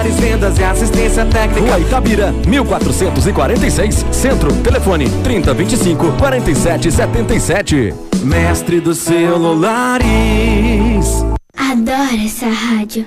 Celulares, vendas e assistência técnica. Rua Itabira, 1446, Centro. Telefone 3025 4777. Mestre dos celulares. Adoro essa rádio.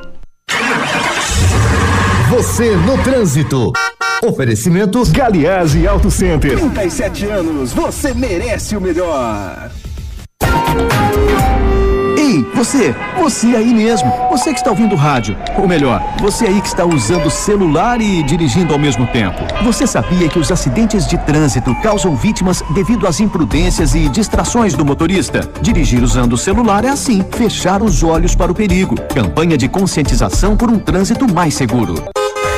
Você no trânsito. Oferecimento Galiase Auto Center. 37 anos, você merece o melhor. Ei, você, você aí mesmo, você que está ouvindo rádio, ou melhor, você aí que está usando celular e dirigindo ao mesmo tempo. Você sabia que os acidentes de trânsito causam vítimas devido às imprudências e distrações do motorista? Dirigir usando o celular é assim, fechar os olhos para o perigo. Campanha de conscientização por um trânsito mais seguro.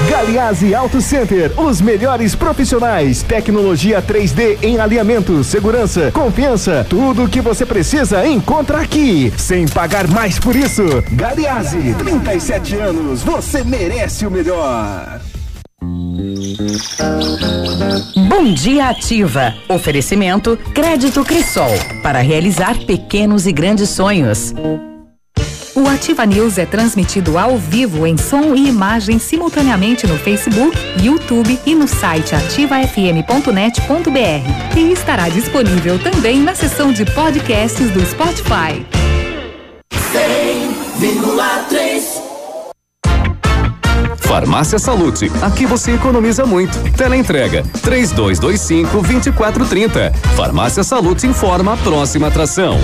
Galiase Auto Center, os melhores profissionais, tecnologia 3D em alinhamento, segurança, confiança, tudo o que você precisa encontra aqui, sem pagar mais por isso. Galiase, 37 anos, você merece o melhor. Bom dia ativa. Oferecimento Crédito Crisol para realizar pequenos e grandes sonhos. O Ativa News é transmitido ao vivo em som e imagem simultaneamente no Facebook, YouTube e no site ativafm.net.br. E estará disponível também na seção de podcasts do Spotify. 100,3 Farmácia Salute, aqui você economiza muito. Teleentrega 3225 2430. Farmácia Salute informa a próxima atração.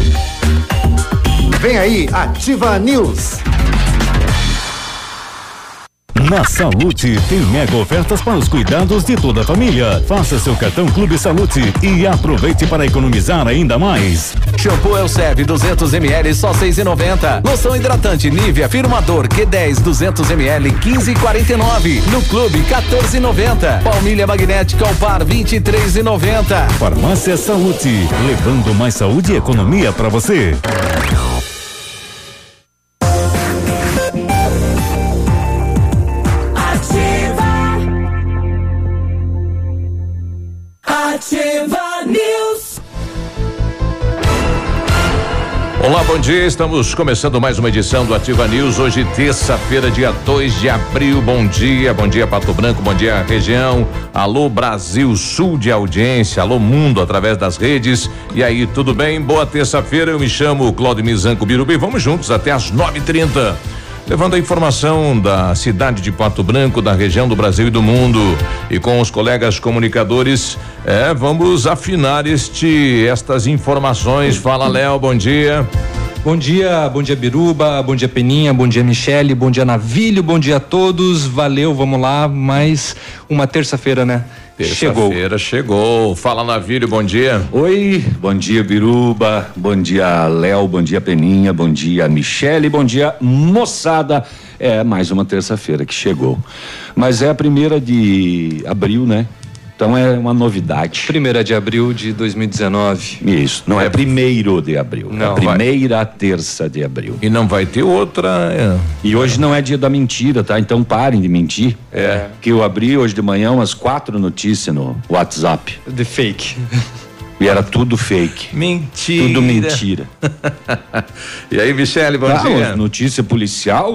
Vem aí, Ativa News. Na Salute tem mega ofertas para os cuidados de toda a família. Faça seu cartão Clube Salute e aproveite para economizar ainda mais. Shampoo Elseve 200 ml só 6,90. Loção hidratante Nivea Afirmador Q10 200 ml 15,49. No Clube 14,90. Palmilha magnética ao par 23,90. Farmácia Salute, levando mais saúde e economia para você. Olá, bom dia. Estamos começando mais uma edição do Ativa News. Hoje, terça-feira, dia 2 de abril. Bom dia, bom dia, Pato Branco, bom dia, região. Alô, Brasil, sul de audiência. Alô, mundo, através das redes. E aí, tudo bem? Boa terça-feira. Eu me chamo Claudio Mizanco Biruba e vamos juntos até às 9h30 levando a informação da cidade de Pato Branco, da região do Brasil e do mundo. E com os colegas comunicadores, é, vamos afinar este estas informações. Fala, Léo, bom dia. Bom dia, bom dia Biruba, bom dia Peninha, bom dia Michele, bom dia Navilho, bom dia a todos. Valeu, vamos lá, mais uma terça-feira, né? Chegou. Terça-feira chegou. Fala, Navírio, bom dia. Oi, bom dia Biruba, bom dia Léo, bom dia Peninha, bom dia Michele, bom dia moçada. É mais uma terça-feira que chegou. Mas é a primeira de abril, né? Então é uma novidade. Primeira de abril de 2019. Isso, não é, primeiro de abril, é Não, a primeira terça de abril. E não vai ter outra. é. E hoje não é dia da mentira, tá? Então parem de mentir. É. Que eu abri hoje de manhã umas quatro notícias no WhatsApp. De fake. E era tudo fake. Mentira. Tudo mentira. e aí, Michele, bom Não, dia. notícia policial,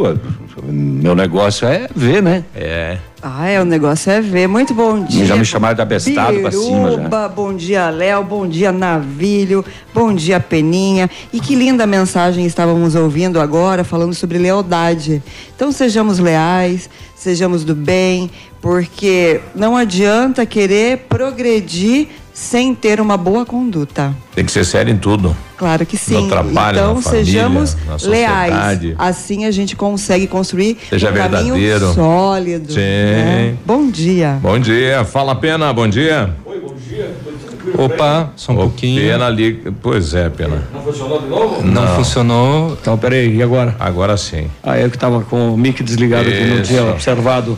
meu negócio é ver, né? É. Ah, é, o negócio é ver. Muito bom dia. Já me chamaram de abestado pra cima já. Biruba, Bom dia, Léo. Bom dia, Navilho. Bom dia, Peninha. E que linda mensagem estávamos ouvindo agora, falando sobre lealdade. Então, sejamos leais, sejamos do bem, porque não adianta querer progredir sem ter uma boa conduta. Tem que ser sério em tudo. Claro que sim. No trabalho, então na família, sejamos na leais. Assim a gente consegue construir Seja um caminho verdadeiro. sólido. Sim. né? Bom dia. Bom dia. Fala, Pena, bom dia. Oi, bom dia. Bom dia, Opa, só um pouquinho. Pena ali. Pois é, pena. Não funcionou de novo? Não, funcionou. Então, peraí, e agora? Agora sim. Ah, eu que estava com o mic desligado aqui, não Isso. tinha observado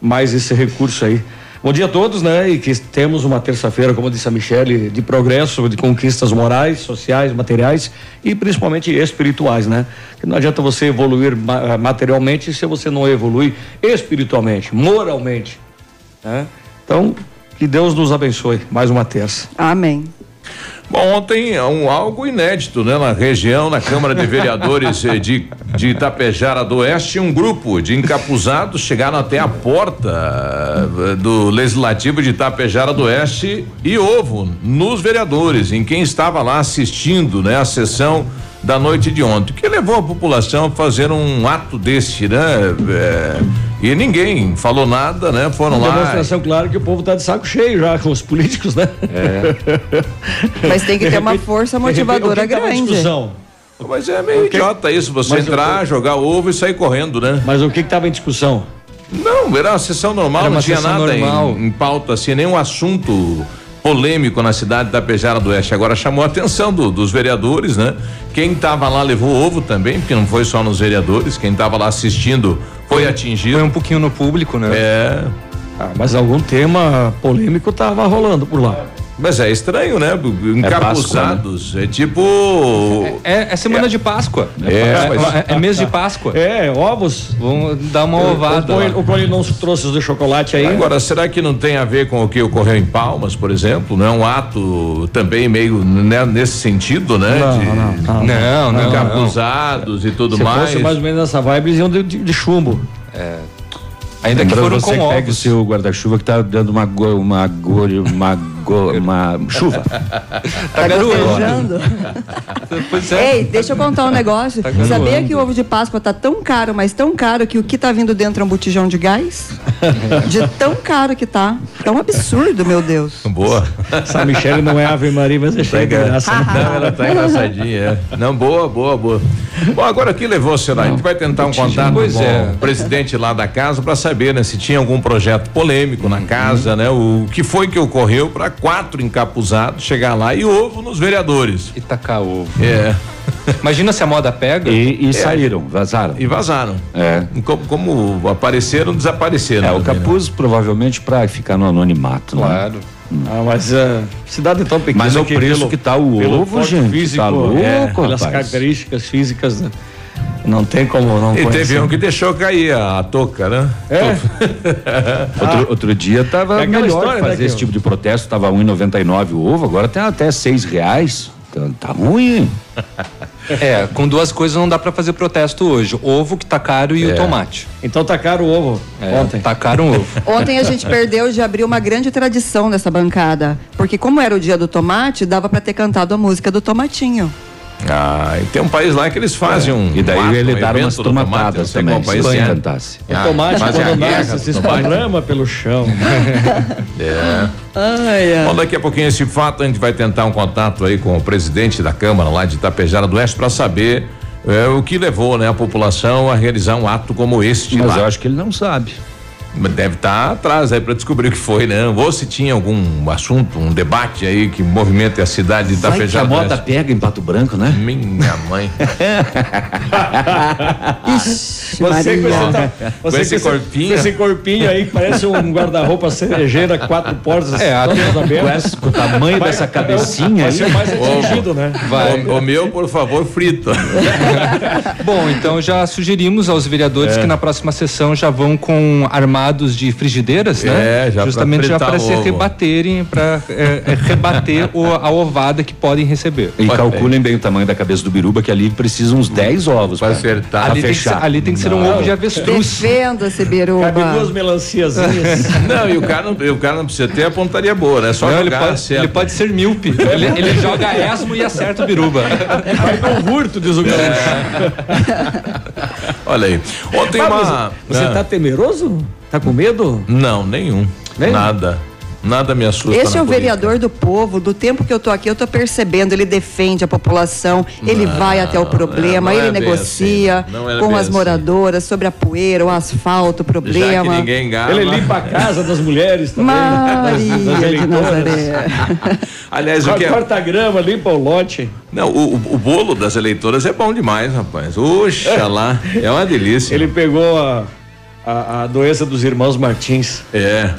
mais esse recurso aí. Bom dia a todos, né? E que temos uma terça-feira, como disse a Michele, de progresso, de conquistas morais, sociais, materiais e principalmente espirituais, né? Que não adianta você evoluir ma- materialmente se você não evolui espiritualmente, moralmente, né? Então, que Deus nos abençoe. Mais uma terça. Amém. Bom, ontem é um, algo inédito, né? Na região, na Câmara de Vereadores eh, de, de Itapejara do Oeste, um grupo de encapuzados chegaram até a porta eh, do Legislativo de Itapejara do Oeste e ovo nos vereadores, em quem estava lá assistindo, né? A sessão da noite de ontem, que levou a população a fazer um ato desse, né? Eh, e ninguém falou nada, né? Foram Uma lá. demonstração clara que o povo está de saco cheio já com os políticos, né? Mas tem que ter uma força motivadora que que em grande. discussão? Mas é meio idiota isso, você Mas entrar, eu- jogar ovo e sair correndo, né? Mas o que estava em discussão? Não, era uma sessão normal, Era não uma tinha sessão nada normal. Em, em pauta, assim, nenhum assunto polêmico na cidade da Pejara do Oeste. Agora chamou a atenção do- dos vereadores, né? Quem estava lá levou ovo também, porque não foi só nos vereadores, quem estava lá assistindo foi atingido. Foi um pouquinho no público, né? É. Ah, mas algum tema polêmico estava rolando por lá. Mas é estranho, né? Encapuzados. É, tipo. É, é semana de Páscoa. É, mas- é, é mês de Páscoa. É, ovos. Vamos dar uma ovada. O, Cole não trouxe os de chocolate aí. Agora, será que não tem a ver com o que ocorreu em Palmas, por exemplo? Não é um ato também meio né, nesse sentido, né? Não, de não, não, Não, não, encapuzados e tudo Se mais. fosse mais ou menos nessa vibe, eles iam de, de- de chumbo. Ainda que foram você com pega o ovos. seu guarda-chuva que tá dando uma go, uma go, uma uma chuva. Tá? Pois é. Ei, deixa eu contar um negócio. Tá Sabia garoando. que o ovo de Páscoa tá tão caro, mas tão caro que o que tá vindo dentro é um botijão de gás? De tão caro que tá. Tão absurdo, meu Deus. Boa. Essa Michelle não é Ave Maria, mas é cheia de graça. né? Não, ela tá engraçadinha. é. Não, boa, boa, boa. Bom, agora aqui levou, será? A gente vai tentar um contato Pois com é. o presidente lá da casa para saber, né, se tinha algum projeto polêmico na casa, né? O que foi que ocorreu para quatro encapuzados chegar lá e ovo nos vereadores. E tacar ovo. É. Imagina se a moda pega. E, e saíram, vazaram. E vazaram. É. Como, como apareceram, desapareceram. É, o né? capuz provavelmente para ficar no anonimato, né? Claro. Ah, mas a cidade é tão pequena. Mas o preço que tá o pelo ovo, gente, físico, tá louco, é, pelas rapaz. características físicas, né? Não tem como não E conhecer. teve um que deixou cair a, a touca, né? É. Outro, outro dia tava É melhor história, né, fazer que esse eu- tipo de protesto, tava 1,99 o ovo, agora tem até seis reais. Tá, tá ruim. hein? É, com duas coisas não dá pra fazer protesto hoje. Ovo que tá caro e É. o tomate. Então tá caro o ovo É, ontem. Tá caro o ovo. Ontem a gente perdeu de abrir uma grande tradição nessa bancada. Porque como era o dia do tomate, dava pra ter cantado a música do tomatinho. Ah, e tem um país lá que eles fazem um. E daí um ato, ele um dá evento umas tomate, tomatadas também, qual país se é. cantasse. O tomate, fazem a quando guerra nasce, se tomate. esparrama pelo chão. É. Ai, ai. Bom, daqui a pouquinho esse fato a gente vai tentar um contato aí com o presidente da Câmara lá de Itapejara do Oeste para saber é, o que levou né, a população a realizar um ato como este Mas lá. eu acho que ele não sabe. Deve estar atrás aí para descobrir o que foi, né? Ou se tinha algum assunto, um debate aí que movimenta a cidade de Vai que a moda pega em Pato Branco, né? Minha mãe. Ixi, Você com esse, ta- você esse corpinho. Com esse corpinho aí, que parece um guarda-roupa cerejeira, quatro portas, É, todas Com, abertas. essa- com o tamanho Vai- dessa cabecinha Vai ser aí. mais atingido, né? Vai. O, o meu, por favor, frito. Bom, então já sugerimos aos vereadores É. que na próxima sessão já vão com armados de frigideiras, né? É, já pra Justamente já para se rebaterem, para rebater o- a ovada que podem receber. E calculem bem o tamanho da cabeça do biruba, que ali precisa uns 10 ovos Para acertar. Ali tem, que ser, fechar. ali tem que ser um ovo de avestruz. Defenda-se, Cabe duas Biruba. melanciazinhas. Não, e o cara, não, o cara não precisa ter a pontaria boa, né? Só Não, ele, pode, ele pode ser míope. Ele, ele joga esmo e acerta o biruba. Vai com hurto, diz o gaúcho. Olha aí. Ontem Ah, mas uma. Você Ah. tá temeroso? Tá com medo? Não, nenhum. Nada. Nada me assusta. Esse é o política. vereador do povo, do tempo que eu tô aqui, eu tô percebendo, ele defende a população, ele Não, vai até o problema, é, não ele é negocia assim, não é com as assim. moradoras sobre a poeira, o asfalto, o Já que problema. ninguém engana. Ele limpa a casa das mulheres também. Maria das de eleitoras. Nazaré. Aliás, o que é... Corta a grama, limpa o lote. Não, o, o- o bolo das eleitoras é bom demais, rapaz. Oxa lá, é uma delícia. Ele pegou a, a, a doença dos irmãos Martins. É.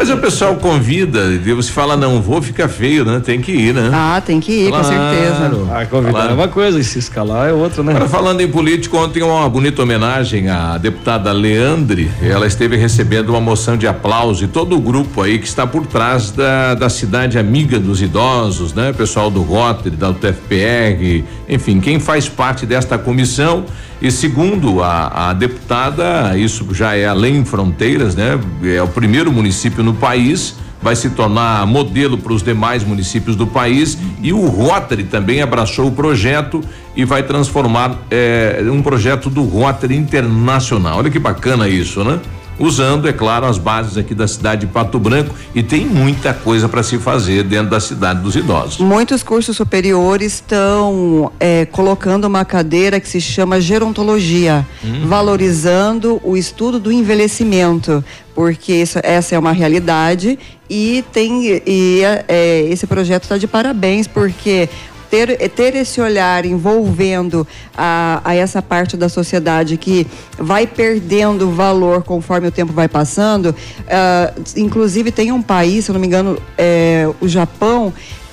Mas o pessoal convida, e você fala não vou, fica feio, né? Tem que ir, né? Ah, tem que ir, com Claro. certeza. Ah, convidar Claro. é uma coisa, e se escalar é outra, né? Agora, falando em político, ontem uma bonita homenagem à deputada Leandre. Ela esteve recebendo uma moção de aplauso e todo o grupo aí que está por trás da, da cidade amiga dos idosos, né? Pessoal do Rotary, da UTFPR, enfim, quem faz parte desta comissão. E segundo a, a deputada, isso já é além fronteiras, né? É o primeiro município no país vai se tornar modelo para os demais municípios do país e o Rotary também abraçou o projeto e vai transformar eh, um projeto do Rotary Internacional. Olha que bacana isso, né? Usando, é claro, as bases aqui da cidade de Pato Branco e tem muita coisa para se fazer dentro da cidade dos idosos. Muitos cursos superiores estão eh, colocando uma cadeira que se chama gerontologia, Hum. valorizando o estudo do envelhecimento, porque isso- essa é uma realidade e tem e eh, esse projeto está de parabéns porque ter, ter esse olhar envolvendo a, a essa parte da sociedade que vai perdendo valor conforme o tempo vai passando. ah, inclusive, tem um país, se não me engano, é, o Japão,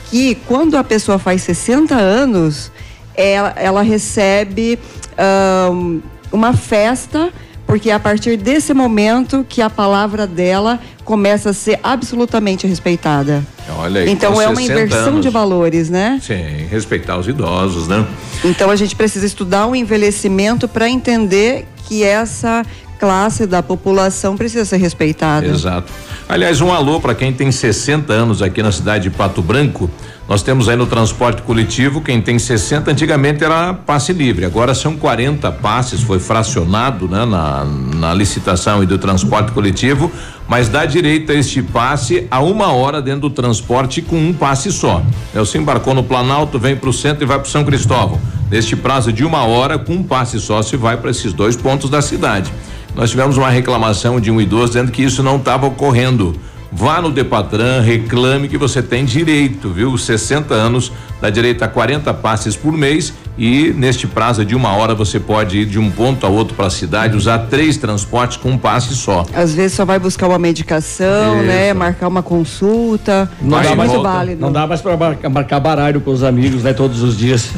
que quando a pessoa faz 60 anos, ela, ela recebe ahn, uma festa. Porque é a partir desse momento que a palavra dela começa a ser absolutamente respeitada. Olha aí. Então é uma 60 inversão anos. de valores, né? Sim, respeitar os idosos, né? Então a gente precisa estudar o envelhecimento para entender que essa classe da população precisa ser respeitada. Exato. Aliás, um alô para quem tem 60 anos aqui na cidade de Pato Branco. Nós temos aí no transporte coletivo, quem tem 60 antigamente era passe livre, agora são 40 passes, foi fracionado né, na, na licitação e do transporte coletivo, mas dá direito a este passe a uma hora dentro do transporte com um passe só. Você embarcou no Planalto, vem para o centro e vai para São Cristóvão. Neste prazo de uma hora, com um passe só, se vai para esses dois pontos da cidade. Nós tivemos uma reclamação de um idoso dizendo que isso não estava ocorrendo. Vá no Depatran, reclame que você tem direito, viu? 60 anos, dá direito a 40 passes por mês e neste prazo de uma hora você pode ir de um ponto a outro para a cidade, usar três transportes com um passe só. Às vezes só vai buscar uma medicação, né? Isso. Marcar uma consulta. Não dá, mais, válido. não dá mais pra marcar, marcar baralho com os amigos, né? Todos os dias.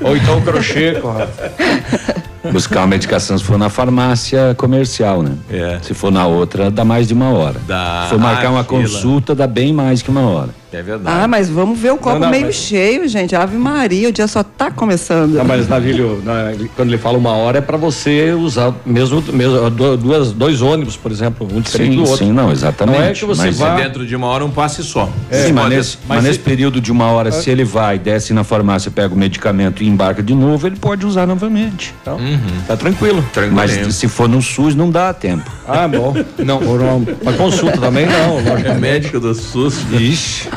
Ou então crochê, Conrado. Buscar uma medicação se for na farmácia comercial, né? É. Se for na outra, dá mais de uma hora. Dá. Se for marcar Ah, uma fila. consulta, dá bem mais que uma hora. É verdade. Ah, mas vamos ver o copo Não, não, meio mas- cheio, gente. Ave Maria, o dia só tá começando. Não, mas Navilho, na- quando ele fala uma hora é para você usar mesmo, mesmo du- duas, dois ônibus, por exemplo, um diferente Sim, do outro. sim, não, exatamente. Não é que você Mas vá. Dentro de uma hora um passe só. Sim, Você mas nesse, mas mas nesse se- período de uma hora, se ele vai, desce na farmácia, pega o medicamento e embarca de novo, ele pode usar novamente. Então, Uhum. Tá tranquilo. Mas se for no SUS, não dá tempo. Ah, bom. Não. Uma, uma consulta também não. É médico do SUS. Ixi.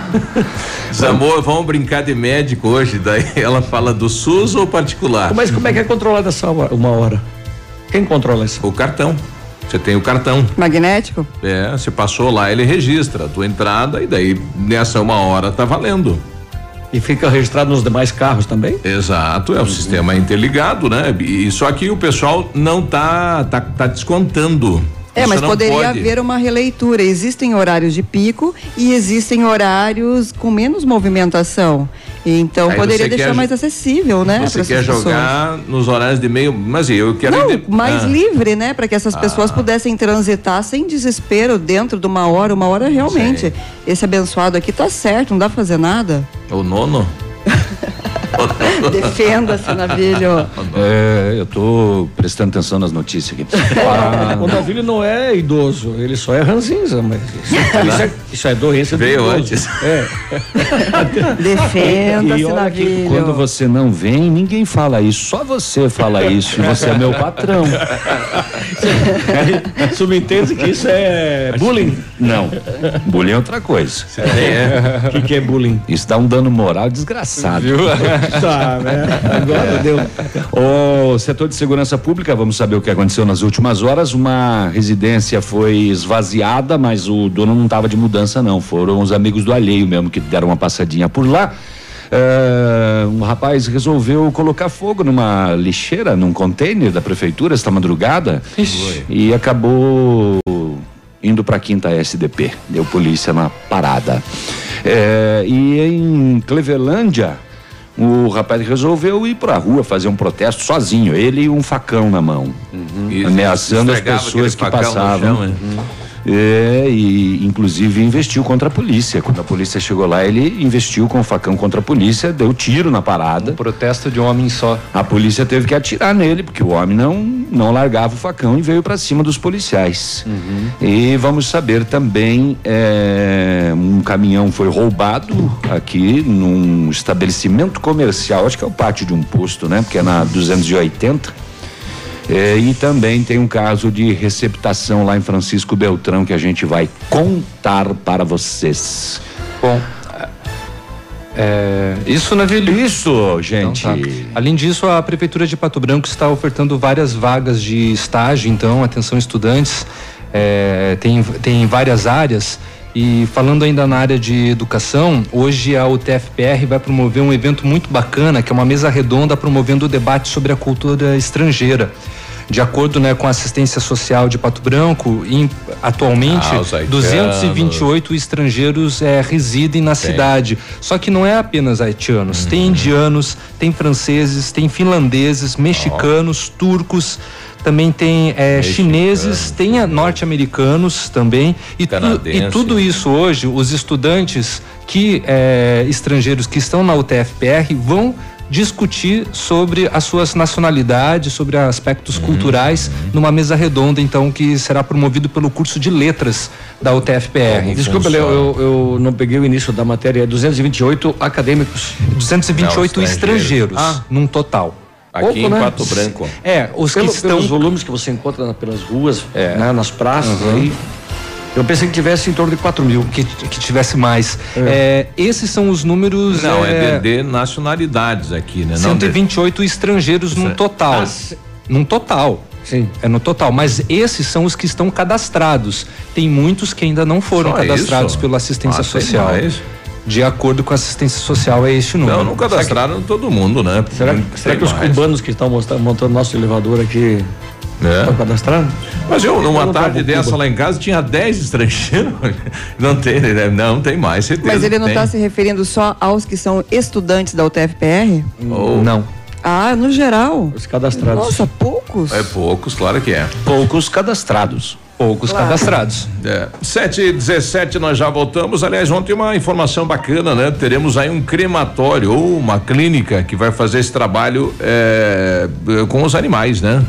Amor, vamos brincar de médico hoje. Daí ela fala do SUS ou particular? Mas como é que é controlada essa hora- uma hora? Quem controla isso? O cartão. Você tem o cartão. Magnético? É, você passou lá, ele registra a tua entrada e daí nessa uma hora tá valendo. E fica registrado nos demais carros também? Exato, é o sistema interligado, né? E só que o pessoal não tá tá, tá descontando. É, mas poderia pode. haver uma releitura. Existem horários de pico e existem horários com menos movimentação. Então Aí poderia deixar quer mais acessível, né? Você quer essas pessoas. jogar nos horários de meio, mas eu quero Não, mais Ah, livre, né? Para que essas pessoas Ah. pudessem transitar sem desespero dentro de uma hora. Uma hora realmente. Esse abençoado aqui tá certo, não dá pra fazer nada. O nono? Defenda-se, Navilho. É, eu tô prestando atenção nas notícias aqui. Ah, o Navilho não é idoso, ele só é ranzinza, mas isso, isso é, isso é doença do Veio idoso. antes. É. Defenda-se, E olha que Navilho. quando você não vem, ninguém fala isso, só você fala isso, e você é meu patrão. Subentende que isso é bullying. Não, bullying é outra coisa. O que, que é bullying? Isso dá um dano moral desgraçado. Tá, né? Agora deu. O setor de segurança pública, vamos saber o que aconteceu nas últimas horas. Uma residência foi esvaziada, mas o dono não estava de mudança, não. Foram os amigos do alheio mesmo que deram uma passadinha por lá. É, um rapaz resolveu colocar fogo numa lixeira, num container da prefeitura esta madrugada e acabou indo para a quinta SDP. Deu polícia na parada. É, e em Clevelândia, o rapaz resolveu ir para a rua fazer um protesto sozinho, ele e um facão na mão, E ameaçando as pessoas que passavam. chão, né? É, e inclusive investiu contra a polícia. Quando a polícia chegou lá, ele investiu com o facão contra a polícia, deu tiro na parada. Um protesto de um homem só. A polícia teve que atirar nele, porque o homem não, não largava o facão e veio para cima dos policiais. E vamos saber também: é, um caminhão foi roubado aqui num estabelecimento comercial, acho que é o pátio de um posto, né? Porque é na 280. É, e também tem um caso de receptação lá em Francisco Beltrão que a gente vai contar para vocês. Bom, é, isso, Navilho? Isso, gente. Então tá. Além disso, a Prefeitura de Pato Branco está ofertando várias vagas de estágio, então, atenção estudantes, é, tem, tem várias áreas. E falando ainda na área de educação, hoje a UTFPR vai promover um evento muito bacana, que é uma mesa redonda promovendo o debate sobre a cultura estrangeira. De acordo né, com a assistência social de Pato Branco, em- atualmente Ah, os haitianos. 228 estrangeiros é, residem na cidade. Só que não é apenas haitianos, tem indianos, tem franceses, tem finlandeses, mexicanos, turcos, também tem é, chineses, tem norte-americanos também e, tu- e tudo isso hoje os estudantes que é, estrangeiros que estão na UTFPR vão discutir sobre as suas nacionalidades, sobre aspectos culturais numa mesa redonda então que será promovido pelo curso de letras da UTFPR. Desculpa, Léo, eu, eu não peguei o início da matéria. É 228 acadêmicos. 228 Não, estrangeiros, estrangeiros. Ah. num total. Aqui Pouco, em né? Pato Branco. É, os Pelo- que estão Pelos volumes que você encontra na- pelas ruas, É. né, nas praças Uhum. aí. Eu pensei que tivesse em torno de 4 mil. que, que tivesse mais. É, esses são os números. Não, é, é, de, de nacionalidades aqui, né? Não de- 128 estrangeiros num Certo. total. Ah, Num total. Sim. É no total, mas esses são os que estão cadastrados. Tem muitos que ainda não foram Só cadastrados isso? pela assistência Ah, tem social. mais? De acordo com a assistência social, é este número. Não, não cadastraram todo mundo, né? Será, será que os mais. cubanos que estão montando nosso elevador aqui É. estão cadastrados? Mas eu, numa Eu tarde dessa Cuba. lá em casa, tinha 10 estrangeiros. Não tem, né? Não, tem mais, certeza. Mas ele não está se referindo só aos que são estudantes da UTFPR? Ou- Não. Ah, no geral. Os cadastrados. Nossa, poucos? É poucos, claro que é. Poucos cadastrados. Poucos Claro. cadastrados. É. 7 e 17 nós já voltamos. Aliás, ontem uma informação bacana, né? Teremos aí um crematório ou uma clínica que vai fazer esse trabalho é, com os animais, né?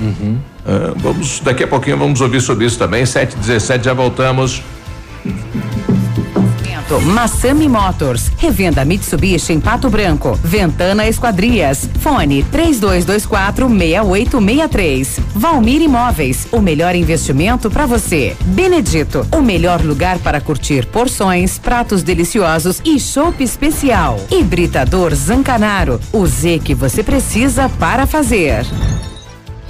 É, vamos, daqui a pouquinho vamos ouvir sobre isso também. 7 e 17 já voltamos. Massami Motors, revenda Mitsubishi em Pato Branco, Ventana Esquadrias, fone 3224 6863. Valmir Imóveis, o melhor investimento para você. Benedito, o melhor lugar para curtir porções, pratos deliciosos e chopp especial. Hibridador Zancanaro, o Z que você precisa para fazer.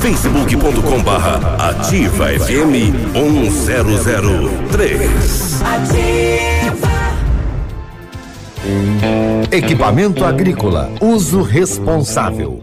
facebook.com barra ativa FM 1003. Equipamento agrícola, uso responsável.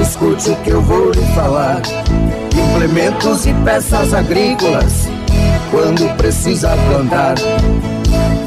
escute o que eu vou lhe falar. Implementos e peças agrícolas, quando precisa plantar.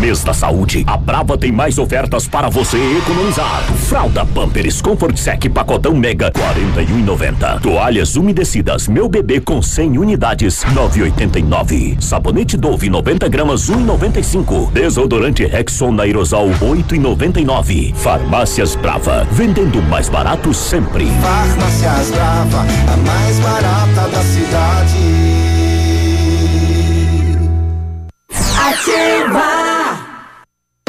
Mês da saúde, a Brava tem mais ofertas para você economizar. Fralda Pampers Comfort Sec pacotão Mega 41,90. Toalhas umedecidas Meu Bebê com 100 unidades 9,89. Sabonete Dove 90 gramas 1,95. Desodorante Rexon Aerosol 8,99. Farmácias Brava, vendendo mais barato sempre. Farmácias Brava, a mais barata da cidade. Ativa!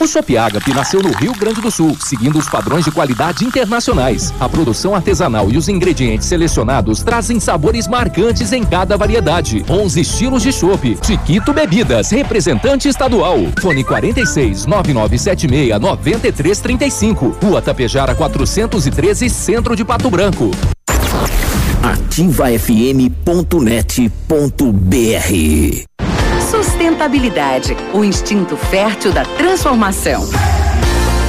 O Shop Agape nasceu no Rio Grande do Sul, seguindo os padrões de qualidade internacionais. A produção artesanal e os ingredientes selecionados trazem sabores marcantes em cada variedade. 11 estilos de chopp. Chiquito Bebidas, representante estadual. Fone 46 9976 9335. Rua Tapejara 413, Centro de Pato Branco. ativafm.net.br Sustentabilidade, o instinto fértil da transformação.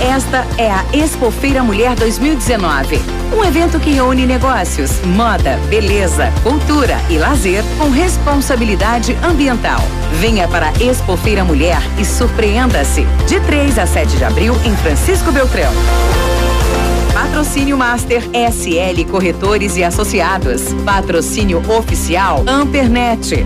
Esta é a Expofeira Mulher 2019, um evento que reúne negócios, moda, beleza, cultura e lazer com responsabilidade ambiental. Venha para a Expofeira Mulher e surpreenda-se. De 3 a 7 de abril em Francisco Beltrão. Patrocínio Master SL Corretores e Associados. Patrocínio Oficial Ampernet.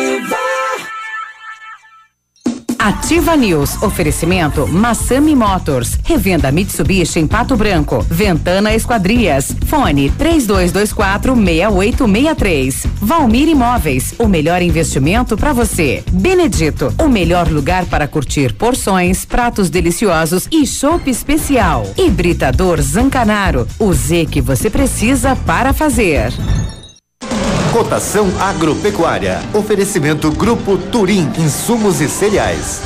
News. Oferecimento Massami Motors. Revenda Mitsubishi em Pato Branco. Ventana Esquadrias. Fone 3224 6863. Valmir Imóveis. O melhor investimento para você. Benedito. O melhor lugar para curtir porções, pratos deliciosos e chopp especial. Hibridador Zancanaro. O Z que você precisa para fazer. Cotação agropecuária. Oferecimento Grupo Turim, insumos e cereais.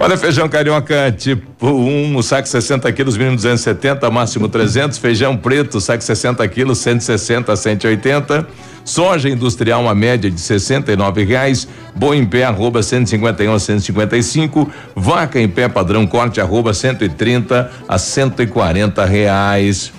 Olha, feijão carioca tipo 1, um, saco 60 quilos, mínimo 270, máximo 300. Feijão preto, saco 60 quilos, 160 a 180. Soja industrial, uma média de R$ reais. Boi em pé, arroba 151 a 155. Vaca em pé, padrão corte, arroba 130 a 140 reais.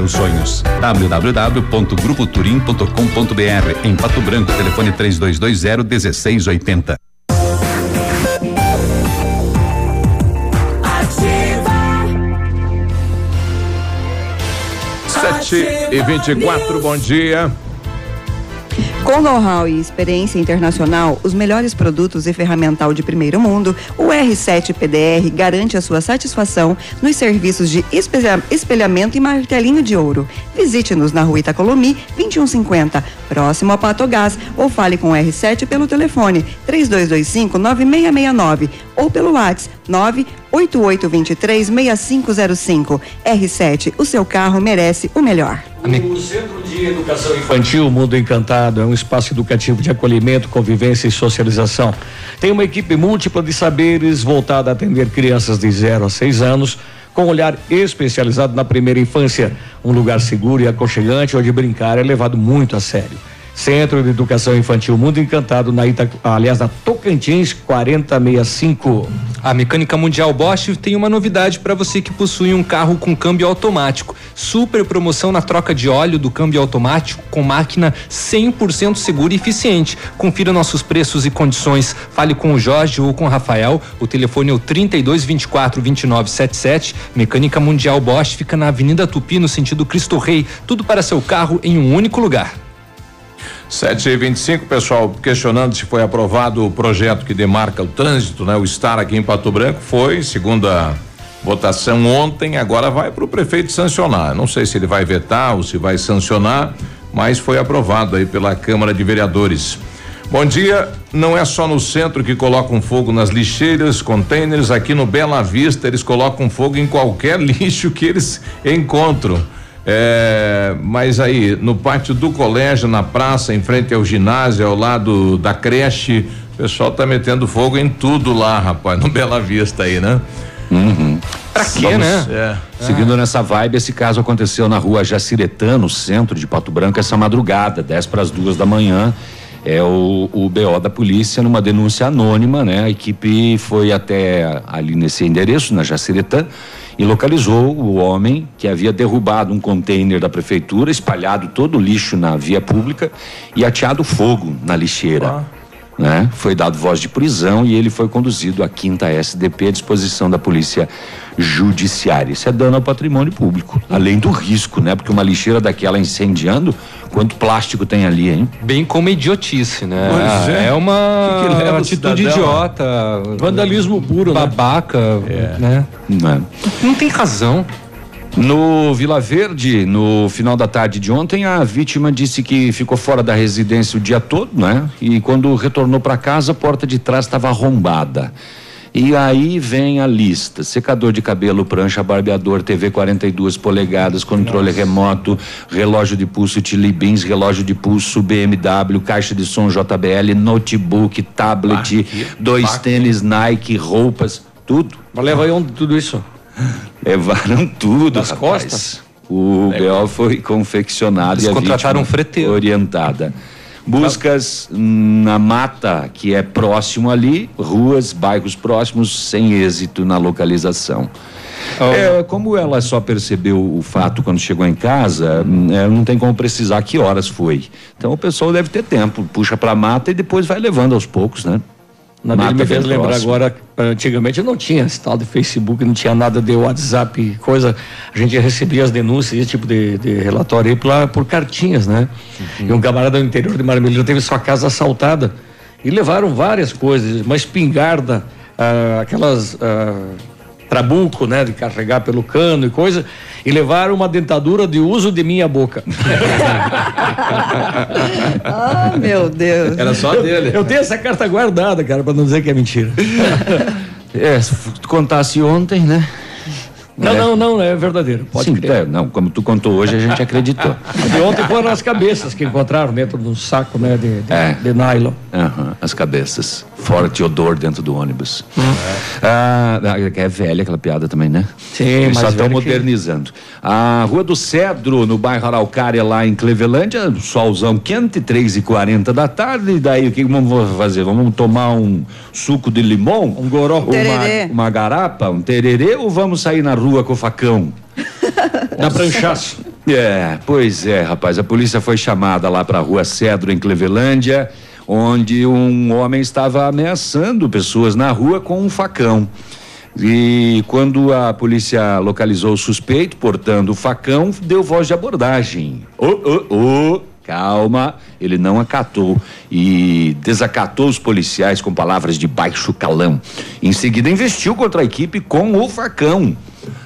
seus sonhos. www.grupoturim.com.br Em Pato Branco, telefone 3220 1680. Sete e vinte e quatro, bom dia. Com know-how e experiência internacional, os melhores produtos e ferramental de primeiro mundo, o R7 PDR garante a sua satisfação nos serviços de espelha- espelhamento e martelinho de ouro. Visite-nos na rua Itacolomi, 2150, próximo ao Patogás, ou fale com o R7 pelo telefone 3225-9669 ou pelo WhatsApp 98823-6505. R7, o seu carro merece o melhor. O Centro de Educação Infantil Mundo Encantado é um espaço educativo de acolhimento, convivência e socialização. Tem uma equipe múltipla de saberes voltada a atender crianças de 0 a 6 anos, com olhar especializado na primeira infância. Um lugar seguro e aconchegante onde brincar é levado muito a sério. Centro de Educação Infantil Mundo Encantado, na Ita, aliás, na Tocantins 4065. A Mecânica Mundial Bosch tem uma novidade para você que possui um carro com câmbio automático. Super promoção na troca de óleo do câmbio automático com máquina 100% segura e eficiente. Confira nossos preços e condições. Fale com o Jorge ou com o Rafael. O telefone é o 32 24 29 77. Mecânica Mundial Bosch fica na Avenida Tupi, no sentido Cristo Rei. Tudo para seu carro em um único lugar. 7 e 25 pessoal questionando se foi aprovado o projeto que demarca o trânsito, né? O estar aqui em Pato Branco foi, segundo a votação ontem, agora vai para o prefeito sancionar. Não sei se ele vai vetar ou se vai sancionar, mas foi aprovado aí pela Câmara de Vereadores. Bom dia, não é só no centro que colocam fogo nas lixeiras, containers, aqui no Bela Vista eles colocam fogo em qualquer lixo que eles encontram. É, mas aí, no pátio do colégio, na praça, em frente ao ginásio, ao lado da creche, o pessoal tá metendo fogo em tudo lá, rapaz, no Bela Vista aí, né? Uhum. Pra quê, Vamos- né? É. Seguindo nessa vibe, esse caso aconteceu na rua Jaciretã, no centro de Pato Branco, essa madrugada, 10 para as duas da manhã. É o, o BO da polícia numa denúncia anônima, né? A equipe foi até ali nesse endereço, na Jaciretã, e localizou o homem que havia derrubado um container da prefeitura, espalhado todo o lixo na via pública e ateado fogo na lixeira. Né? Foi dado voz de prisão e ele foi conduzido à quinta SDP à disposição da polícia judiciária. Isso é dano ao patrimônio público, além do risco, né? Porque uma lixeira daquela incendiando, quanto plástico tem ali, hein? Bem como idiotice, né? Pois é. é. uma que que atitude idiota. Vandalismo puro, né? Babaca, né? Né? Não tem razão. No Vila Verde, no final da tarde de ontem, a vítima disse que ficou fora da residência o dia todo, né? E quando retornou para casa, a porta de trás estava arrombada. E aí vem a lista: secador de cabelo, prancha, barbeador, TV 42 polegadas, controle remoto, relógio de pulso Tilibins, relógio de pulso BMW, caixa de som JBL, notebook, tablet, dois tênis Nike, roupas, tudo. Mas leva aí onde tudo isso? Levaram tudo, rapaz. costas? O BO foi confeccionado Eles e a contrataram um freteiro. orientada. Buscas na mata, que é próximo ali, ruas, bairros próximos, sem êxito na localização. É, como ela só percebeu o fato quando chegou em casa, é, não tem como precisar que horas foi. Então o pessoal deve ter tempo, puxa pra mata e depois vai levando aos poucos, né? Na dele me fez lembrar próximo. agora, antigamente não tinha esse tal de Facebook, não tinha nada de WhatsApp, coisa. A gente recebia as denúncias, esse tipo de, de relatório aí por, por cartinhas, né? E um camarada do interior de Marmelino teve sua casa assaltada e levaram várias coisas, uma espingarda, ah, aquelas ah, trabuco, né, de carregar pelo cano e coisa, e levaram uma dentadura de uso de minha boca. Ah, meu Deus. Eu, eu tenho essa carta guardada, cara, para não dizer que é mentira. É, se tu contasse ontem, né? Não, não, não, é verdadeiro. Pode Sim, crer. é, não, como tu contou hoje, a gente acreditou. De ontem foram as cabeças que encontraram dentro de um saco, né, de, de, É. de nylon. Aham, as cabeças. Forte odor dentro do ônibus. Ah, é velha aquela piada também, né? Sim, Eles só mais estão velha que- modernizando. A Rua do Cedro, no bairro Araucária, lá em Clevelândia, solzão quente, 3 e 40 da tarde. E daí o que vamos fazer? Vamos tomar um suco de limão? Um goró. Uma, uma garapa, um tererê ou vamos sair na rua com o facão? Na pranchaço. É, pois é, rapaz. A polícia foi chamada lá para a rua Cedro, em Clevelândia, onde um homem estava ameaçando pessoas na rua com um facão. E quando a polícia localizou o suspeito portando o facão, deu voz de abordagem. Ô, ô, ô, calma, ele não acatou e desacatou os policiais com palavras de baixo calão. Em seguida, investiu contra a equipe com o facão.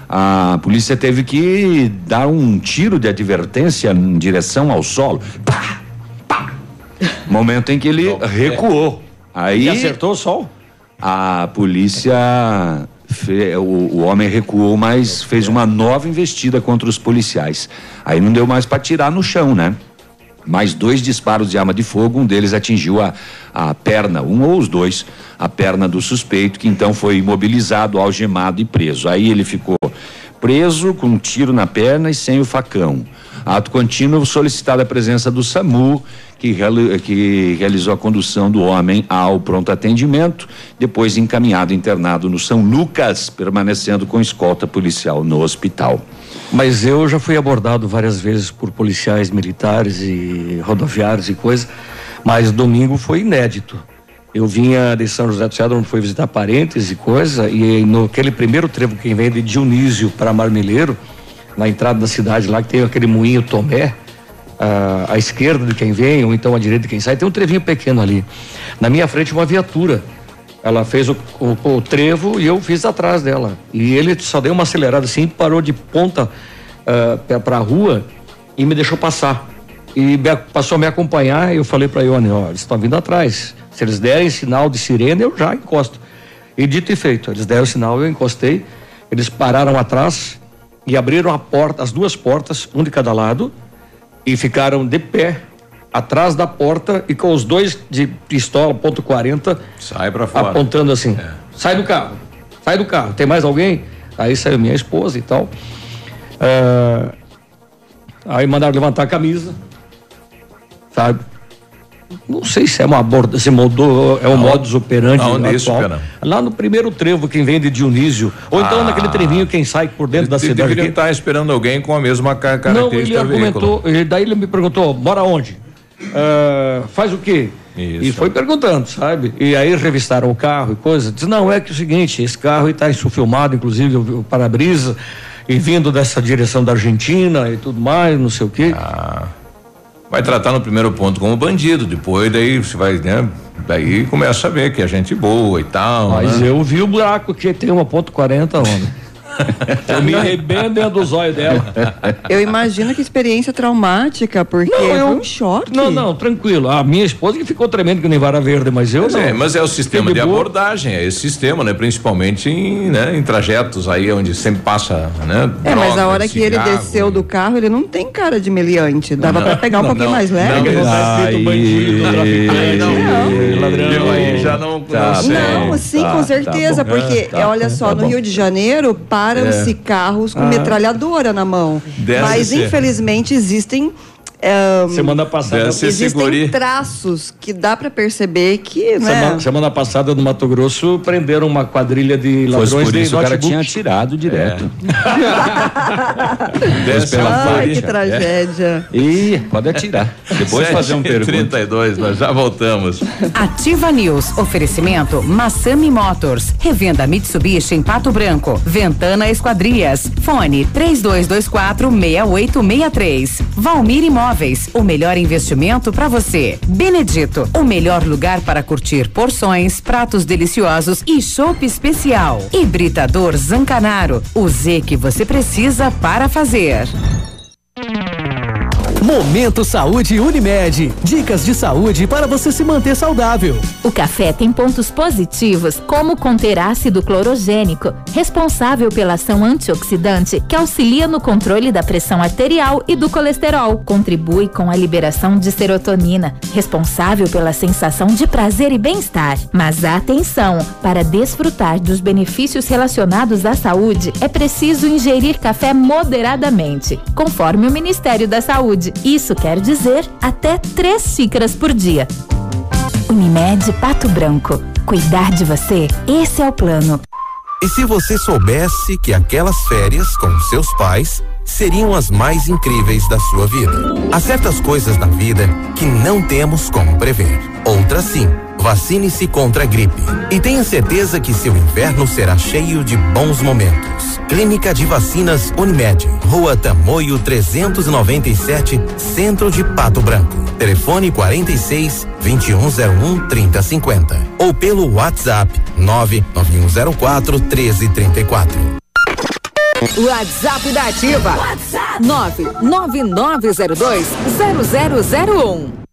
A polícia teve que dar um tiro de advertência em direção ao solo. Pá. Momento em que ele recuou. Aí E acertou o sol? A polícia o, o homem recuou, mas fez uma nova investida contra os policiais. Aí não deu mais para tirar no chão, né? Mais dois disparos de arma de fogo, um deles atingiu a, a perna, um ou os dois, a perna do suspeito, que então foi imobilizado, algemado e preso. Aí ele ficou preso com um tiro na perna e sem o facão. Ato contínuo solicitada a presença do SAMU, que, que realizou a condução do homem ao pronto atendimento, depois encaminhado internado no São Lucas, permanecendo com escolta policial no hospital. Mas eu já fui abordado várias vezes por policiais militares e rodoviários e coisa, mas domingo foi inédito. Eu vinha de São José do Cedro, onde fui visitar parentes e coisa, e aquele primeiro trevo que vem de Dionísio para Marmeleiro, na entrada da cidade lá, que tem aquele moinho Tomé, ah, à esquerda de quem vem, ou então à direita de quem sai, tem um trevinho pequeno ali. Na minha frente, uma viatura. Ela fez o, o- o trevo e eu fiz atrás dela. E ele só deu uma acelerada assim, parou de ponta para a rua e me deixou passar. E me passou a me acompanhar e eu falei para Ione, ó, eles estão vindo atrás. Se eles derem sinal de sirene, eu já encosto. E dito e feito, eles deram sinal, eu encostei, eles pararam atrás e abriram a porta, as duas portas, um de cada lado, e ficaram de pé atrás da porta e com os dois de pistola ponto .40 sai para fora. apontando assim sai do carro sai do carro tem mais alguém? Aí saiu minha esposa e tal. Ah, aí mandaram levantar a camisa sabe não sei se é uma aborda, se mudou, é o modus operandi aonde isso, atual. Pena? Lá no primeiro trevo, quem vem de Dionísio, ou então Ah. naquele trevinho, quem sai por dentro da Eles cidade. deveriam aqui. estar esperando alguém com a mesma ca- Não, ele característica argumentou, ele- daí ele me perguntou, mora onde? Ah, faz o quê? E foi perguntando, sabe? E aí revistaram o carro e coisa. Diz, não, é que é o seguinte, esse carro está insufilmado, inclusive o, para-brisa, e vindo dessa direção da Argentina e tudo mais, não sei o quê. Vai tratar no primeiro ponto como bandido, depois daí você vai, né? Daí começa a ver que é gente boa e tal. Mas né? eu vi o buraco que tem uma ponto 40, homem. Eu me errei bem dentro do zóio dela. Eu imagino que experiência traumática, porque Não, eu- foi um choque. Não, não, tranquilo. A minha esposa que ficou tremendo que nem vara verde, mas eu Mas não. é, mas é o sistema de boa. abordagem, é esse sistema, né? Principalmente em, né, em trajetos aí onde sempre passa, né? É, mas a droga, hora que ele desceu do carro, ele não tem cara de meliante. Dava Não, pra pegar um não, pouquinho não, mais não, leve. não, tá Aí não, ladrão. Eu aí já não, Tá não. Não, sim, tá, com certeza, porque É, tá, é, olha só, tá no bom. Rio de Janeiro param-se É. carros com Ah. metralhadora na mão. Deve Mas ser. infelizmente existem ahn, Semana passada. Existem seguri. traços que dá pra perceber que, né? Semana, semana passada no Mato Grosso prenderam uma quadrilha de ladrões por de isso o cara tinha atirado direto. Desce pela. Ai, que tragédia. Ih, pode atirar. Depois fazer um pergunta. 32, nós já voltamos. Ativa News. Oferecimento Massami Motors. Revenda Mitsubishi em Pato Branco. Ventana Esquadrias. Fone 3224 6863. Valmir Imóveis. O melhor investimento para você. Benedito. O melhor lugar para curtir porções, pratos deliciosos e chopp especial. Hibridador Zancanaro. O Z que você precisa para fazer. Momento Saúde Unimed. Dicas de saúde para você se manter saudável. O café tem pontos positivos, como conter ácido clorogênico, responsável pela ação antioxidante que auxilia no controle da pressão arterial e do colesterol. Contribui com a liberação de serotonina, responsável pela sensação de prazer e bem-estar. Mas atenção! Para desfrutar dos benefícios relacionados à saúde, é preciso ingerir café moderadamente, conforme o Ministério da Saúde. Isso quer dizer até três xícaras por dia. Unimed Pato Branco. Cuidar de você, esse é o plano. E se você soubesse que aquelas férias com seus pais seriam as mais incríveis da sua vida. Há certas coisas na vida que não temos como prever. Outras sim. Vacine-se contra a gripe e tenha certeza que seu inverno será cheio de bons momentos. Clínica de Vacinas Unimed, Rua Tamoio 397, Centro de Pato Branco. Telefone 46 2101 3050 ou pelo WhatsApp 99104 1334. WhatsApp da Ativa. WhatsApp 999020001.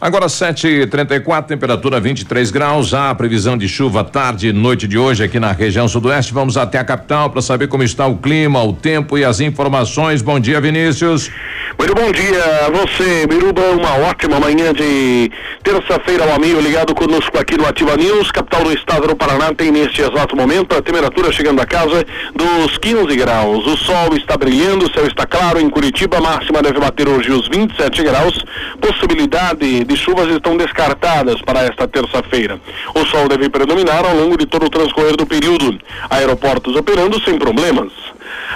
Agora 7h34, temperatura 23 graus. Há previsão de chuva tarde e noite de hoje aqui na região sudoeste. Vamos até a capital para saber como está o clima, o tempo e as informações. Bom dia, Vinícius. Muito bom dia a você, Biruba. Uma ótima manhã de terça-feira ao amigo ligado conosco aqui no Ativa News. Capital do estado do Paraná tem neste exato momento a temperatura chegando a casa dos 15 graus. O sol está brilhando, o céu está claro. Em Curitiba, a máxima deve bater hoje os 27 graus. Possibilidade de chuvas estão descartadas para esta terça-feira. O sol deve predominar ao longo de todo o transcorrer do período. Aeroportos operando sem problemas.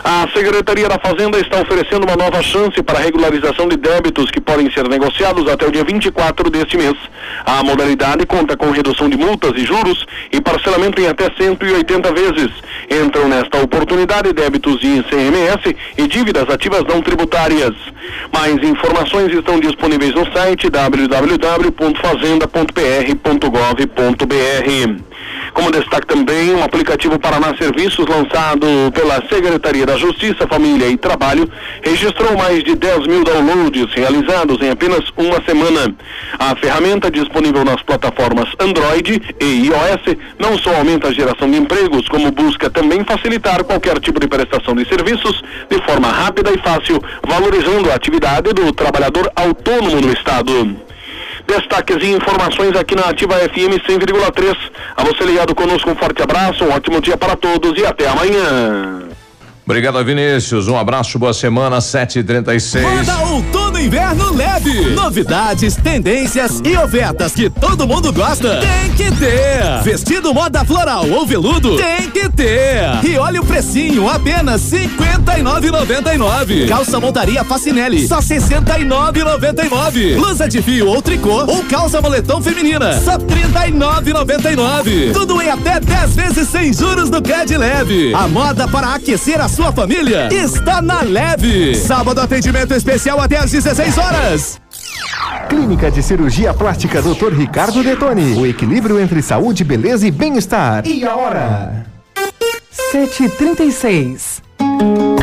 A Secretaria da Fazenda está oferecendo uma nova chance para regularização de débitos que podem ser negociados até o dia 24 deste mês. A modalidade conta com redução de multas e juros e parcelamento em até 180 vezes. Entram nesta oportunidade débitos de ICMS e dívidas ativas não tributárias. Mais informações estão disponíveis no site www.fazenda.pr.gov.br. Como destaque também, um aplicativo Paraná Serviços lançado pela Secretaria da Justiça, Família e Trabalho registrou mais de 10 mil downloads realizados em apenas uma semana. A ferramenta disponível nas plataformas Android e iOS não só aumenta a geração de empregos, como busca também facilitar qualquer tipo de prestação de serviços de forma rápida e fácil, valorizando a atividade do trabalhador autônomo no Estado. Destaques e informações aqui na Ativa FM 100,3. A você ligado conosco, um forte abraço, um ótimo dia para todos e até amanhã. Obrigado, Vinícius. Um abraço, boa semana, 7h36. Moda outono inverno leve. Novidades, tendências e ofertas que todo mundo gosta. Tem que ter. Vestido moda floral ou veludo? Tem que ter. E olha o precinho, apenas 59,99. Calça montaria Facinelli, só 69,99. Blusa de fio ou tricô ou calça moletom feminina, só 39,99. Tudo em até 10 vezes sem juros do Cred Leve. A moda para aquecer a sua família está na Leve. Sábado atendimento especial até às 16 horas. Clínica de Cirurgia Plástica Dr. Ricardo Detoni. O equilíbrio entre saúde, beleza e bem-estar. E a hora? 7h36.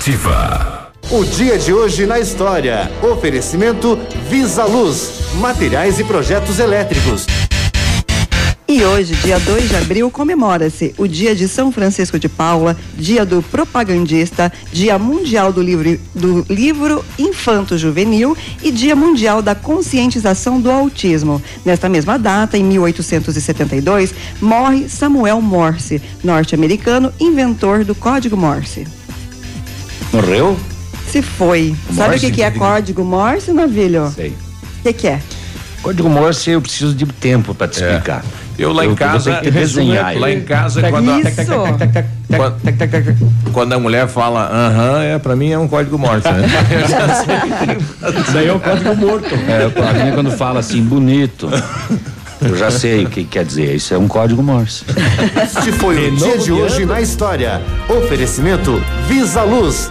Ativa. O dia de hoje na história. Oferecimento Visa Luz, materiais e projetos elétricos. E hoje, dia 2 de abril, comemora-se o Dia de São Francisco de Paula, Dia do Propagandista, Dia Mundial do Livro, do livro Infanto Juvenil e Dia Mundial da Conscientização do Autismo. Nesta mesma data, em 1872, morre Samuel Morse, norte-americano, inventor do Código Morse. Morreu? Se foi. Sabe o que, que é código Morse, Navilho? Sei. O que, que é? Código Morse eu preciso de tempo para te explicar. Eu lá em casa, ter que desenhar. lá em casa, quando a, quando, quando a mulher fala aham, é, pra mim é um código morto. Né? Isso aí é o código morto. É, pra mim quando fala assim, bonito. Eu já sei o que quer dizer. Isso é um código Morse. Este foi o dia de hoje na história. Oferecimento Visa Luz.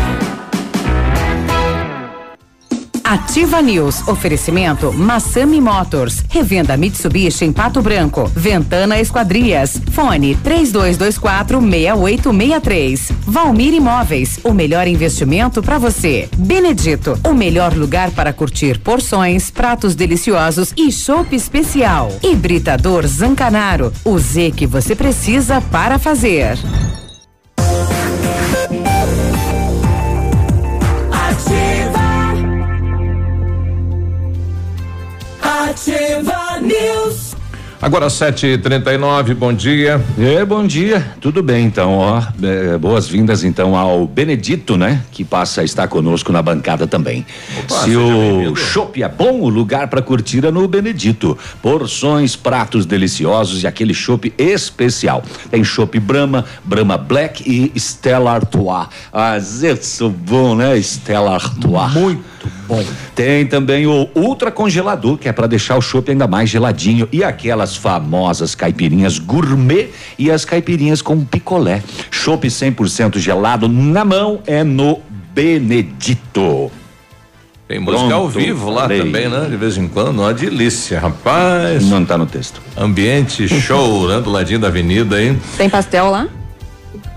Ativa News. Oferecimento Massami Motors. Revenda Mitsubishi em Pato Branco. Ventana Esquadrias. Fone 3224 6863. Valmir Imóveis. O melhor investimento para você. Benedito. O melhor lugar para curtir porções, pratos deliciosos e chopp especial. Hibridador Zancanaro. O Z que você precisa para fazer. Agora 7h39, bom dia. É, bom dia, tudo bem então, ó. É, Boas-vindas então ao Benedito, né? Que passa a estar conosco na bancada também. Se o chopp é bom, o lugar para curtir é no Benedito. Porções, pratos deliciosos e aquele chopp especial. Tem chopp Brahma, Brahma Black e Stella Artois. Ah, isso bom, né? Stella Artois. Muito bom. Tem também o ultra congelador, que é para deixar o chopp ainda mais geladinho e aquelas famosas caipirinhas gourmet e as caipirinhas com picolé. Chopp 100% gelado na mão é no Benedito. Tem música ao Pronto, vivo lá falei. também, né? De vez em quando, uma delícia, rapaz. Não tá no texto. Ambiente show, né? Do ladinho da avenida aí. Tem pastel lá?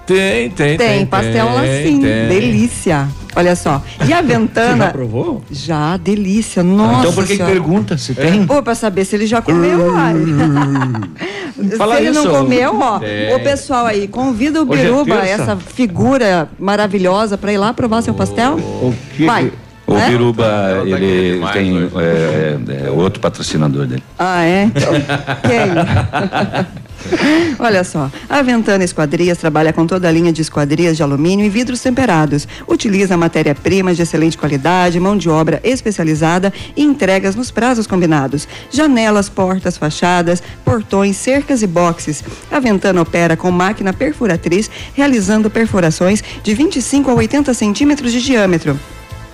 Tem, tem, tem. Tem, pastel lá sim. tem. Delícia. Olha só. E a Ventana. Você já provou? Já, delícia. Nossa. então por que que pergunta se tem? Pô, pra saber se ele já comeu, ai. Fala se ele isso. não comeu, ó. Tem. Ô, pessoal aí, convida o é Biruba, terça. essa figura maravilhosa, pra ir lá provar seu pastel. Vai. O né? Biruba, ele tem é, é, outro patrocinador dele. Ah, é? Então, Quem? Olha só, a Ventana Esquadrias trabalha com toda a linha de esquadrias de alumínio e vidros temperados. Utiliza matéria-prima de excelente qualidade, mão de obra especializada e entregas nos prazos combinados. Janelas, portas, fachadas, portões, cercas e boxes. A Ventana opera com máquina perfuratriz, realizando perfurações de 25 a 80 centímetros de diâmetro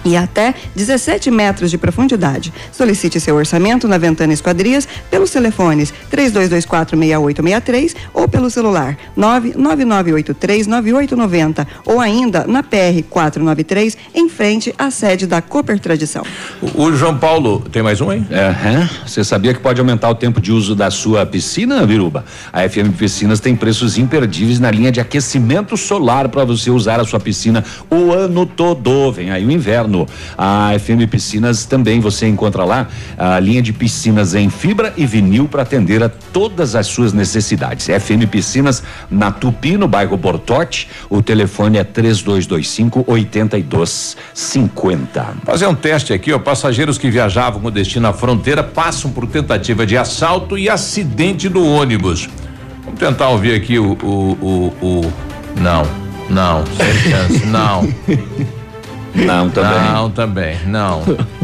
e até 17 metros de profundidade. Solicite seu orçamento na Ventana Esquadrias pelos telefones 32246863 ou pelo celular 999839890 ou ainda na PR 493 em frente à sede da Cooper Tradição. O, o João Paulo, tem mais um aí? Aham. Você sabia que pode aumentar o tempo de uso da sua piscina, Biruba? A FM Piscinas tem preços imperdíveis na linha de aquecimento solar para você usar a sua piscina o ano todo. Vem aí o inverno. A FM Piscinas também você encontra lá a linha de piscinas em fibra e vinil para atender a todas as suas necessidades. FM Piscinas na Tupi, no bairro Bortote. O telefone é 3225 8250. Fazer um teste aqui, ó. Passageiros que viajavam com destino à fronteira passam por tentativa de assalto e acidente do ônibus. Vamos tentar ouvir aqui o. o, o, o- Não, não, sem chance, não. Não, também. Não, também, não,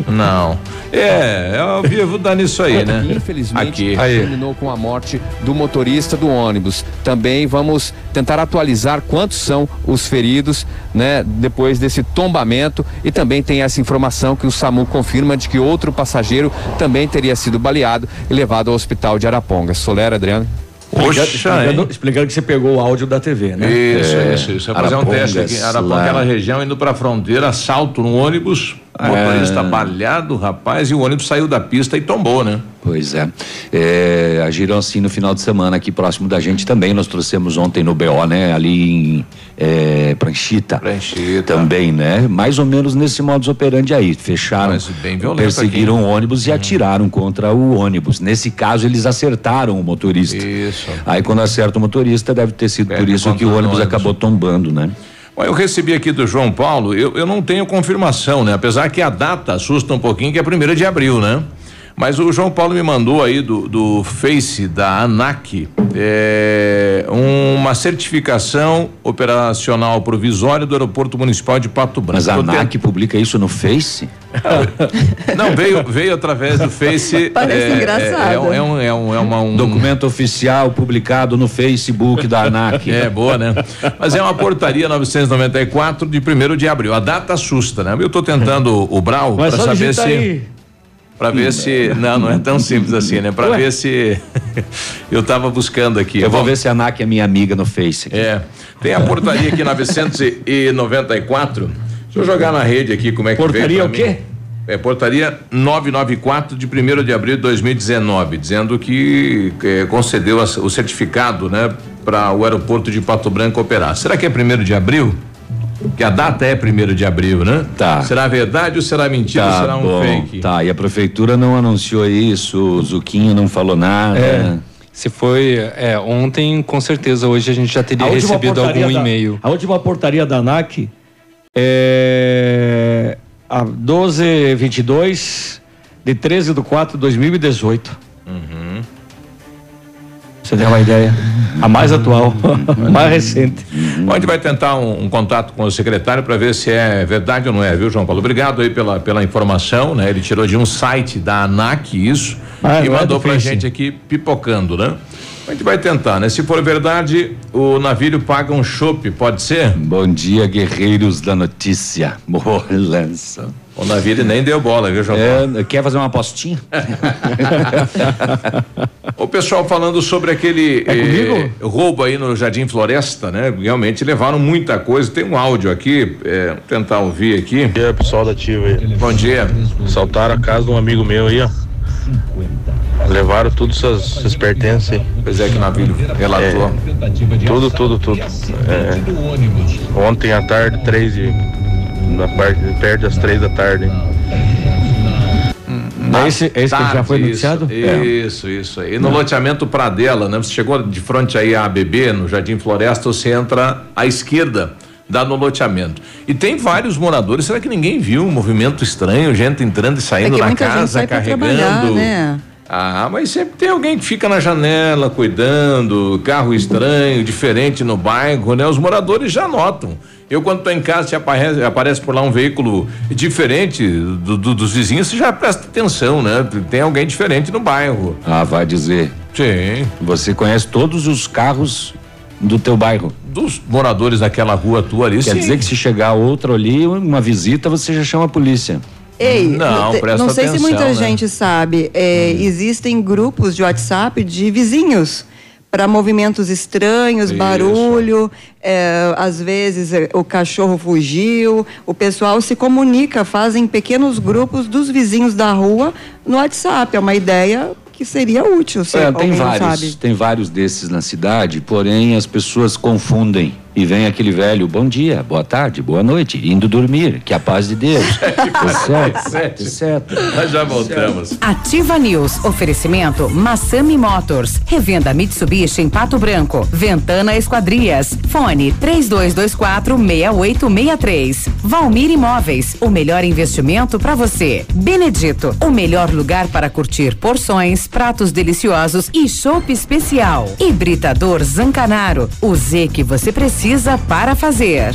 não. É, é ao vivo dá nisso aí, né? Infelizmente, Aqui. Terminou com a morte do motorista do ônibus. Também vamos tentar atualizar quantos são os feridos, né, depois desse tombamento. E também tem essa informação que o SAMU confirma de que outro passageiro também teria sido baleado e levado ao hospital de Araponga. Solera, Adriano. Poxa, explicando, explicando que você pegou o áudio da TV, né? Isso, É, isso, isso. Fazer um teste aqui. Araponga, aquela região, indo pra fronteira, assalto no ônibus, motorista É. balhado, rapaz, e o ônibus saiu da pista e tombou, né? Pois é. é. Agiram assim no final de semana aqui próximo da gente também. Nós trouxemos ontem no BO, né? Ali em é, Pranchita. Pranchita. Também, né? Mais ou menos nesse modus operandi aí. Fecharam, Mas bem violento perseguiram o ônibus e atiraram contra o ônibus. Nesse caso, eles acertaram o motorista. Isso. Aí quando acerta o motorista, deve ter sido por Perde isso que o ônibus ônibus. acabou tombando, né? Eu recebi aqui do João Paulo, eu, eu não tenho confirmação, né? Apesar que a data assusta um pouquinho, que é primeira de abril, né? Mas o João Paulo me mandou aí do, do Face da ANAC é, uma certificação operacional provisória do Aeroporto Municipal de Pato Branco. Mas a ANAC tendo- publica isso no Face? Não, veio, veio através do Face. Parece engraçado. É, é, um- é um, é, um, é uma, um Documento oficial publicado no Facebook da ANAC. É, boa, né? Mas é uma portaria 994 de 1 de abril. A data assusta, né? Eu tô tentando o Brau Mas para saber se. aí. Pra ver se. Não, não é tão simples assim, né? Pra Ué? ver se. Eu tava buscando aqui. Eu vou Bom, ver se a ANAC é minha amiga no Face. É. Tem a portaria aqui 994. Deixa eu jogar na rede aqui como é que Portaria veio pra o quê? mim. É portaria 994 de 1 de abril de 2019, dizendo que eh, concedeu as- o certificado, né, para o aeroporto de Pato Branco operar. Será que é 1 de abril? Que a data é 1 de abril, né? Tá. Será verdade ou será mentira ou Tá será um bom, fake? Tá, e a prefeitura não anunciou isso, o Zuquinho não falou nada. É, se foi é, ontem, com certeza, hoje a gente já teria recebido algum e-mail. A última portaria da ANAC é a 1222 de 13 de 4 de 2018. Uhum. Você tem uma ideia? A mais atual, a mais recente. Bom, a gente vai tentar um, um contato com o secretário para ver se é verdade ou não é, viu, João Paulo? Obrigado aí pela, pela informação, né? Ele tirou de um site da ANAC isso Ah, e é mandou do pra Face. gente aqui pipocando, né? A gente vai tentar, né? Se for verdade, o navio paga um chopp, pode ser? Bom dia, guerreiros da notícia. Boa lança. O navio nem deu bola, viu, João? É, quer fazer uma apostinha? O pessoal falando sobre aquele É comigo? eh, roubo aí no Jardim Floresta, né? Realmente levaram muita coisa. Tem um áudio aqui, eh, vou tentar ouvir aqui. Bom dia, pessoal da Ativa aí. Bom dia. Saltaram a casa de um amigo meu aí, ó. Levaram tudo seus, seus pertences aí. Pois é que o navio relatou. tudo, tudo, tudo. É, ontem à tarde, três e. Na parte, perto das três da tarde. É esse, é esse que já foi Tarde, noticiado? Isso, isso, isso aí. E no loteamento Pradela, né? Você chegou de frente aí à ABB, no Jardim Floresta, você entra à esquerda, dá no loteamento. E tem vários moradores, será que ninguém viu um movimento estranho, gente entrando e saindo é da casa, sai carregando? né? Ah, mas sempre tem alguém que fica na janela cuidando, carro estranho, diferente no bairro, né? Os moradores já notam. Eu, quando tô em casa, se aparece, aparece por lá um veículo diferente do- do- dos vizinhos, você já presta atenção, né? Tem alguém diferente no bairro. Ah, vai dizer. Sim. Você conhece todos os carros do teu bairro. Dos moradores daquela rua tua ali, Quer sim. dizer que se chegar outro ali, uma visita, você já chama a polícia. Ei, Não, presta não sei se atenção, muita né? gente sabe, é, existem grupos de WhatsApp de vizinhos para movimentos estranhos, Isso. barulho, é, às vezes é, o cachorro fugiu, o pessoal se comunica, fazem pequenos grupos dos vizinhos da rua no WhatsApp. É uma ideia que seria útil, se É, tem vários, sabe. tem vários desses na cidade, porém as pessoas confundem e vem aquele velho bom dia, boa tarde, boa noite, indo dormir, que a paz de Deus. Certo, certo. Nós já voltamos. Ativa News. Oferecimento Massami Motors. Revenda Mitsubishi em Pato Branco. Ventana Esquadrias. Fone 3224 6863. Valmir Imóveis. O melhor investimento para você. Benedito. O melhor lugar para curtir porções, pratos deliciosos e chopp especial. Hibridador Zancanaro. O Z que você precisa para fazer.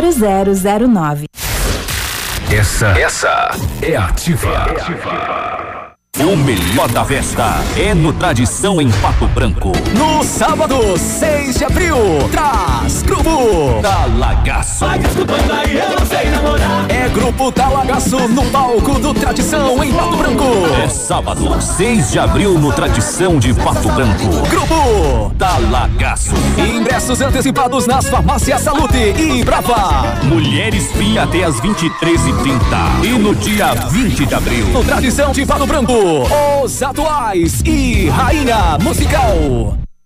0009. Essa, essa é ativa. O melhor da festa é no Tradição em Pato Branco. No sábado, 6 de abril, traz Grupo Talagaço. É Grupo Talagaço no palco do Tradição em Pato Branco. É sábado, 6 de abril no Tradição de Pato Branco. Grupo Talagaço. Ingressos antecipados nas farmácias Salute e Brava. Mulheres Fim até as 23h30. E no dia 20 de abril, no Tradição de Pato Branco, os atuais e Rainha Musical.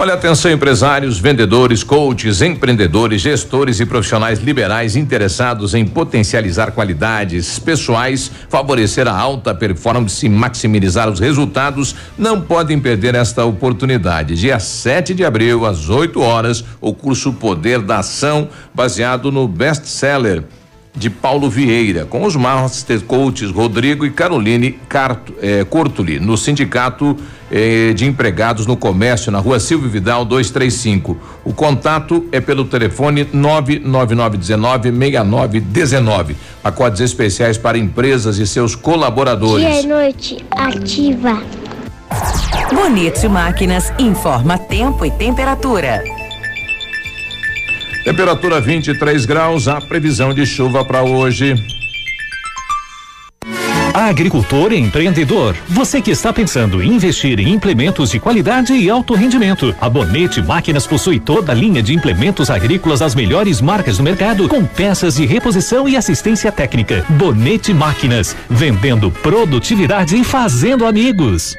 Olha, atenção empresários, vendedores, coaches, empreendedores, gestores e profissionais liberais interessados em potencializar qualidades pessoais, favorecer a alta performance e maximizar os resultados, não podem perder esta oportunidade. Dia 7 de abril, às 8 horas, o curso Poder da Ação, baseado no best-seller de Paulo Vieira, com os master coaches Rodrigo e Caroline Carto, eh, Cortuli, no Sindicato eh, de Empregados no Comércio, na rua Silvio Vidal 235. O contato é pelo telefone 999196919. Pacotes especiais para empresas e seus colaboradores. Dia e noite, ativa. Bonito Máquinas informa tempo e temperatura. Temperatura 23 graus, a previsão de chuva para hoje. Agricultor e empreendedor, você que está pensando em investir em implementos de qualidade e alto rendimento, a Bonete Máquinas possui toda a linha de implementos agrícolas das melhores marcas do mercado, com peças de reposição e assistência técnica. Bonete Máquinas, vendendo produtividade e fazendo amigos.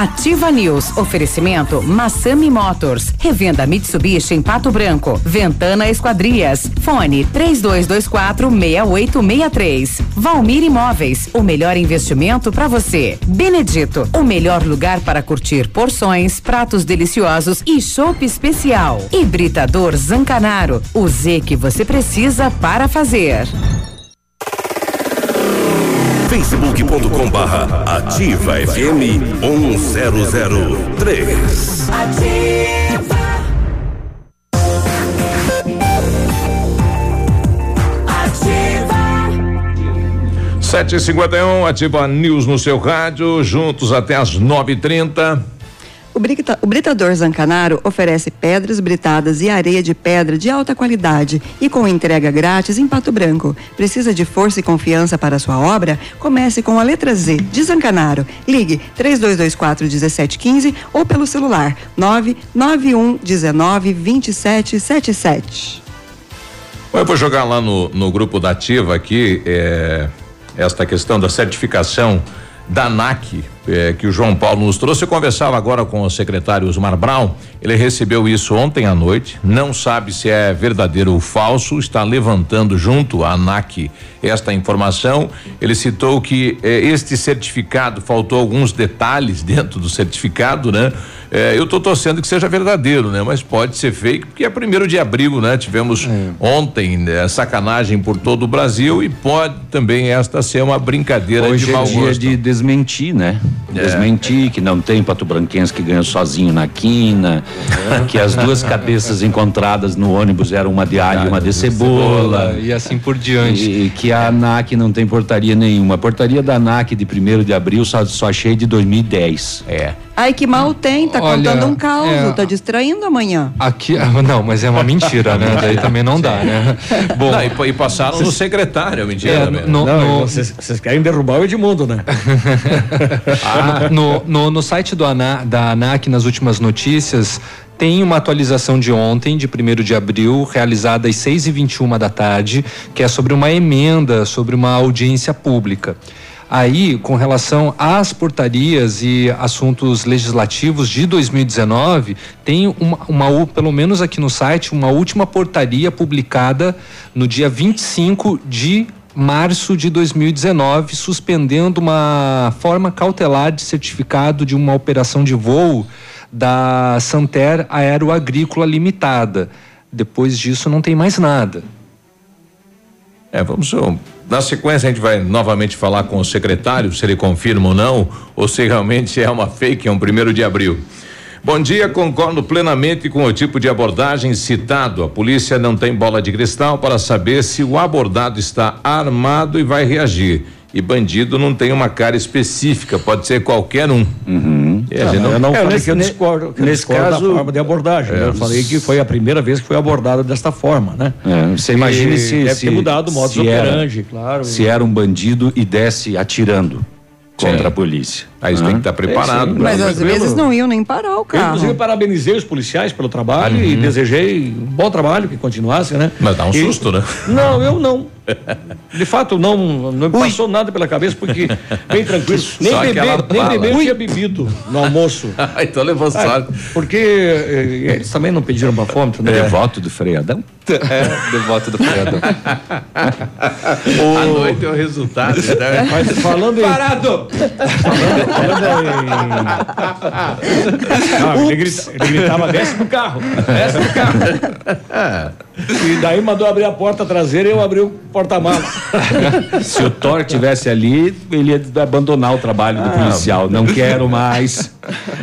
Ativa News. Oferecimento Massami Motors. Revenda Mitsubishi em Pato Branco. Ventana Esquadrias. Fone 3224 6863. Valmir Imóveis. O melhor investimento para você. Benedito. O melhor lugar para curtir porções, pratos deliciosos e chopp especial. Hibridador Zancanaro. O Z que você precisa para fazer. facebook.com barra ativa FM 1003. Sete e cinquenta e um, ativa News no seu rádio, juntos até as nove e trinta. O, brita, o Britador Zancanaro oferece pedras britadas e areia de pedra de alta qualidade e com entrega grátis em Pato Branco. Precisa de força e confiança para sua obra? Comece com a letra Z de Zancanaro. Ligue 3224 1715 ou pelo celular 991 19 2777. Eu vou jogar lá no, no grupo da Ativa aqui é, esta questão da certificação da ANAC, eh, que o João Paulo nos trouxe. Eu conversava agora com o secretário Osmar Brown. Ele recebeu isso ontem à noite. Não sabe se é verdadeiro ou falso. Está levantando junto à ANAC esta informação. Ele citou que eh, este certificado faltou alguns detalhes dentro do certificado, né? Eh, eu estou torcendo que seja verdadeiro, né? Mas pode ser fake, porque é primeiro de abril, né? Tivemos ontem né, sacanagem por todo o Brasil e pode também esta ser uma brincadeira Hoje de é mau dia gosto. de desmentir, né? É. Desmentir que não tem Pato Branquense que ganhou sozinho na quina, que as duas cabeças encontradas no ônibus eram uma de alho e uma de cebola. E assim por diante. E que a ANAC não tem portaria nenhuma. A portaria da ANAC de 1 de abril só, só achei de 2010. É. Ai, que mal tem, tá Olha, contando um caos, é. tá distraindo amanhã. Aqui, não, mas é uma mentira, né? Daí também não dá, né? Bom, Não, e, e passaram no secretário, mentira É, também. no- Não, no- vocês, querem derrubar o Edmundo, né? Ah, no, no, no site do ANA, da ANAC, nas últimas notícias, tem uma atualização de ontem, de 1 de abril, realizada às 6 e 21 da tarde, que é sobre uma emenda, sobre uma audiência pública. Aí, com relação às portarias e assuntos legislativos de 2019, tem uma, uma, pelo menos aqui no site, uma última portaria publicada no dia 25 de março de 2019, suspendendo uma forma cautelar de certificado de uma operação de voo da Santer Aeroagrícola Limitada. Depois disso não tem mais nada. É, vamos. Na sequência, a gente vai novamente falar com o secretário, se ele confirma ou não, ou se realmente é uma fake, é um primeiro de abril. Bom dia, concordo plenamente com o tipo de abordagem citado. A polícia não tem bola de cristal para saber se o abordado está armado e vai reagir. E bandido não tem uma cara específica, pode ser qualquer um. E a gente eu não É, falei nesse- que eu discordo, que eu nesse discordo caso- da forma de abordagem. né? É, eu falei que foi a primeira vez que foi abordada desta forma, né? É, você imagine E se deve se, ter mudado o era- operandi, claro. Se era um bandido e desse atirando contra a polícia. Aí você tem que estar preparado. Mas às vezes não iam nem parar o Eu, carro. inclusive, parabenizei os policiais pelo trabalho Uhum. e desejei um bom trabalho, que continuasse, né? Mas dá um E- susto, né? Não, eu não. De fato, não, não me passou nada pela cabeça, porque bem tranquilo. Nem Só beber, nem beber eu Ui. tinha bebido no almoço. então levou Ah, sorte. Porque eh, eles também não pediram bafômetro, né? Devoto do freadão? É, devoto do freadão. À noite é o resultado. né? Mas falando em. Parado! Não, ele, ele gritava, desce do carro, desce do carro. E daí mandou abrir a porta traseira e eu abri o porta-mala. Se o Thor tivesse ali, ele ia abandonar o trabalho do Ah. policial. Não quero mais,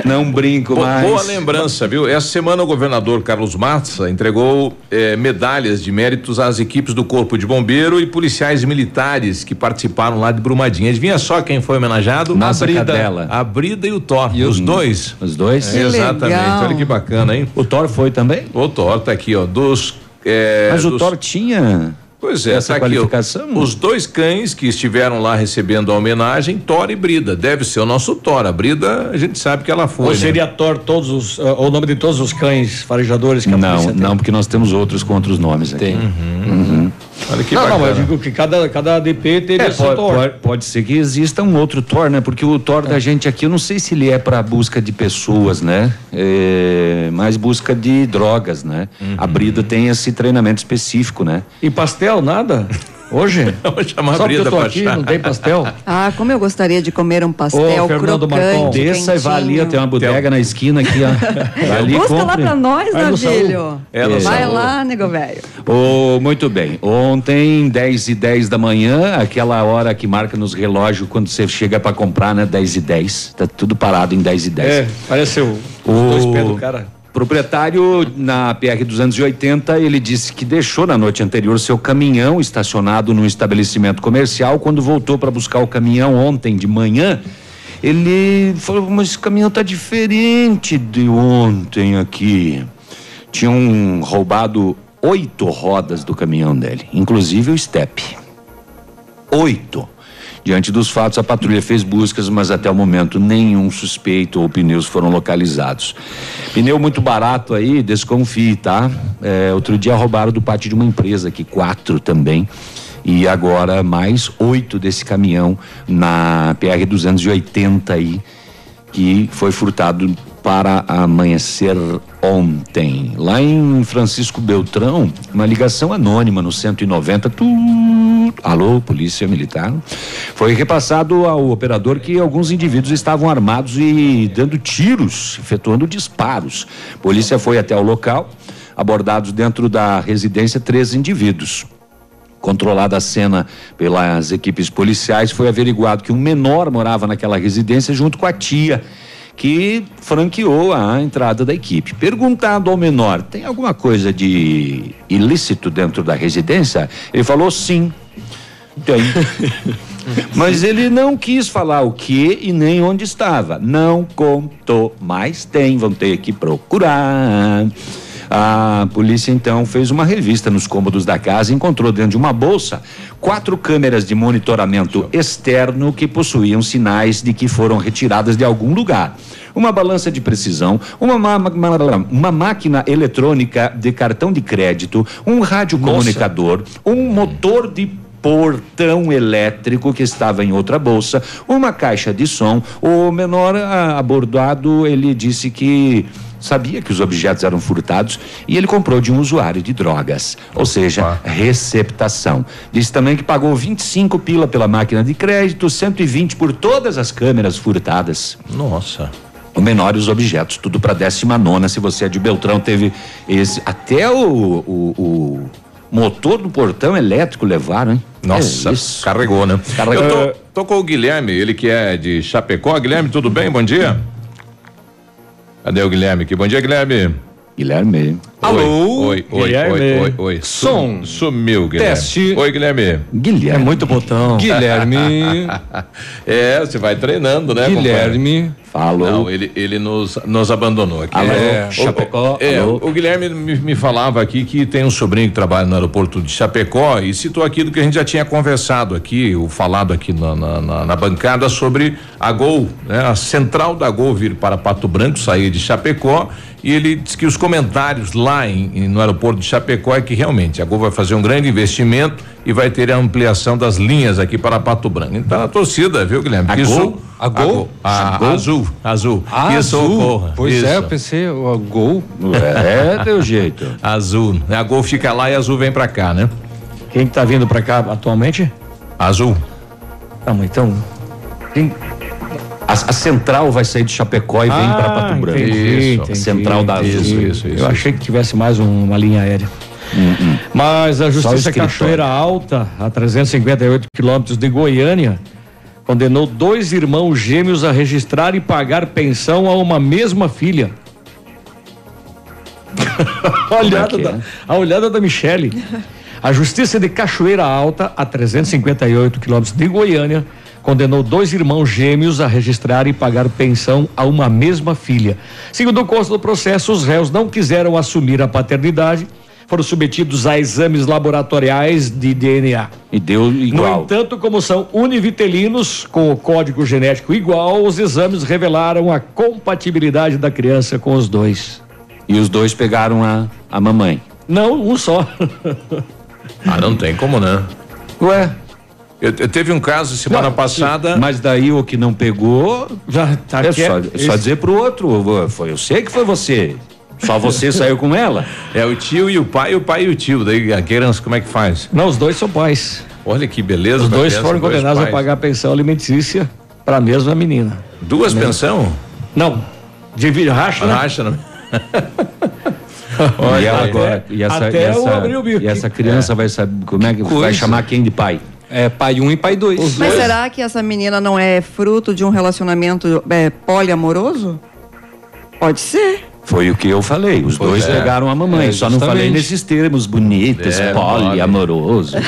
não brinco Bo- mais. Boa lembrança, viu? Essa semana o governador Carlos Massa entregou eh, medalhas de méritos às equipes do Corpo de Bombeiro e policiais militares que participaram lá de Brumadinho. Adivinha só quem foi homenageado? Nossa a Brida. cadela. A Brida e o Thor. os dois. Os dois? É, exatamente. legal. Olha que bacana, hein? O Thor foi também? O Thor tá aqui, ó. Dos. eh, Mas o dos- Thor tinha Pois é, essa tá aqui, qualificação? Os dois cães que estiveram lá recebendo a homenagem, Thor e Brida. Deve ser o nosso Thor. A Brida, a gente sabe que ela foi. Ou né? seria Thor todos os, ah, o nome de todos os cães farejadores que a Não, não, porque nós temos outros com outros nomes aqui. Tem. Uhum. Olha que não, não, bacana. eu digo que cada, cada ADP teria É, seu pode, Thor. pode- pode ser que exista um outro Thor, né? Porque o Thor da gente aqui, eu não sei se ele é para busca de pessoas, né? É, mais busca de drogas, né? A Brida tem esse treinamento específico, né? E pastel, nada? Hoje? Vou chamar Só a Brida pra aqui, não tem pastel? Ah, como eu gostaria de comer um pastel Ô, Fernando crocante, Marcon, desça e vá ali, quentinho. tem uma bodega na esquina aqui, ali, Busca lá compre. pra nós, Vai no Navilho. É, no Vai Saúl. lá, nego velho. Oh, muito bem. Ontem, 10 e 10 da manhã, aquela hora que marca nos relógios quando você chega para comprar, né? 10 e 10. Tá tudo parado em 10 e 10. É, parece o, os dois pés do cara. Proprietário na PR 280, ele disse que deixou na noite anterior seu caminhão estacionado num estabelecimento comercial. Quando voltou para buscar o caminhão ontem de manhã, ele falou: Mas esse caminhão tá diferente de ontem aqui. Tinham roubado oito rodas do caminhão dele, inclusive o step. Oito. Diante dos fatos, a patrulha fez buscas, mas até o momento nenhum suspeito ou pneus foram localizados. Pneu muito barato aí, desconfie, tá? É, outro dia roubaram do pátio de uma empresa aqui, quatro também. E agora mais oito desse caminhão na PR 280 aí, que foi furtado para amanhecer ontem. Lá em Francisco Beltrão, uma ligação anônima no 190. Tu, alô, Polícia Militar. Foi repassado ao operador que alguns indivíduos estavam armados e dando tiros, efetuando disparos. Polícia foi até o local, abordados dentro da residência três indivíduos. Controlada a cena pelas equipes policiais, foi averiguado que um menor morava naquela residência junto com a tia, que franqueou a entrada da equipe. Perguntado ao menor, tem alguma coisa de ilícito dentro da residência? Ele falou sim. Tem. Mas ele não quis falar o que e nem onde estava. Não contou, mas tem, vão ter que procurar. A polícia então fez uma revista nos cômodos da casa e encontrou dentro de uma bolsa quatro câmeras de monitoramento externo que possuíam sinais de que foram retiradas de algum lugar. Uma balança de precisão, uma, ma- ma- uma máquina eletrônica de cartão de crédito, um rádio comunicador, um motor de portão elétrico que estava em outra bolsa, uma caixa de som. O menor abordado, ele disse que sabia que os objetos eram furtados e ele comprou de um usuário de drogas, ou seja, receptação. Disse também que pagou 25 pila pela máquina de crédito, 120 por todas as câmeras furtadas. Nossa. O menor e os objetos, tudo para décima nona. Se você é de Beltrão, teve esse. Até o, o, o, Motor do portão elétrico levaram, hein? Nossa, É carregou, né? Carregou. Eu tô, tô com o Guilherme, ele que é de Chapecó. Guilherme, tudo bem? Bom dia. Cadê o Guilherme aqui? Bom dia, Guilherme. Guilherme. Alô? Oi, oi, Guilherme. oi, oi, oi. Som. Sumiu, Guilherme. Teste. Oi, Guilherme. Guilherme. É muito botão. Guilherme. é, você vai treinando, né, Guilherme. Falou. Não, ele, ele nos, nos abandonou aqui. Alô, É, Chapecó, O, é, alô. o Guilherme me, me falava aqui que tem um sobrinho que trabalha no aeroporto de Chapecó e citou aquilo que a gente já tinha conversado aqui, ou falado aqui na, na, na- na bancada sobre a Gol, né? A central da Gol vir para Pato Branco, sair de Chapecó e ele disse que os comentários lá em- em- no aeroporto de Chapecó é que realmente a Gol vai fazer um grande investimento e vai ter a ampliação das linhas aqui para Pato Branco. Então a torcida, viu, Guilherme? A Que Gol? isso- A Gol? A, A Gol? azul, azul. Ah, Isso azul. ocorra. Pois Isso. é, eu pensei, o gol. É, deu jeito. Azul. A Gol fica lá e a Azul vem pra cá, né? Quem que tá vindo pra cá atualmente? Azul. Ah, mas então. Quem... A, a central vai sair de Chapecó e vem Ah, para Pato Branco. entendi, Isso. entendi, central da Azul. entendi. Eu achei que tivesse mais um- uma linha aérea. Mas a Justiça. Cachoeira Alta, a 358 quilômetros de Goiânia, condenou dois irmãos gêmeos a registrar e pagar pensão a uma mesma filha. a, olhada é que da, é? a olhada da Michele. A Justiça de Cachoeira Alta, a 358 quilômetros de Goiânia, condenou dois irmãos gêmeos a registrar e pagar pensão a uma mesma filha. Segundo o curso do processo, os réus não quiseram assumir a paternidade, foram submetidos a exames laboratoriais de DNA. E deu No igual. entanto, como são univitelinos, com o código genético igual, os exames revelaram a compatibilidade da criança com os dois. E os dois pegaram a, a mamãe. Não, um só. Ah, não tem como, né? Ué? Eu, eu teve um caso semana passada. Mas daí o que não pegou. Já tá é só, é só esse- dizer pro outro. Foi eu sei que foi você. Só você saiu com ela. É o tio e o pai, o pai e o tio. Daí a criança, como é que faz? Não, os dois são pais. Olha que beleza. Os dois foram dois condenados a pagar pensão alimentícia para a mesma menina. Duas Mesmo. pensão? Não. Divide, racha, né? Racha, né? e ela agora. E essa, até e essa, eu abri o bico. e essa criança vai saber como é que vai chamar quem de pai? É pai 1 um e pai 2. Mas será que essa menina não é fruto de um relacionamento é, poliamoroso? Pode ser. Foi o que eu falei. Os Pois dois é. pegaram a mamãe. É, Só não falei nesses termos bonitos, É, poli, amoroso.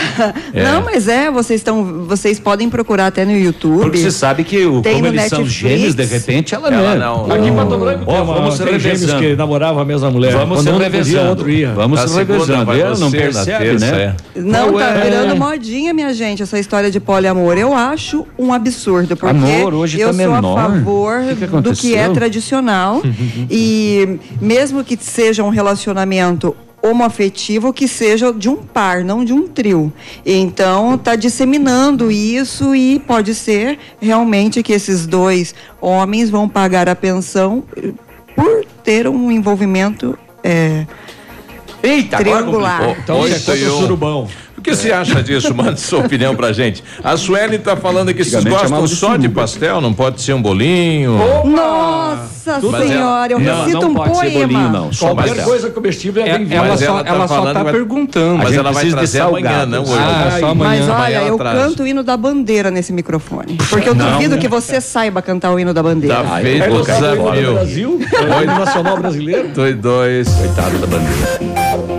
É. Não, mas é, vocês estão, vocês podem procurar até no YouTube. Porque você sabe que o, Tem como eles são Netflix. gêmeos, de repente ela, Ela não. não. Aqui em Pato Branco uma, vamos se tem gêmeos revezando. que namoravam a mesma mulher. Vamos Quando se um revezando. outro ia. Vamos Na se segunda revezando. não percebe, né? Não, tá Ué. virando modinha, minha gente, essa história de poliamor. Eu acho um absurdo, porque Amor, hoje eu tá sou menor. a favor que que do que é tradicional. e mesmo que seja um relacionamento homoafetivo que seja de um par, não de um trio. Então, está disseminando isso e pode ser realmente que esses dois homens vão pagar a pensão eh, por ter um envolvimento é, Eita, triangular. complicou. Então você é um. surubão. O que você acha disso? Manda sua opinião pra gente. A Sueli tá falando que vocês gostam de só de pastel, não pode ser um bolinho. Nossa Mas senhora, eu Não, recito não um pode ser poema. bolinho, não. Só Qualquer pastel. coisa comestível é É, bem-vinda. ela só, ela tá ela só tá vai- perguntando. Mas ela vai precisa de trazer amanhã, salgado. não hoje. Ah, só amanhã. Mas olha, eu traz. canto o hino da bandeira nesse microfone. Porque eu Não. duvido que você saiba cantar o hino da bandeira. Tá feito eu o desafio. Brasil, é o hino nacional brasileiro. Dois, dois. Coitado da bandeira.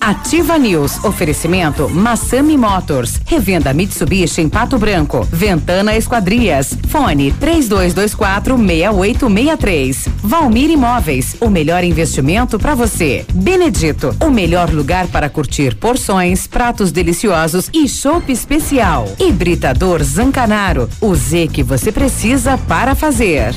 Ativa News. Oferecimento Massami Motors. Revenda Mitsubishi em Pato Branco. Ventana Esquadrias. Fone 3224 6863. Valmir Imóveis. O melhor investimento para você. Benedito. O melhor lugar para curtir porções, pratos deliciosos e chopp especial. Hibridador Zancanaro. O Z que você precisa para fazer.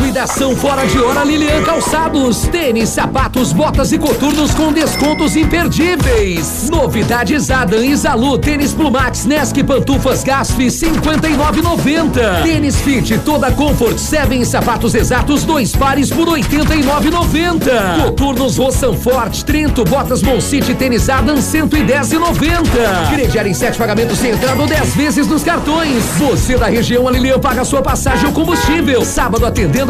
Promoção fora de hora Lilian Calçados. Tênis, sapatos, botas e coturnos com descontos imperdíveis. Novidades Adam e Zalu, tênis Plumax, Nesc, pantufas Gasp, 59,90. Tênis Fit, toda Comfort, Seven sapatos exatos, dois pares por 89,90. Coturnos Roçan Forte, Trento, botas Moncite, tênis Adam, 110,90. Crediar em sete pagamentos sem entrada ou 10 vezes nos cartões. Você da região, a Lilian paga sua passagem ou combustível. Sábado atendendo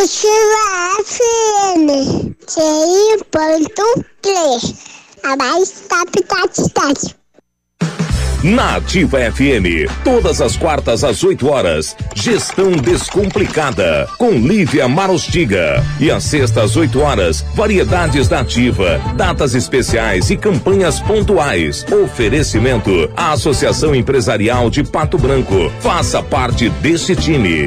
Ativa FM, TI.3, a mais top da cidade. Na Ativa FM, todas as quartas às 8 horas, Gestão Descomplicada, com Lívia Marostiga. E às sextas às 8 horas, variedades da Ativa, datas especiais e campanhas pontuais. Oferecimento à Associação Empresarial de Pato Branco. Faça parte deste time.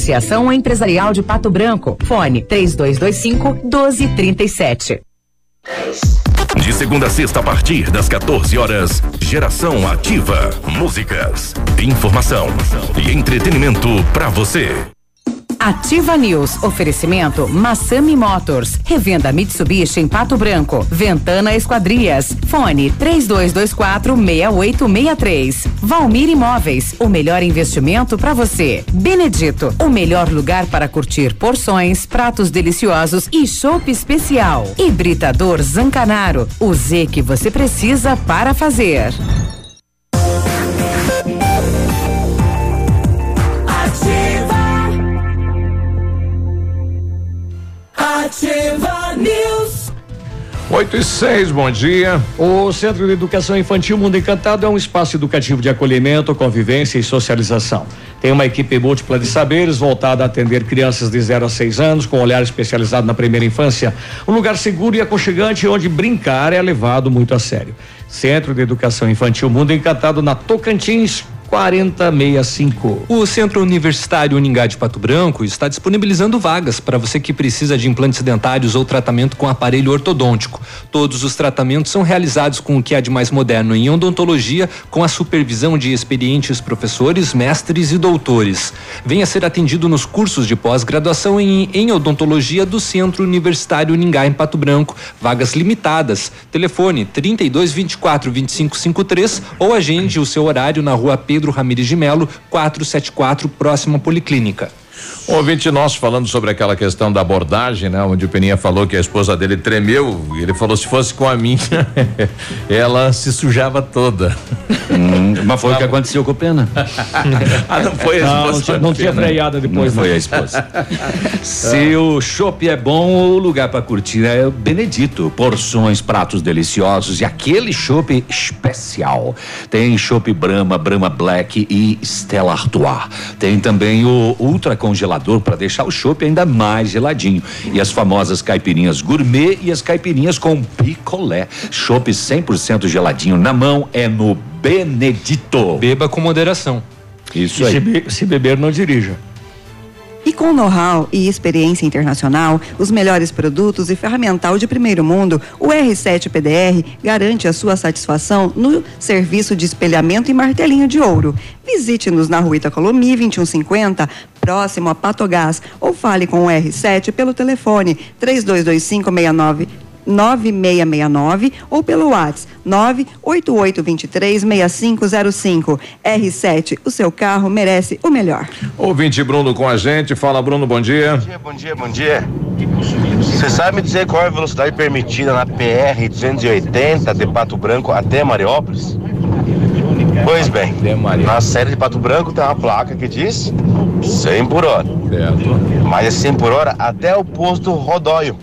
Associação Empresarial de Pato Branco. Fone 3225 1237. De segunda a sexta, a partir das 14 horas, Geração Ativa. Músicas, informação e entretenimento para você. Ativa News. Oferecimento Massami Motors. Revenda Mitsubishi em Pato Branco. Ventana Esquadrias. Fone 3224 6863. Valmir Imóveis. O melhor investimento para você. Benedito. O melhor lugar para curtir porções, pratos deliciosos e chopp especial. Hibridador Zancanaro. O Z que você precisa para fazer. 8 e 6, bom dia. O Centro de Educação Infantil Mundo Encantado é um espaço educativo de acolhimento, convivência e socialização. Tem uma equipe múltipla de saberes voltada a atender crianças de 0 a 6 anos, com olhar especializado na primeira infância. Um lugar seguro e aconchegante onde brincar é levado muito a sério. Centro de Educação Infantil Mundo Encantado na Tocantins 4065. O Centro Universitário Uningá de Pato Branco está disponibilizando vagas para você que precisa de implantes dentários ou tratamento com aparelho ortodôntico. Todos os tratamentos são realizados com o que há de mais moderno em odontologia, com a supervisão de experientes professores, mestres e doutores. Venha ser atendido nos cursos de pós-graduação em, em odontologia do Centro Universitário Uningá em Pato Branco. Vagas limitadas. Telefone 32 24 25 53 ou agende o seu horário na rua Pedro Ramires de Melo, 474, próxima Policlínica. Um ouvinte nosso falando sobre aquela questão da abordagem, né? Onde o Peninha falou que a esposa dele tremeu. E ele falou: se fosse com a minha, ela se sujava toda. Hum, mas foi o que aconteceu com o Pena. ah, não foi a esposa. não tinha- não tinha Pena. freada depois, Não foi né? a esposa. Se o chopp é bom, o lugar para curtir é o Benedito. Porções, pratos deliciosos e aquele chopp especial. Tem chopp Brahma, Brahma Black e Stella Artois. Tem também o ultra congelador para deixar o chopp ainda mais geladinho. E as famosas caipirinhas gourmet e as caipirinhas com picolé. Chopp 100% geladinho na mão é no Benedito. Beba com moderação. Isso E se, aí. be- se beber, não dirija. E com know-how e experiência internacional, os melhores produtos e ferramental de primeiro mundo, o R7 PDR garante a sua satisfação no serviço de espelhamento e martelinho de ouro. Visite-nos na rua Itacolomi 2150, próximo a Patogás, ou fale com o R7 pelo telefone 322569 9669 ou pelo WhatsApp 988236505. R7, o seu carro merece o melhor. Ouvinte Bruno com a gente. Fala, Bruno, bom dia. Bom dia, bom dia. Você sabe me dizer qual é a velocidade permitida na PR 280 de Pato Branco até Mariópolis? Pois bem, na série de Pato Branco tem uma placa que diz 100 por hora. Mas é 100 por hora até o posto Rodóio.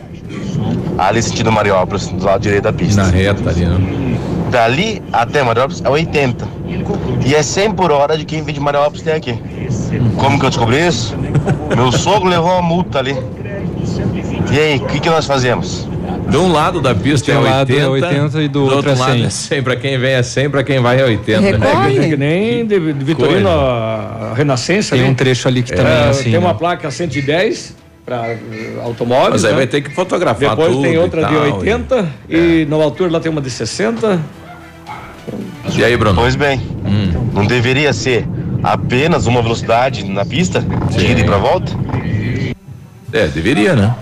Ali sentido Mariópolis, do lado direito da pista. Na reta ali, né? Dali até Mariópolis é 80. E é 100 por hora de quem vem de Mariópolis até aqui. Como que eu descobri isso? Meu sogro levou uma multa ali. E aí, o que, que nós fazemos? De um lado da pista um é 80, lado é 80 e do outro é lado 100. é 100. Pra quem vem é 100, pra quem vai é 80. É que, que nem de, de Vitorino Renascença, Tem né? um trecho ali que É, também é assim. Tem uma né? placa 110 para automóveis. Mas aí né? vai ter que fotografar Depois tudo tem e outra de tal, 80 e, no altura lá tem uma de 60. E aí, Bruno? Pois bem, não deveria ser apenas uma velocidade na pista, de ida e pra volta? É, deveria, né?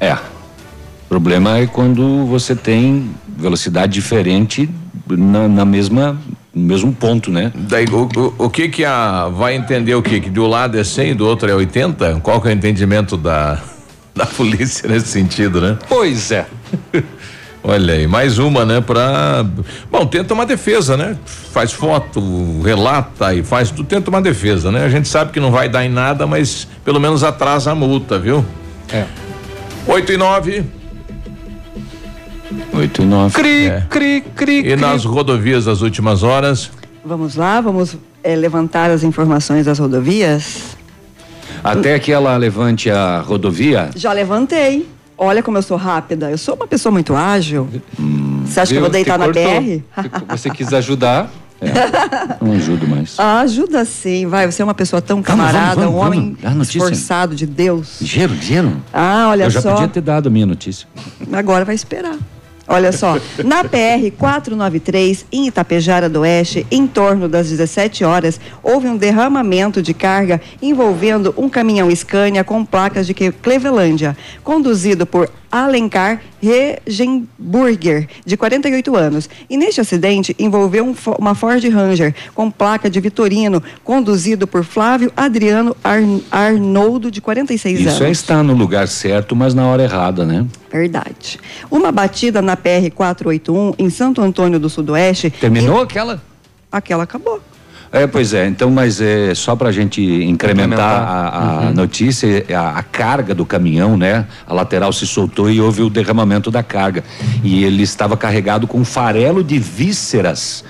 É. O problema é quando você tem velocidade diferente na, na mesma, no mesmo ponto, né? Daí, o, o, o que que a vai entender o que que do lado é 100 e do outro é 80? Qual que é o entendimento da da polícia nesse sentido, né? Pois é. Olha aí, mais uma, né, pra bom, tenta uma defesa, né? Faz foto, relata e faz tudo, tenta uma defesa, né? A gente sabe que não vai dar em nada, mas pelo menos atrasa a multa, viu? É. 8 e 9. 8 e 9. Cri, É. cri, cri, E cri. nas rodovias das últimas horas? Vamos lá, vamos eh, levantar as informações das rodovias. Até que ela levante a rodovia, Já levantei. Olha como eu sou rápida. Eu sou uma pessoa muito ágil. Você acha que eu vou Viu? deitar na. BR? Você quis ajudar. não ajudo mais. Ah, ajuda sim, vai. Você é uma pessoa tão camarada, vamos, um vamos, homem vamos. A notícia. esforçado de Deus. Dinheiro, dinheiro. Ah, olha Eu já só. podia ter dado a minha notícia. Agora vai esperar. Olha só, na PR 493, em Itapejara do Oeste, em torno das 17 horas, houve um derramamento de carga envolvendo um caminhão Scania com placas de Clevelândia, conduzido por Alencar Regenburger, de 48 anos. E neste acidente envolveu um uma Ford Ranger com placa de Vitorino, conduzido por Flávio Adriano Ar- Arnoldo, de 46 anos. Isso é estar no lugar certo, mas na hora errada, né? Verdade. Uma batida na PR 481 em Santo Antônio do Sudoeste. Terminou aquela? Aquela acabou. É, pois é. Então, mas é só para a gente incrementar a, a Uhum. notícia, a, a carga do caminhão, né? A lateral se soltou e houve o derramamento da carga. E ele estava carregado com farelo de vísceras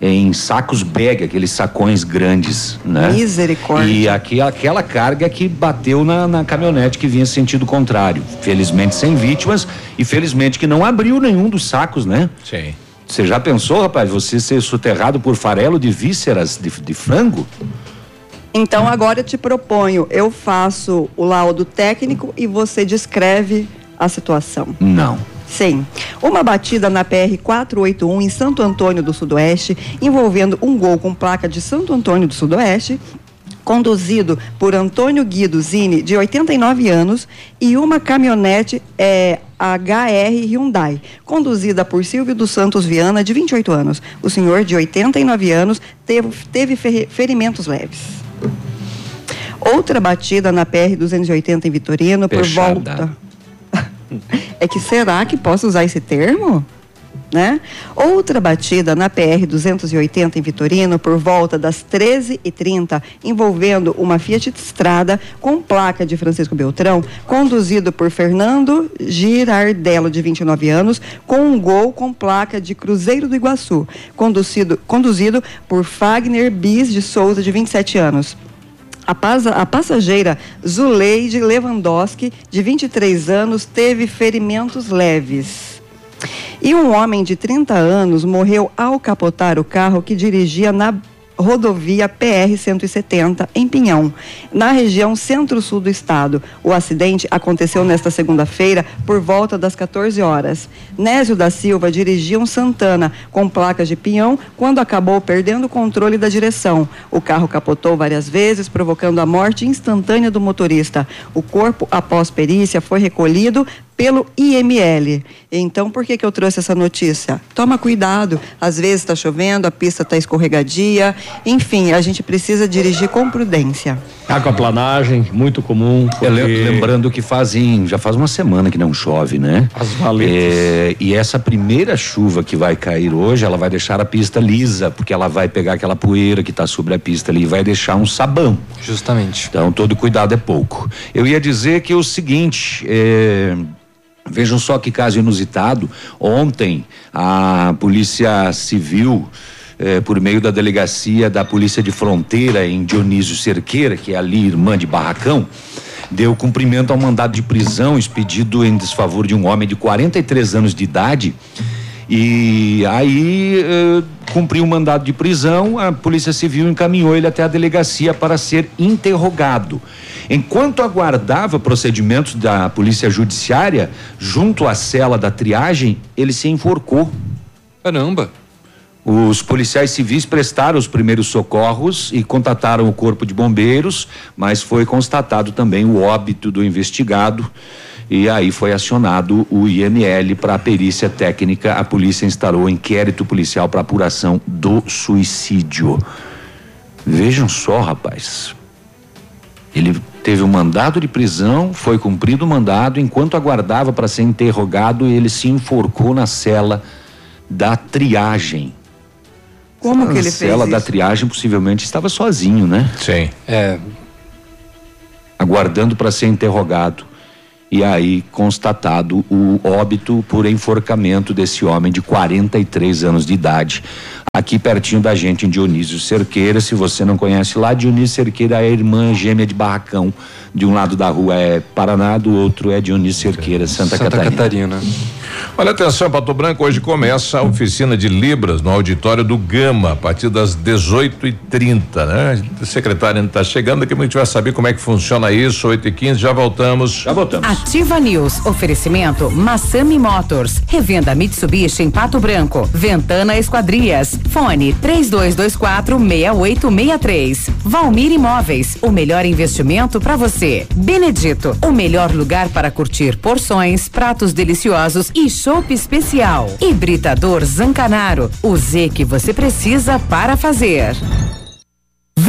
em sacos bag, aqueles sacões grandes, né? Misericórdia. E aqui, aquela carga que bateu na, na caminhonete que vinha sentido contrário. Felizmente sem vítimas e felizmente que não abriu nenhum dos sacos, né? Sim. Você já pensou, rapaz, você ser soterrado por farelo de vísceras de, de frango? Então agora eu te proponho, eu faço o laudo técnico e você descreve a situação. Não. Sim. Uma batida na PR 481 em Santo Antônio do Sudoeste, envolvendo um gol com placa de Santo Antônio do Sudoeste, conduzido por Antônio Guido Zini, de 89 anos, e uma caminhonete é, HR Hyundai, conduzida por Silvio dos Santos Viana, de 28 anos. O senhor, de 89 anos, teve, teve fer- ferimentos leves. Outra batida na PR 280 em Vitorino, por volta. É que será que posso usar esse termo? Né? Outra batida na PR 280 em Vitorino por volta das 13h30, envolvendo uma Fiat Strada com placa de Francisco Beltrão, conduzido por Fernando Girardello, de 29 anos, com um gol com placa de Cruzeiro do Iguaçu, conduzido, conduzido por Fagner Bis de Souza, de 27 anos. A, pasa- a passageira Zuleide Lewandowski, de 23 anos, teve ferimentos leves. E um homem de 30 anos morreu ao capotar o carro que dirigia na rodovia PR-170, em Pinhão, na região centro-sul do estado. O acidente aconteceu nesta segunda-feira por volta das 14 horas. Nésio da Silva dirigia um Santana com placas de Pinhão quando acabou perdendo o controle da direção. O carro capotou várias vezes, provocando a morte instantânea do motorista. O corpo, após perícia, foi recolhido pelo IML. Então, por que, que eu trouxe essa notícia? Toma cuidado, às vezes está chovendo, a pista está escorregadia, enfim, a gente precisa dirigir com prudência. Aquaplanagem, muito comum. É, porque- Lembrando que fazem, já faz uma semana que não chove, né? As valetas. É, e essa primeira chuva que vai cair hoje, ela vai deixar a pista lisa, porque ela vai pegar aquela poeira que está sobre a pista ali e vai deixar um sabão. Justamente. Então todo cuidado é pouco. Eu ia dizer que é o seguinte, é, vejam só que caso inusitado. Ontem a Polícia Civil eh, por meio da delegacia da Polícia de Fronteira em Dionísio Cerqueira, que é ali irmã de Barracão, deu cumprimento ao mandado de prisão expedido em desfavor de um homem de 43 anos de idade. E aí eh, cumpriu o mandado de prisão, a Polícia Civil encaminhou ele até a delegacia para ser interrogado. Enquanto aguardava procedimentos da Polícia Judiciária, junto à cela da triagem, ele se enforcou. Caramba! Os policiais civis prestaram os primeiros socorros e contataram o corpo de bombeiros, mas foi constatado também o óbito do investigado. E aí foi acionado o IML para a perícia técnica. A polícia instaurou inquérito policial para apuração do suicídio. Vejam só, rapaz. Ele teve um mandado de prisão, foi cumprido o mandado, enquanto aguardava para ser interrogado, ele se enforcou na cela da triagem. Como que Na ele cela fez da isso? triagem possivelmente estava sozinho, né? Sim. É. Aguardando para ser interrogado. E aí constatado o óbito por enforcamento desse homem de 43 anos de idade. Aqui pertinho da gente em Dionísio Cerqueira, se você não conhece lá, Dionísio Cerqueira é a irmã gêmea de Barracão. De um lado da rua é Paraná, do outro é Dionísio Cerqueira, Santa, Catarina. Olha atenção, Pato Branco, hoje começa a oficina de Libras no auditório do Gama, a partir das 18h30, né? A secretária está chegando, daqui a pouco a gente vai saber como é que funciona isso, 8h15, já voltamos. Já voltamos. Ativa News. Oferecimento Massami Motors. Revenda Mitsubishi em Pato Branco. Ventana Esquadrias. Fone 3224 6863. Valmir Imóveis. O melhor investimento para você. Benedito. O melhor lugar para curtir porções, pratos deliciosos e chopp especial. Hibridador Zancanaro. O Z que você precisa para fazer.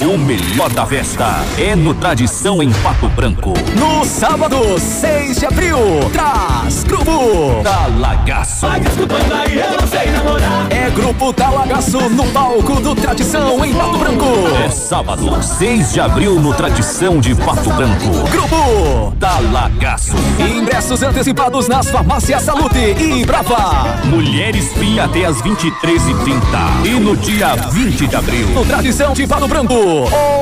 O melhor da festa é no Tradição em Pato Branco. No sábado, 6 de abril, traz Grupo Talagaço. É Grupo Talagaço no palco do Tradição em Pato Branco. É sábado, 6 de abril no Tradição de Pato Branco. Grupo Talagaço. Ingressos antecipados nas farmácias Salute e Brava. Mulheres Free até as 23h30. E no dia 20 de abril. No Tradição de Pato Branco,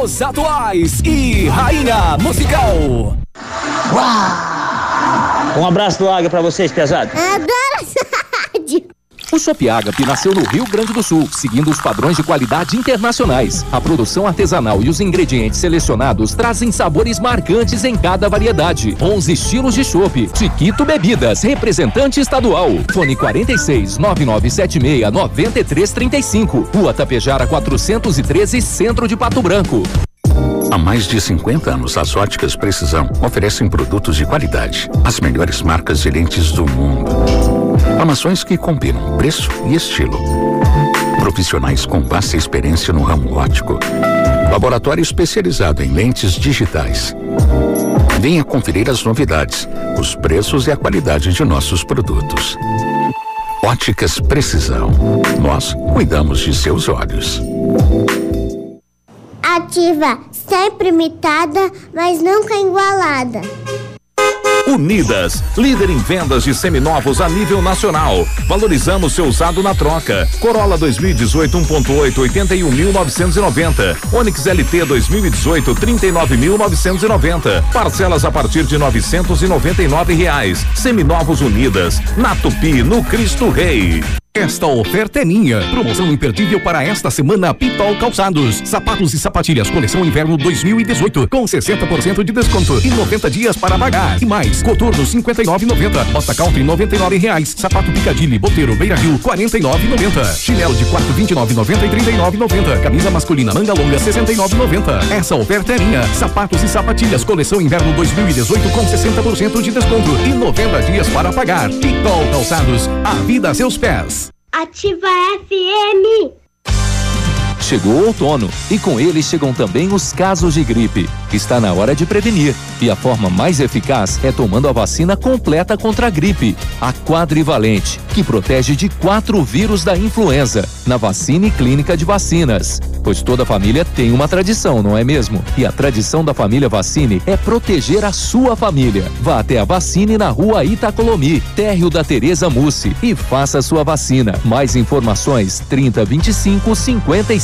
os atuais e Rainha Musical. Um abraço do Águia pra vocês, pesado. Adoro. O Shop Agape nasceu no Rio Grande do Sul, seguindo os padrões de qualidade internacionais. A produção artesanal e os ingredientes selecionados trazem sabores marcantes em cada variedade. 11 estilos de chopp. Chiquito Bebidas, representante estadual. Fone 46 9976 9335. Rua Tapejara 413, Centro de Pato Branco. Há mais de 50 anos, as óticas Precisão oferecem produtos de qualidade, as melhores marcas de lentes do mundo. Armações que combinam preço e estilo. Profissionais com vasta experiência no ramo óptico. Laboratório especializado em lentes digitais. Venha conferir as novidades, os preços e a qualidade de nossos produtos. Óticas Precisão. Nós cuidamos de seus olhos. Ativa, sempre imitada, mas nunca igualada. Unidas, líder em vendas de seminovos a nível nacional. Valorizamos seu usado na troca. Corolla 2018 1.8 81.990. Onix LT 2018 39.990. Parcelas a partir de 999 reais. Seminovos Unidas, na Tupi, no Cristo Rei. Esta oferta é minha. Promoção imperdível para esta semana Pitol Calçados. Sapatos e sapatilhas coleção inverno 2018 com 60% de desconto e 90 dias para pagar. E mais, coturno 59,90. Bota Country 99 reais. Sapato Picadilly Boteiro Beira Rio 49,90. Chinelo de quarto 29,90 e 39,90. Camisa masculina manga longa 69,90. Essa oferta é minha. Sapatos e sapatilhas coleção inverno 2018 com 60% de desconto e 90 dias para pagar. Pitol Calçados. A vida a seus pés. Ativa FM. Chegou o outono e com ele chegam também os casos de gripe. Está na hora de prevenir e a forma mais eficaz é tomando a vacina completa contra a gripe, a quadrivalente, que protege de quatro vírus da influenza, na vacina clínica de vacinas. Pois toda família tem uma tradição, não é mesmo? E a tradição da família Vacine é proteger a sua família. Vá até a Vacine na rua Itacolomi, térreo da Tereza Mussi e faça sua vacina. Mais informações 3025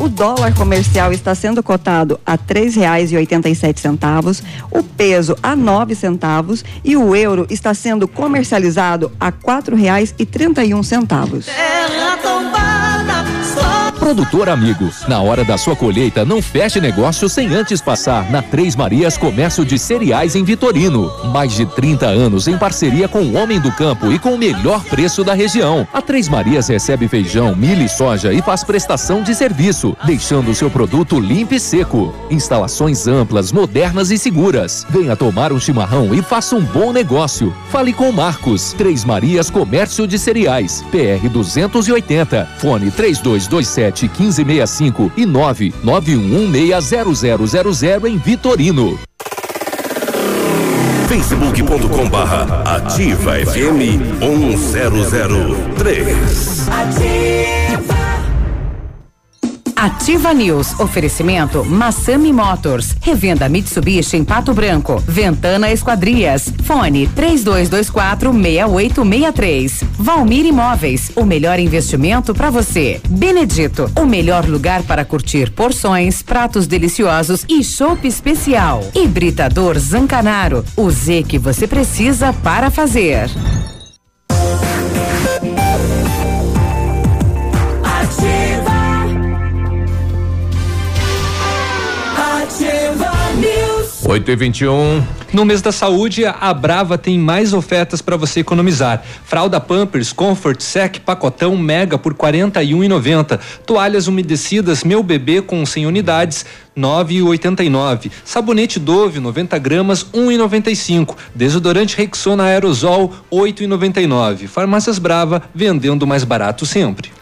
o dólar comercial está sendo cotado a três reais e oitenta e sete centavos, o peso a nove centavos e o euro está sendo comercializado a quatro reais e trinta e um centavos. Terra Produtor amigo, na hora da sua colheita, não feche negócio sem antes passar na Três Marias Comércio de Cereais em Vitorino. Mais de 30 anos em parceria com o Homem do Campo e com o melhor preço da região. A Três Marias recebe feijão, milho e soja e faz prestação de serviço, deixando o seu produto limpo e seco. Instalações amplas, modernas e seguras. Venha tomar um chimarrão e faça um bom negócio. Fale com Marcos. Três Marias Comércio de Cereais. PR 280. Fone 3227 1565 e 991160000 em Vitorino. facebook.com barra ativa FM 1003. Ativa News. Oferecimento Massami Motors. Revenda Mitsubishi em Pato Branco. Ventana Esquadrias. Fone 3224 6863. Valmir Imóveis. O melhor investimento para você. Benedito. O melhor lugar para curtir porções, pratos deliciosos e chopp especial. Hibridador Zancanaro. O Z que você precisa para fazer. 8 e 21 No mês da saúde, a Brava tem mais ofertas para você economizar. Fralda Pampers Comfort Sec pacotão Mega por R$ 41,90. Toalhas umedecidas Meu Bebê com 100 unidades, R$ 9,89. Sabonete Dove 90 gramas, R$ 1,95. Desodorante Rexona Aerosol, R$ 8,99. Farmácias Brava, vendendo mais barato sempre.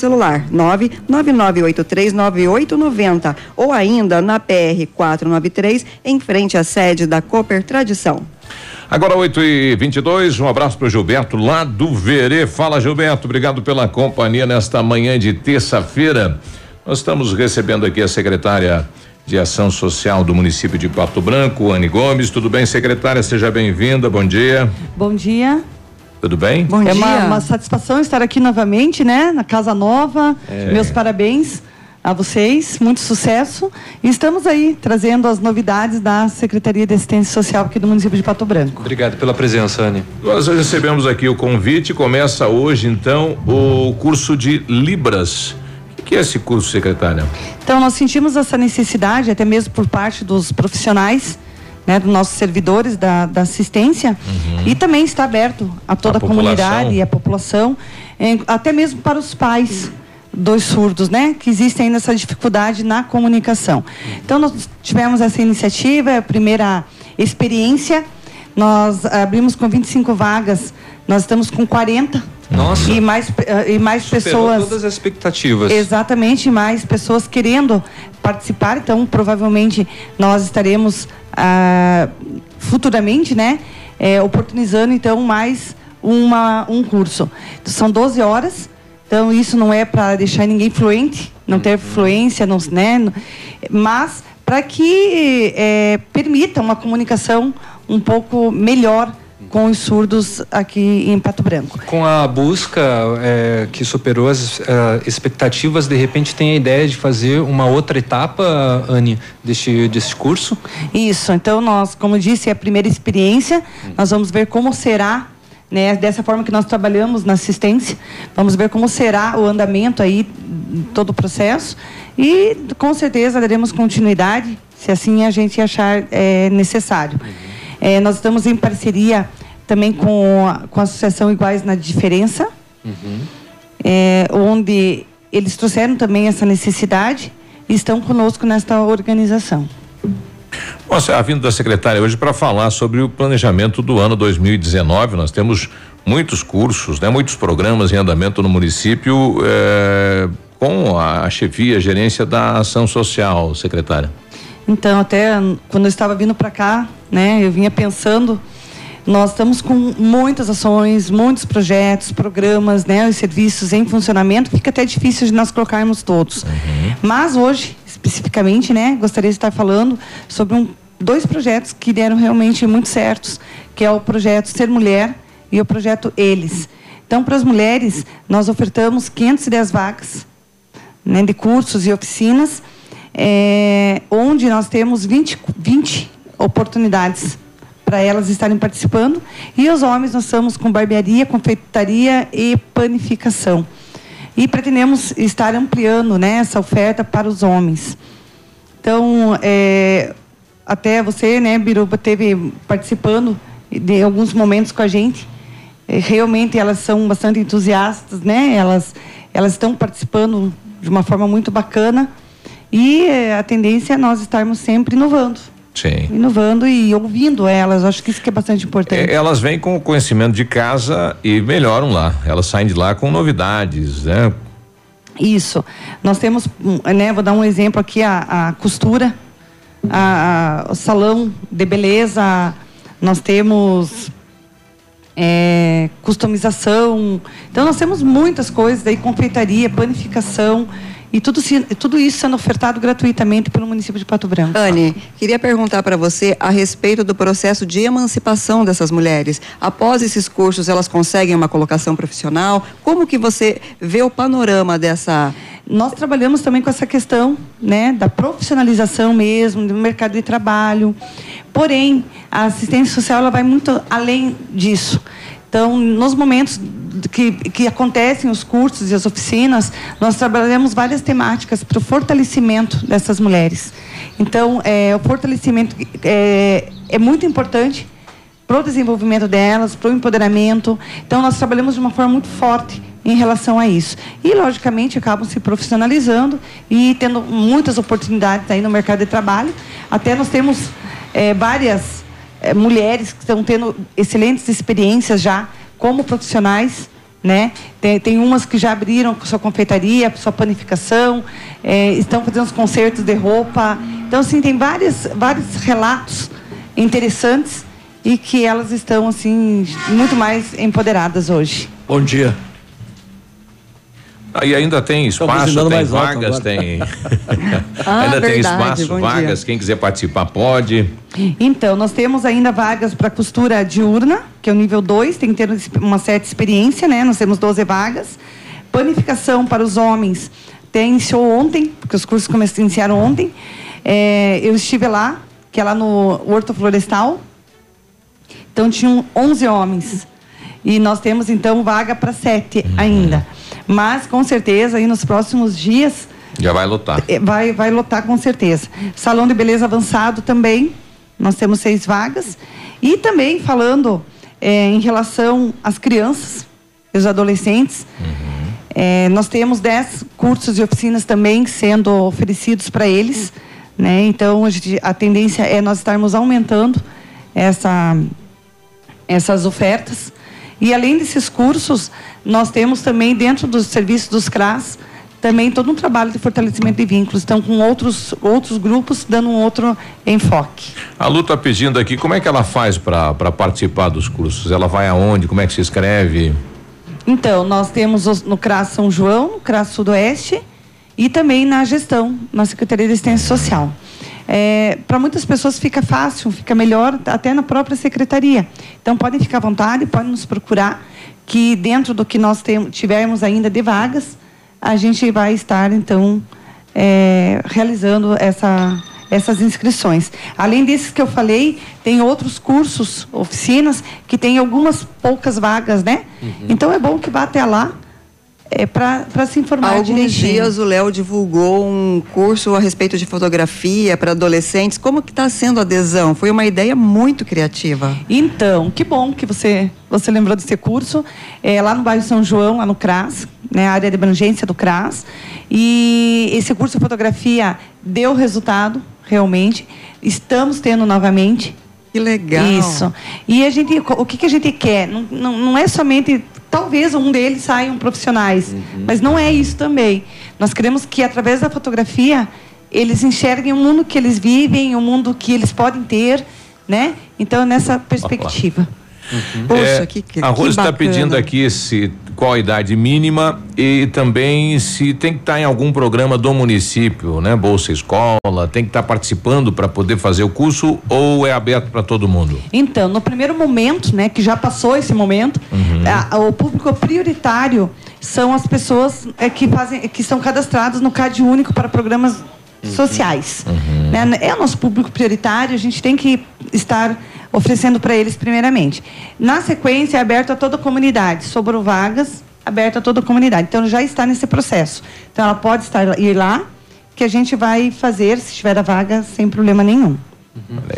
celular 999839890 ou ainda na PR 493 em frente à sede da Cooper Tradição. Agora 8 e 22 um abraço para o Gilberto lá do Verê. Fala Gilberto, obrigado pela companhia nesta manhã de terça-feira. Nós estamos recebendo aqui a secretária de Ação Social do município de Pato Branco, Anne Gomes. Tudo bem, secretária? Seja bem-vinda. Bom dia. Bom dia. Tudo bem? é Uma, uma satisfação estar aqui novamente, né? Na Casa Nova. É. Meus parabéns a vocês, muito sucesso. E estamos aí trazendo as novidades da Secretaria de Assistência Social aqui do município de Pato Branco. Obrigado pela presença, Anne. Nós recebemos aqui o convite, começa hoje então o curso de Libras. O que é esse curso, secretária? Então, nós sentimos essa necessidade, até mesmo por parte dos profissionais, né, dos nossos servidores da, da assistência, e também está aberto a toda a, A comunidade e a população, em- até mesmo para os pais dos surdos, né, que existem ainda essa dificuldade na comunicação. Então, nós tivemos essa iniciativa, é a primeira experiência, nós abrimos com 25 vagas, nós estamos com 40 Nossa. e mais, eh, e mais Superou pessoas. todas as expectativas. Exatamente, mais pessoas querendo participar, então provavelmente nós estaremos ah, futuramente, né, eh, oportunizando então mais uma, um curso. São 12 horas, então isso não é para deixar ninguém fluente, não ter fluência, não, né, mas para que eh, permita uma comunicação um pouco melhor com os surdos aqui em Pato Branco. Com a busca é, que superou as eh, expectativas, de repente tem a ideia de fazer uma outra etapa, Anne, deste, deste curso? Isso, então nós, como disse, é a primeira experiência, nós vamos ver como será, né, dessa forma que nós trabalhamos na assistência, vamos ver como será o andamento aí, todo o processo, e com certeza daremos continuidade, se assim a gente achar eh, necessário. Eh, nós estamos em parceria também com a, com a Associação Iguais na Diferença, é, onde eles trouxeram também essa necessidade e estão conosco nesta organização. Nossa, a vinda da secretária hoje para falar sobre o planejamento do ano 2019. Nós temos muitos cursos, né, muitos programas em andamento no município eh, com a chefia, a gerência da ação social, secretária. Então, até quando eu estava vindo para cá, né, eu vinha pensando, nós estamos com muitas ações, muitos projetos, programas, né, os serviços em funcionamento, fica até difícil de nós colocarmos todos. Mas hoje, especificamente, né, gostaria de estar falando sobre um, dois projetos que deram realmente muito certos, que é o projeto Ser Mulher e o projeto Eles. Então, para as mulheres, nós ofertamos 510 vagas né, de cursos e oficinas, é, onde nós temos 20, 20 oportunidades para elas estarem participando. E os homens, nós estamos com barbearia, confeitaria e panificação. E pretendemos estar ampliando né, essa oferta para os homens. Então, é, até você, né, Biruba, teve participando de alguns momentos com a gente. É, realmente elas são bastante entusiastas, né? Elas, elas estão participando de uma forma muito bacana. E é, a tendência é nós estarmos sempre inovando. Sim. Inovando e ouvindo elas. Acho que isso que é bastante importante. Eh, Elas vêm com o conhecimento de casa e melhoram lá. Elas saem de lá com novidades, né? Isso. Nós temos, hum, né, vou dar um exemplo aqui, a, a costura, a- a- o salão de beleza, nós temos é, customização. Então nós temos muitas coisas aí, confeitaria, panificação e tudo, se- tudo isso sendo ofertado gratuitamente pelo município de Pato Branco. Anne, queria perguntar para você a respeito do processo de emancipação dessas mulheres. Após esses cursos, elas conseguem uma colocação profissional? Como que você vê o panorama dessa Nós trabalhamos também com essa questão né, da profissionalização mesmo, do mercado de trabalho. Porém, a assistência social ela vai muito além disso. Então, nos momentos que, que acontecem os cursos e as oficinas, nós trabalhamos várias temáticas para o fortalecimento dessas mulheres. Então, é, o fortalecimento é, é muito importante para o desenvolvimento delas, para o empoderamento. Então, nós trabalhamos de uma forma muito forte em relação a isso. E, logicamente, acabam se profissionalizando e tendo muitas oportunidades aí no mercado de trabalho. Até nós temos eh, várias eh, mulheres que estão tendo excelentes experiências já como profissionais. Né? Tem, tem umas que já abriram sua confeitaria, sua panificação, eh, estão fazendo os concertos de roupa. Então, assim, tem várias, vários relatos interessantes e que elas estão assim muito mais empoderadas hoje. Bom dia. Aí ainda tem espaço, tem vagas, tem. Ah, ainda tem verdade, espaço, bom vagas. dia. Quem quiser participar pode. Então, nós temos ainda vagas para costura diurna, que é o nível 2, tem que ter uma certa experiência, né? Nós temos 12 vagas. Panificação para os homens, até iniciou ontem, porque os cursos começaram, iniciaram ontem. É, eu estive lá, que é lá no Horto Florestal. Então tinham 11 homens. E nós temos então vaga para sete ainda. Mas com certeza aí nos próximos dias Já vai lotar. é, vai, vai lotar com certeza. Salão de beleza avançado também, nós temos seis vagas. E também falando é, em relação às crianças e os adolescentes, é, nós temos dez cursos e oficinas também sendo oferecidos para eles. Né? Então, a, gente- a tendência é nós estarmos aumentando essa, essas ofertas. E além desses cursos, nós temos também dentro dos serviços dos CRAS também todo um trabalho de fortalecimento de vínculos. Então, com outros, outros grupos, dando um outro enfoque. A Lu tá pedindo aqui, como é que ela faz para participar dos cursos? Ela vai aonde? Como é que se inscreve? Então, nós temos os- no CRAS São João, no CRAS Sudoeste e também na gestão, na Secretaria de Assistência Social. Para muitas pessoas fica fácil, fica melhor até na própria secretaria. Então, podem ficar à vontade, podem nos procurar, que dentro do que nós tem, tivermos ainda de vagas, a gente vai estar, então, é, realizando essa, essas inscrições. Além desses que eu falei, tem outros cursos, oficinas, que tem algumas poucas vagas, né? Então é bom que vá até lá é, para se informar Há alguns direitinho. dias o Léo divulgou um curso a respeito de fotografia para adolescentes. Como que está sendo a adesão? Foi uma ideia muito criativa. Então, que bom que você, você lembrou desse curso. É, lá no bairro São João, lá no CRAS, né, área de abrangência do CRAS. E esse curso de fotografia deu resultado, realmente. Estamos tendo novamente. Que legal. Isso. E a gente, o que, que a gente quer? Não, não, não é somente. Talvez um deles saiam profissionais, mas não é isso também. Nós queremos que, através da fotografia, eles enxerguem o mundo que eles vivem, o mundo que eles podem ter, né? Então, nessa perspectiva. É, a Rose está pedindo aqui se, qual a idade mínima e também se tem que estar em algum programa do município, né? Bolsa Escola, tem que estar participando para poder fazer o curso ou é aberto para todo mundo? Então, no primeiro momento, né, que já passou esse momento, a- o público prioritário são as pessoas é, que fazem, que são cadastradas no CAD único para programas sociais. Né? É o nosso público prioritário, a gente tem que estar oferecendo para eles primeiramente. Na sequência, é aberto a toda a comunidade. Sobrou vagas, aberto a toda a comunidade. Então, já está nesse processo. Então, ela pode estar ir lá, que a gente vai fazer, se tiver a vaga, sem problema nenhum.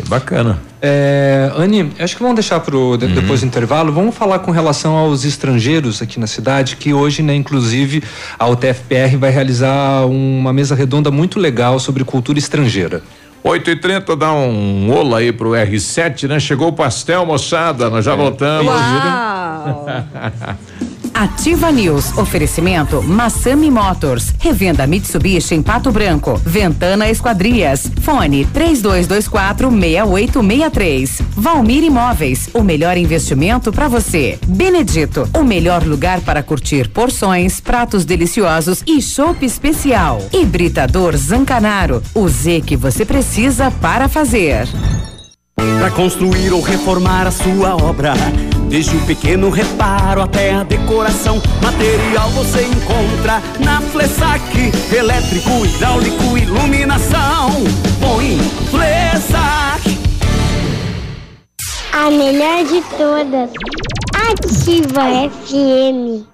bacana. É, Anne, acho que vamos deixar pro, de- depois do intervalo. Vamos falar com relação aos estrangeiros aqui na cidade, que hoje, né, inclusive, a UTFPR vai realizar uma mesa redonda muito legal sobre cultura estrangeira. 8 e 30 dá um olá aí pro R7, né? Chegou o pastel, moçada, nós já voltamos. Ativa News. Oferecimento Massami Motors. Revenda Mitsubishi em Pato Branco. Ventana Esquadrias. Fone 3224 6863. Valmir Imóveis. O melhor investimento para você. Benedito. O melhor lugar para curtir porções, pratos deliciosos e chopp especial. Hibridador Zancanaro. O Z que você precisa para fazer. Para construir ou reformar a sua obra, desde o pequeno reparo até a decoração, material você encontra na Flessac, elétrico, hidráulico, iluminação. Põe Flessac. A melhor de todas. Ativa FM.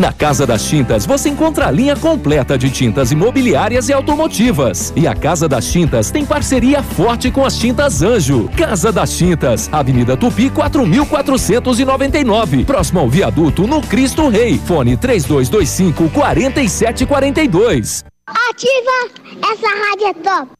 Na Casa das Tintas você encontra a linha completa de tintas imobiliárias e automotivas. E a Casa das Tintas tem parceria forte com as Tintas Anjo. Casa das Tintas, Avenida Tupi 4499, próximo ao viaduto no Cristo Rei. Fone 3225 4742. Ativa! Essa rádio é top.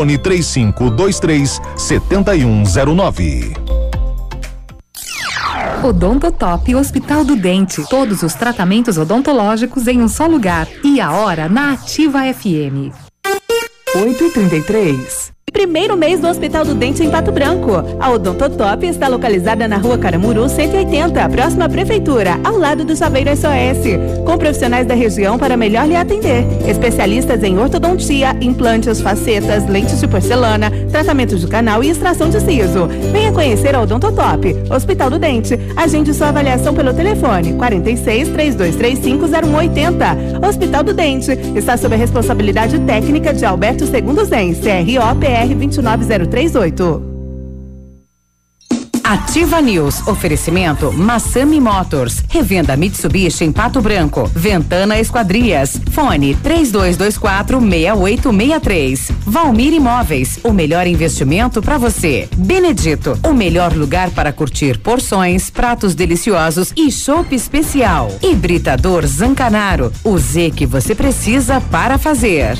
fone 3523 7109. Odontotop Hospital do Dente. Todos os tratamentos odontológicos em um só lugar. E a hora na Ativa FM. 8 e 33 Primeiro mês do Hospital do Dente em Pato Branco. A Odontotop está localizada na rua Caramuru 180, próxima à Prefeitura, ao lado do Saveiro SOS. Com profissionais da região para melhor lhe atender. Especialistas em ortodontia, implantes, facetas, lentes de porcelana, tratamentos de canal e extração de siso. Venha conhecer a Odontotop. Hospital do Dente. Agende sua avaliação pelo telefone 46 3235 0180. Hospital do Dente. Está sob a responsabilidade técnica de Alberto Segundo Zen, CROPR 29038. Ativa News. Oferecimento Massami Motors. Revenda Mitsubishi em Pato Branco. Ventana Esquadrias. Fone 3224 6863. Valmir Imóveis. O melhor investimento para você. Benedito. O melhor lugar para curtir porções, pratos deliciosos e chopp especial. Hibridador Zancanaro. O Z que você precisa para fazer.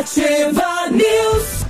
Ativa News.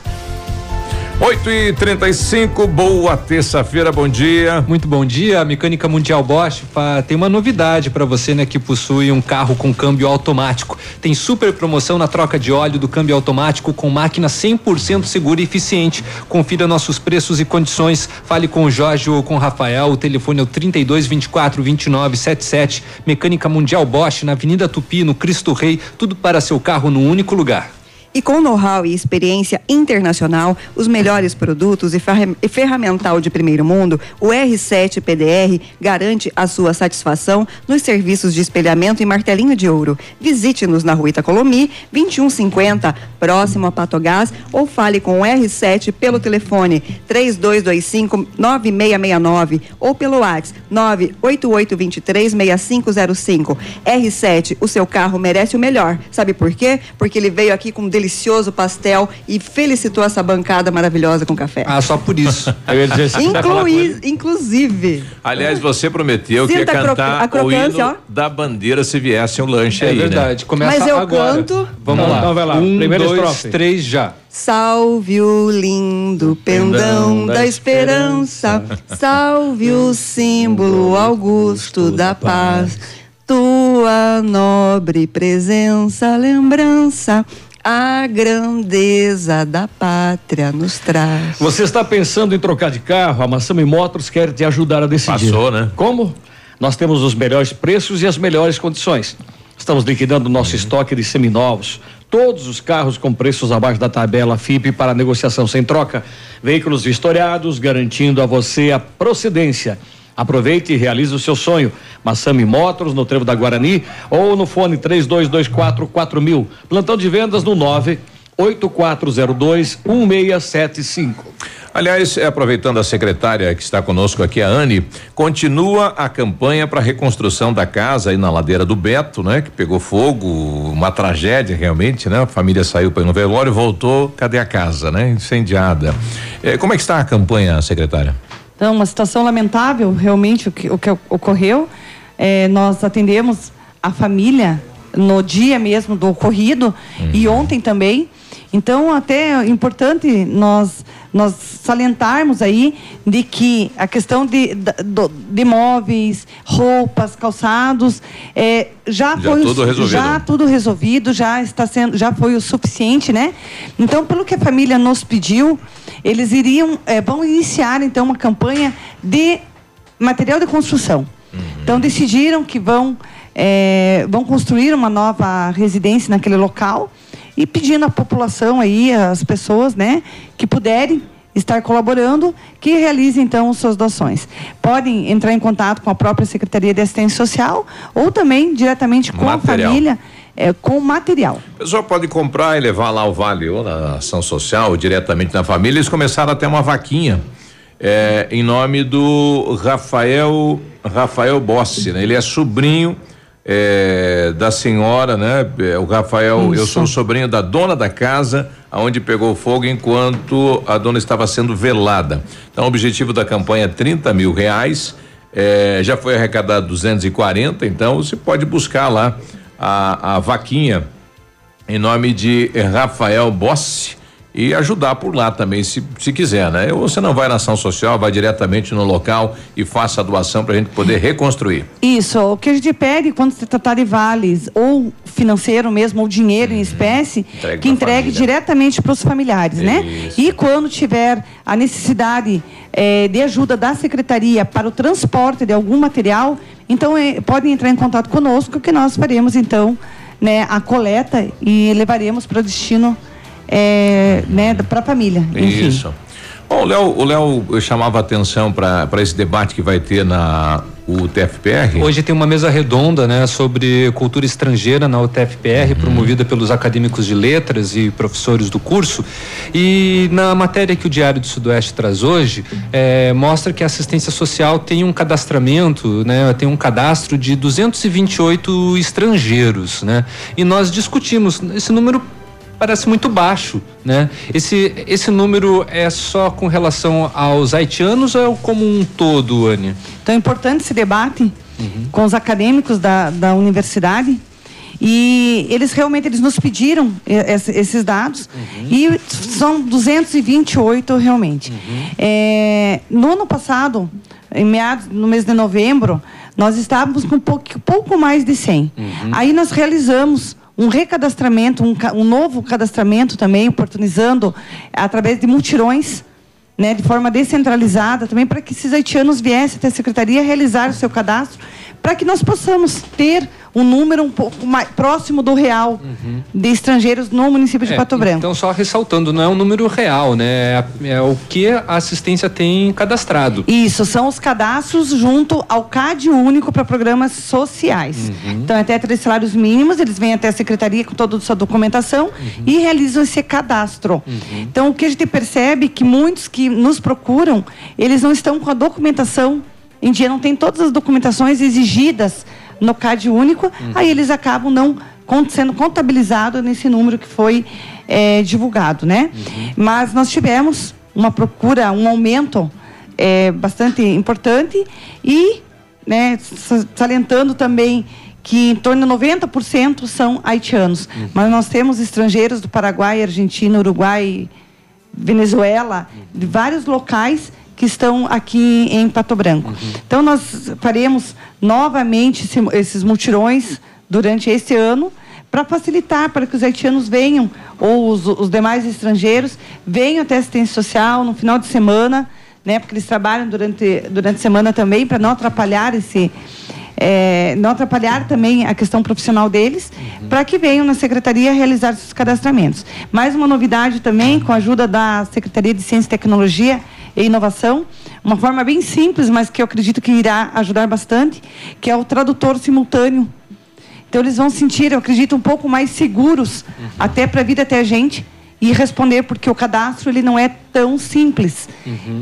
8 e 35 boa terça-feira, bom dia. Muito bom dia. A Mecânica Mundial Bosch tem uma novidade para você, né, que possui um carro com câmbio automático. Tem super promoção na troca de óleo do câmbio automático com máquina 100% segura e eficiente. Confira nossos preços e condições. Fale com o Jorge ou com o Rafael. O telefone é o 32 24 29 77. Mecânica Mundial Bosch na Avenida Tupi, no Cristo Rei. Tudo para seu carro no único lugar. E com know-how e experiência internacional, os melhores produtos e ferra- ferramental de primeiro mundo, o R7 PDR garante a sua satisfação nos serviços de espelhamento e martelinho de ouro. Visite-nos na Rua Itacolomi, 2150, próximo a Patogás, ou fale com o R7 pelo telefone 3225 9669 ou pelo WhatsApp 98823 6505. R7, o seu carro merece o melhor. Sabe por quê? Porque ele veio aqui com delicioso pastel e felicitou essa bancada maravilhosa com café. Ah, só por isso. Eu ia dizer, você vai falar Inclui, inclusive. Aliás, você prometeu que ia Sinta a croc- cantar a o hino ó. da bandeira se viesse um lanche É aí, verdade. né? Começa Mas eu agora. canto. Vamos Então, lá. então vai lá. Um, Primeira dois, estrofe. três, já. Salve o lindo pendão da esperança, salve o símbolo augusto da paz, tua nobre presença, lembrança, a grandeza da pátria nos traz. Você está pensando em trocar de carro? A Massami Motors quer te ajudar a decidir. Passou, né? Como? Nós temos os melhores preços e as melhores condições. Estamos liquidando o nosso estoque de seminovos. Todos os carros com preços abaixo da tabela FIP para negociação sem troca. Veículos vistoriados, garantindo a você a procedência. Aproveite e realize o seu sonho. Massami Motors, no Trevo da Guarani, ou no fone 3224 4000. Plantão de vendas no 9 8402 1675. Aliás, é, aproveitando a secretária que está conosco aqui, a Anne, continua a campanha para reconstrução da casa aí na ladeira do Beto, né? Que pegou fogo, uma tragédia realmente, né? A família saiu para ir no velório, voltou, cadê a casa, né? Incendiada. Eh, como é que está a campanha, secretária? Então, uma situação lamentável, realmente, o que, o que ocorreu. É, nós atendemos a família no dia mesmo do ocorrido e ontem também. Então, até é importante nós, nós salientarmos aí de que a questão de, do- de móveis, roupas, calçados, é, já, Já foi o- tudo resolvido. já tudo resolvido, já está sendo, já foi o suficiente, né? Então, pelo que a família nos pediu, eles iriam, é, vão iniciar então uma campanha de material de construção. Então decidiram que vão é, vão construir uma nova residência naquele local e pedindo à população aí, às pessoas, né, que puderem estar colaborando, que realizem então suas doações. Podem entrar em contato com a própria Secretaria de Assistência Social ou também diretamente com Material. a família, é, com material. O pessoal pode comprar e levar lá o Vale ou na ação social, ou diretamente na família. Eles começaram até uma vaquinha é, em nome do Rafael Rafael Bossi, né? Ele é sobrinho é, da senhora, né? É, o Rafael, eu Isso. sou sobrinho da dona da casa, aonde pegou fogo enquanto a dona estava sendo velada. Então, o objetivo da campanha é 30 mil reais. É, já foi arrecadado 240, então você pode buscar lá a, a vaquinha em nome de Rafael Bossi e ajudar por lá também, se, se quiser, né? Ou você não vai na ação social, vai diretamente no local e faça a doação para a gente poder reconstruir. Isso, o que a gente pede quando se tratar de vales, ou financeiro mesmo, ou dinheiro em espécie, Entregue que entregue família. diretamente para os familiares, né? Isso. E quando tiver a necessidade eh, de ajuda da secretaria para o transporte de algum material, então eh, podem entrar em contato conosco que nós faremos então né, a coleta e levaremos para o destino eh, né, para a família. Enfim. Isso. Bom, o Léo, o Léo chamava atenção para esse debate que vai ter na UTFPR. Hoje tem uma mesa redonda, né, sobre cultura estrangeira na UTFPR, promovida pelos acadêmicos de letras e professores do curso. E na matéria que o Diário do Sudoeste traz hoje, eh, mostra que a assistência social tem um cadastramento, né, tem um cadastro de 228 estrangeiros, né? E nós discutimos esse número parece muito baixo, né? Esse esse número é só com relação aos haitianos ou é como um todo, Anne? Então é importante esse debate com os acadêmicos da, da universidade e eles realmente eles nos pediram eh, esse- esses dados e são 228 realmente. É, no ano passado, em meados no mês de novembro, nós estávamos com um pouco, pouco mais de 100. Aí nós realizamos um recadastramento, um, um novo cadastramento também, oportunizando através de multirões né, de forma descentralizada, também para que esses haitianos viessem até a secretaria realizar o seu cadastro, para que nós possamos ter um número um pouco mais próximo do real de estrangeiros no município de É, Pato Branco. Então, só ressaltando, não é um número real, né? É, é o que a assistência tem cadastrado. Isso, são os cadastros junto ao CAD único para programas sociais. Então, até três salários mínimos, eles vêm até a secretaria com toda a sua documentação e realizam esse cadastro. Então, o que a gente percebe é que muitos que nos procuram, eles não estão com a documentação em dia, não tem todas as documentações exigidas no CAD único, aí eles acabam não sendo contabilizados nesse número que foi eh, divulgado, né? Mas nós tivemos uma procura, um aumento é, bastante importante e né, sa- salientando também que em torno de 90% são haitianos. Mas nós temos estrangeiros do Paraguai, Argentina, Uruguai, Venezuela, de vários locais que estão aqui em Pato Branco. Então nós faremos novamente esse- esses mutirões durante esse ano para facilitar para que os haitianos venham ou os, os demais estrangeiros venham até a assistência social no final de semana, né? Porque eles trabalham durante durante a semana também para não atrapalhar esse é, não atrapalhar também a questão profissional deles, para que venham na secretaria realizar seus cadastramentos. Mais uma novidade também, com a ajuda da Secretaria de Ciência e Tecnologia e Inovação, uma forma bem simples, mas que eu acredito que irá ajudar bastante, que é o tradutor simultâneo. Então eles vão sentir, eu acredito, um pouco mais seguros, até para vir até a gente e responder, porque o cadastro ele não é tão simples.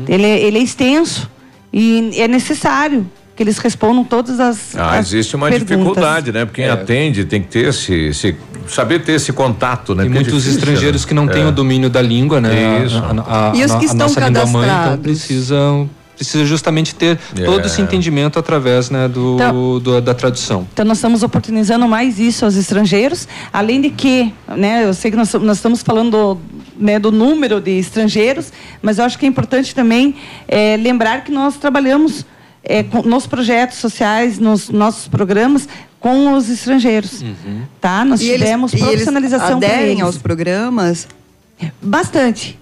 Ele, é- ele é extenso e é necessário que eles respondam todas as. Ah, as existe uma perguntas. dificuldade, né? Porque quem É. atende tem que ter esse, esse- saber ter esse contato, né? Tem é muitos difícil, estrangeiros né? que não têm É. o domínio da língua, né? Isso. A, a- a- E os a que estão língua mãe, então cadastrados? precisam precisa justamente ter todo É. esse entendimento através né, do, Então- do- da tradução. Então nós estamos oportunizando mais isso aos estrangeiros, além de que, né, eu sei que nós, nós estamos falando do, né, do número de estrangeiros, mas eu acho que é importante também eh, lembrar que nós trabalhamos eh, com- nos projetos sociais, nos nossos programas com os estrangeiros, tá? Nós E eles- tivemos e eles profissionalização para aderem eles. aos programas? Bastante.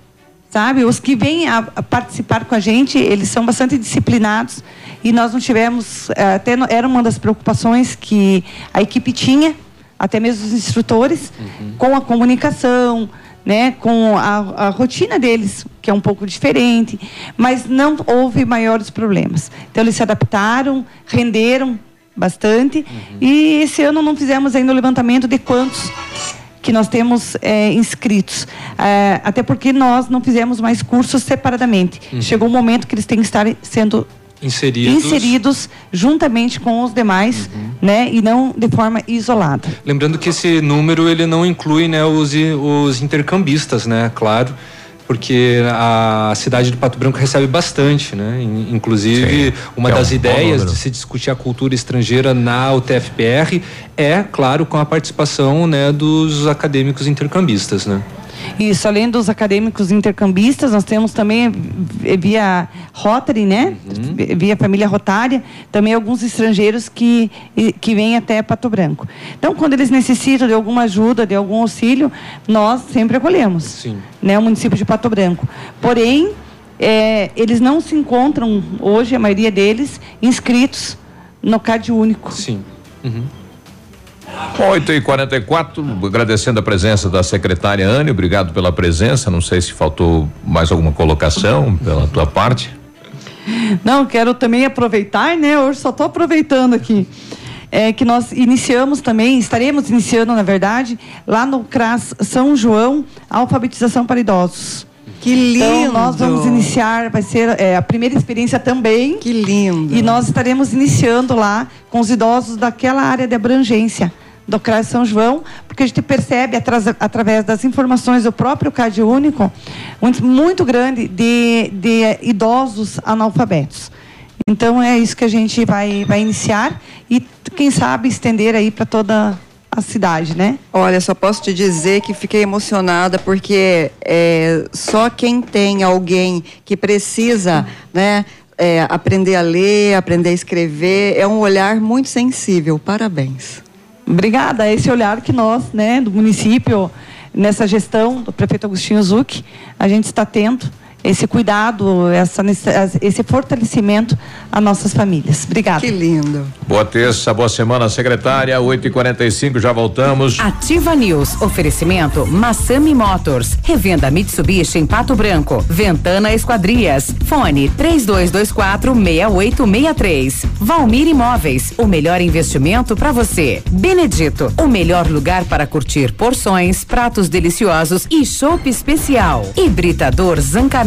Sabe? Os que vêm a, a participar com a gente, eles são bastante disciplinados e nós não tivemos, eh, até era uma das preocupações que a equipe tinha, até mesmo os instrutores, com a comunicação, né, com a, a rotina deles, que é um pouco diferente, mas não houve maiores problemas. Então eles se adaptaram, renderam bastante e esse ano não fizemos ainda o levantamento de quantos que nós temos é, inscritos. É, até porque nós não fizemos mais cursos separadamente. Uhum. Chegou um momento que eles têm que estar sendo Inseridos. inseridos juntamente com os demais, Uhum. né? E não de forma isolada. Lembrando que esse número ele não inclui né, os, os intercambistas, né? Claro. Porque a cidade de Pato Branco recebe bastante, né? In- Inclusive, uma que é das um ideias de se discutir a cultura estrangeira na UTFPR é, claro, com a participação né, dos acadêmicos intercambistas, né? Isso, além dos acadêmicos intercambistas, nós temos também vi- via Rotary, né? Vi- Via família rotária, também alguns estrangeiros que, que vêm até Pato Branco. Então, quando eles necessitam de alguma ajuda, de algum auxílio, nós sempre acolhemos. Sim. Né? O município de Pato Branco. Porém, é, eles não se encontram, hoje, a maioria deles, inscritos no CAD único. Sim. Uhum. 8 e 44 agradecendo a presença da secretária Anne, obrigado pela presença. Não sei se faltou mais alguma colocação pela tua parte. Não, quero também aproveitar, né? Hoje só estou aproveitando aqui. É que nós iniciamos também, estaremos iniciando, na verdade, lá no CRAS São João, alfabetização para idosos. Que lindo! Então, nós vamos iniciar, vai ser é, a primeira experiência também. Que lindo! E nós estaremos iniciando lá com os idosos daquela área de abrangência do CRAS São João, porque a gente percebe, atras- através das informações do próprio CAD Único, muito, muito grande de, de idosos analfabetos. Então, é isso que a gente vai, vai iniciar e, quem sabe, estender aí para toda a cidade, né? Olha, só posso te dizer que fiquei emocionada porque é, só quem tem alguém que precisa, né, é, aprender a ler, aprender a escrever, é um olhar muito sensível. Parabéns. Obrigada. É esse olhar que nós, né, do município, nessa gestão do prefeito Agostinho Zucchi, a gente está tendo esse cuidado, essa, esse fortalecimento a nossas famílias. Obrigada. Que lindo. Boa terça, boa semana, secretária. 8 e 45 já voltamos. Ativa News. Oferecimento Massami Motors. Revenda Mitsubishi em Pato Branco. Ventana Esquadrias. Fone 3224 6863. Valmir Imóveis. O melhor investimento para você. Benedito. O melhor lugar para curtir porções, pratos deliciosos e chopp especial. Hibridador Zancanaro.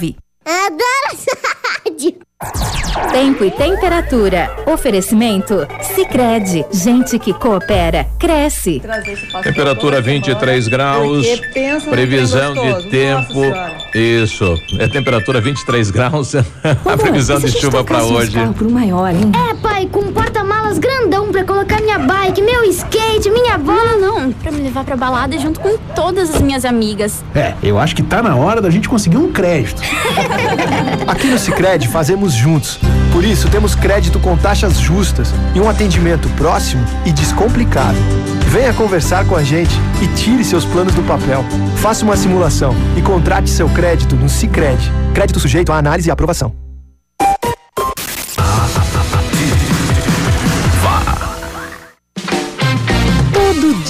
Adoro essa rádio. Tempo e temperatura. Oferecimento? Sicredi Gente que coopera, cresce. Temperatura 23 graus. Porque pensa num Previsão de tempo. Isso. É temperatura 23 graus. A previsão de chuva para hoje. por um maior, hein? É, pai, com um porta-malas grandão pra colocar minha bike, meu skate, minha bola. Não, não, pra me levar pra balada junto com todas as minhas amigas. É, eu acho que tá na hora da gente conseguir um crédito. Aqui no Sicredi fazemos juntos. Por isso temos crédito com taxas justas e um atendimento próximo e descomplicado. Venha conversar com a gente e tire seus planos do papel. Faça uma simulação e contrate seu crédito no Sicredi. Crédito sujeito à análise e aprovação.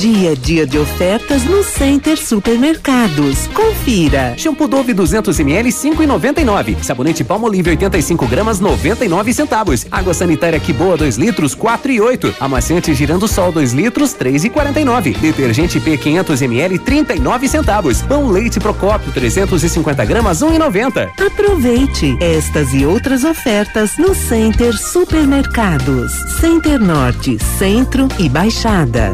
Dia a dia de ofertas no Center Supermercados. Confira. Shampoo Dove 200 ml 5,99. Sabonete Palmolive 85 gramas 99 centavos. Água sanitária que boa 2 litros 4,8. Amaciante girando sol 2 litros 3,49. Detergente P 500 ml 39 centavos. Pão leite Procópio 350 gramas 1,90. Aproveite estas e outras ofertas no Center Supermercados. Center Norte, Centro e Baixada.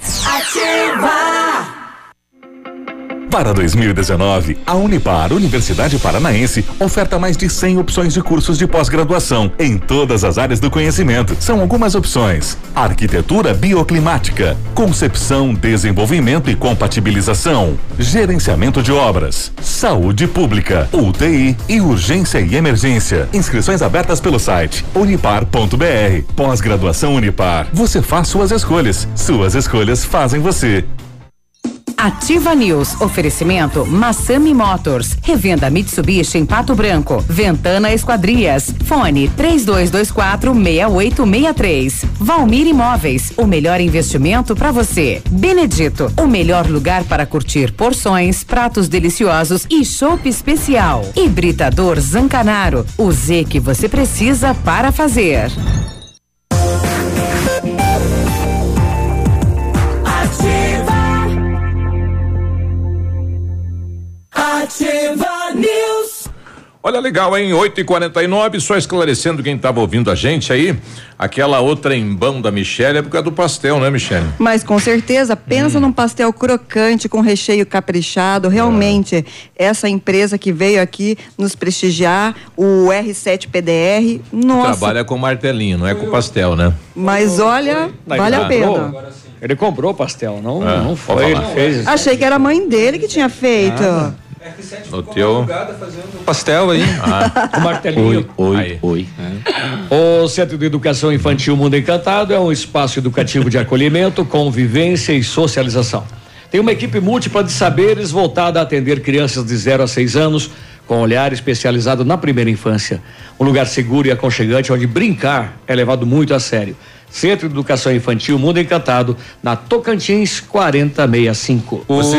Ativa! Para 2019, a Unipar, Universidade Paranaense, oferta mais de 100 opções de cursos de pós-graduação em todas as áreas do conhecimento. São algumas opções: arquitetura bioclimática, concepção, desenvolvimento e compatibilização, gerenciamento de obras, saúde pública, UTI e urgência e emergência. Inscrições abertas pelo site unipar.br. Pós-graduação Unipar. Você faz suas escolhas. Suas escolhas fazem você. Ativa News. Oferecimento Massami Motors. Revenda Mitsubishi em Pato Branco. Ventana Esquadrias. Fone 3224 6863. Valmir Imóveis. O melhor investimento para você. Benedito. O melhor lugar para curtir porções, pratos deliciosos e chopp especial. Hibridador Zancanaro. O Z que você precisa para fazer. Ativa News. Olha, legal, hein? 8 e 49 só esclarecendo quem estava ouvindo a gente aí, aquela outra embão da Michelle é por causa do pastel, né, Michelle? Mas com certeza, pensa num pastel crocante com recheio caprichado. Realmente, essa empresa que veio aqui nos prestigiar, o R7 PDR, nossa. Trabalha com martelinho, não é com pastel, né? Mas olha, vale a pena. Ele comprou o pastel, não, É, não foi, ele fez. Achei que era a mãe dele que tinha feito. No teu. Pastel aí. O martelinho. Oi, oi. O Centro de Educação Infantil Mundo Encantado é um espaço educativo de acolhimento, convivência e socialização. Tem uma equipe múltipla de saberes voltada a atender crianças de 0 a 6 anos, com olhar especializado na primeira infância. Um lugar seguro e aconchegante onde brincar é levado muito a sério. Centro de Educação Infantil Mundo Encantado, na Tocantins 4065. Você,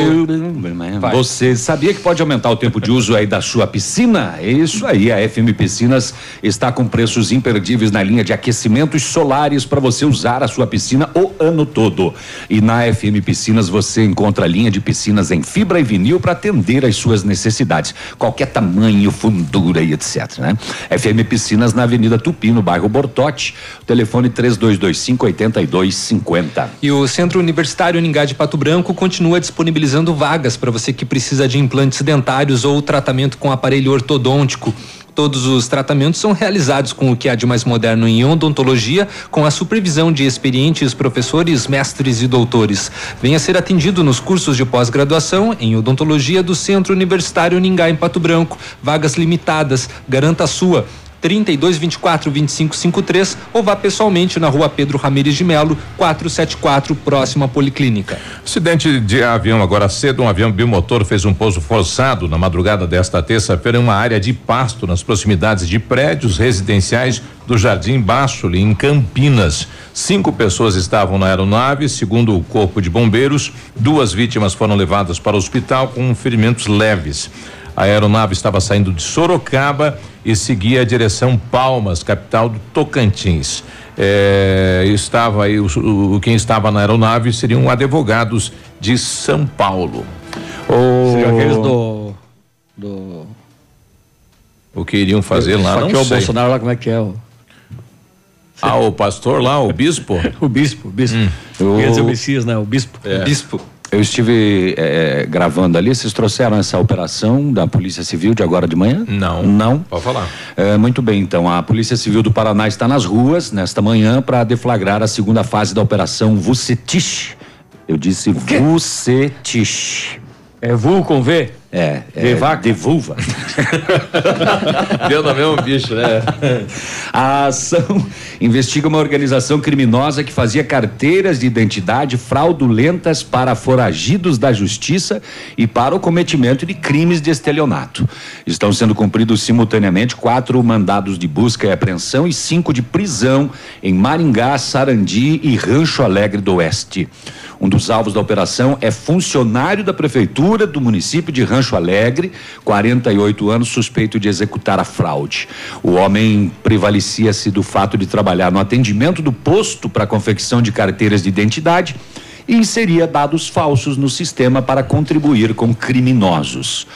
você sabia que pode aumentar o tempo de uso aí da sua piscina? É isso aí, a FM Piscinas está com preços imperdíveis na linha de aquecimentos solares para você usar a sua piscina o ano todo. E na FM Piscinas você encontra a linha de piscinas em fibra e vinil para atender às suas necessidades, qualquer tamanho, fundura e etc, né? FM Piscinas na Avenida Tupi, no bairro Bortote. Telefone 3225 8250. E o Centro Universitário Uningá de Pato Branco continua disponibilizando vagas para você que precisa de implantes dentários ou tratamento com aparelho ortodôntico. Todos os tratamentos são realizados com o que há de mais moderno em odontologia, com a supervisão de experientes professores, mestres e doutores. Venha ser atendido nos cursos de pós-graduação em odontologia do Centro Universitário Uningá em Pato Branco. Vagas limitadas. Garanta a sua. 32 24 25 53 ou vá pessoalmente na rua Pedro Ramires de Melo, 474, próxima à Policlínica. Acidente de avião agora cedo, um avião bimotor fez um pouso forçado na madrugada desta terça-feira em uma área de pasto nas proximidades de prédios residenciais do Jardim Baixo, ali em Campinas. Cinco pessoas estavam na aeronave, segundo o Corpo de Bombeiros. Duas vítimas foram levadas para o hospital com ferimentos leves. A aeronave estava saindo de Sorocaba e seguia a direção Palmas, capital do Tocantins. É, estava aí, o, o- quem estava na aeronave seriam advogados de São Paulo. O, Seriam aqueles do. do o que iriam fazer lá, Só não que é o sei. Bolsonaro lá, como é que é? O, Ah, o pastor lá, o bispo? o bispo, o bispo. Quer dizer, o Messias, né? O bispo. É. Bispo. Eu estive eh, gravando ali, vocês trouxeram essa operação da Polícia Civil de agora de manhã? Não. Não? Pode falar. É, muito bem, então. A Polícia Civil do Paraná está nas ruas nesta manhã para deflagrar a segunda fase da Operação Vucetich. Eu disse Vucetich. É VU com V? É, é vaca? de vulva. Deu no mesmo bicho, né? A ação investiga uma organização criminosa que fazia carteiras de identidade fraudulentas para foragidos da justiça e para o cometimento de crimes de estelionato. Estão sendo cumpridos simultaneamente quatro mandados de busca e apreensão e cinco de prisão em Maringá, Sarandi e Rancho Alegre do Oeste. Um dos alvos da operação é funcionário da prefeitura do município de Rancho Alegre, 48 anos, suspeito de executar a fraude. O homem prevalecia-se do fato de trabalhar no atendimento do posto para confecção de carteiras de identidade e inseria dados falsos no sistema para contribuir com criminosos.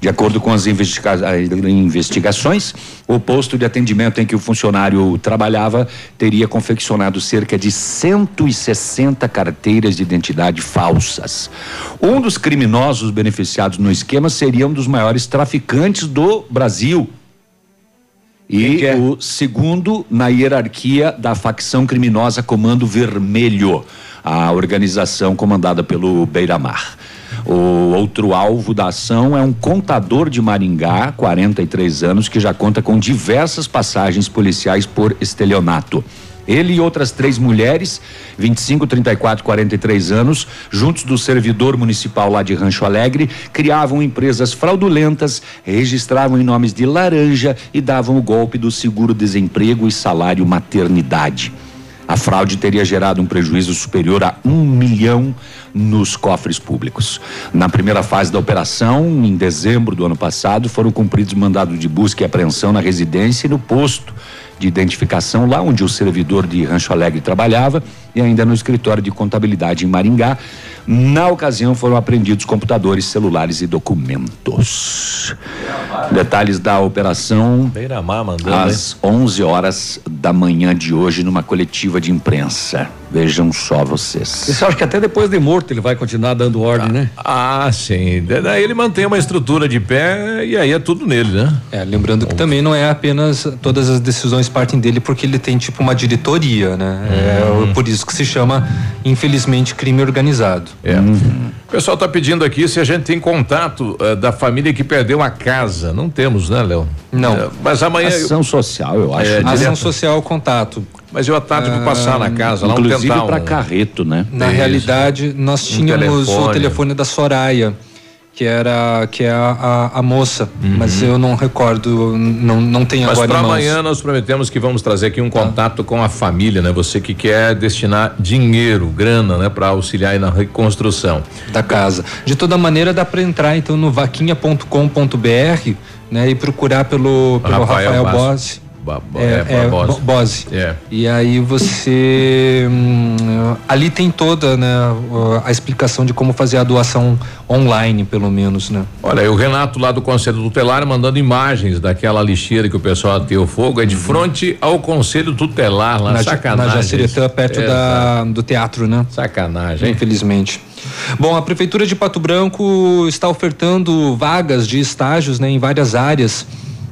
De acordo com as investiga- investigações, o posto de atendimento em que o funcionário trabalhava teria confeccionado cerca de 160 carteiras de identidade falsas. Um dos criminosos beneficiados no esquema seria um dos maiores traficantes do Brasil. E o segundo na hierarquia da facção criminosa Comando Vermelho, a organização comandada pelo Beiramar. O outro alvo da ação é um contador de Maringá, 43 anos, que já conta com diversas passagens policiais por estelionato. Ele e outras três mulheres, 25, 34 e 43 anos, juntos do servidor municipal lá de Rancho Alegre, criavam empresas fraudulentas, registravam em nomes de laranja e davam o golpe do seguro-desemprego e salário maternidade. A fraude teria gerado um prejuízo superior a um milhão nos cofres públicos. Na primeira fase da operação, em dezembro do ano passado, foram cumpridos mandados de busca e apreensão na residência e no posto de identificação, lá onde o servidor de Rancho Alegre trabalhava, e ainda no escritório de contabilidade em Maringá. Na ocasião, foram apreendidos computadores, celulares e documentos. Detalhes da operação Beiramar mandando, às 11 horas da manhã de hoje, numa coletiva de imprensa. Vejam só vocês. Você acha que até depois de morto ele vai continuar dando ordem, né? Ah, sim. Daí ele mantém uma estrutura de pé e aí é tudo nele, né? É, lembrando que também não é apenas todas as decisões partem dele porque ele tem tipo uma diretoria, né? É por isso que se chama, infelizmente, crime organizado. É. O pessoal está pedindo aqui se a gente tem contato eh, da família que perdeu a casa. Não temos, né, Léo? Não. Eh, mas amanhã. Ação social, eu acho. É, Ação direto. social contato. Mas eu à tarde vou passar na casa lá, Inclusive tentar para um- carreto, né? Na Isso. realidade, nós tínhamos o telefone. telefone da Soraya, que era que é a, a, a moça, mas eu não recordo, não, não tenho Mas agora para em mãos. amanhã nós prometemos que vamos trazer aqui um contato com a família, né? Você que quer destinar dinheiro, grana, né, para auxiliar aí na reconstrução. da casa. De toda maneira, dá para entrar então no vaquinha.com.br, né, e procurar pelo, pelo Rafael Rafael. Bossi. É, é, é, Barbosa. Bo- Bose. É. E aí você hum, ali tem toda né, a explicação de como fazer a doação online, pelo menos, né? Olha, o Renato lá do Conselho Tutelar mandando imagens daquela lixeira que o pessoal ateu fogo, é de frente ao Conselho Tutelar lá, Uhum. na, sacanagem. na Jaciretã, perto É, da, do teatro, né? Sacanagem. Infelizmente. Bom, a Prefeitura de Pato Branco está ofertando vagas de estágios né, em várias áreas.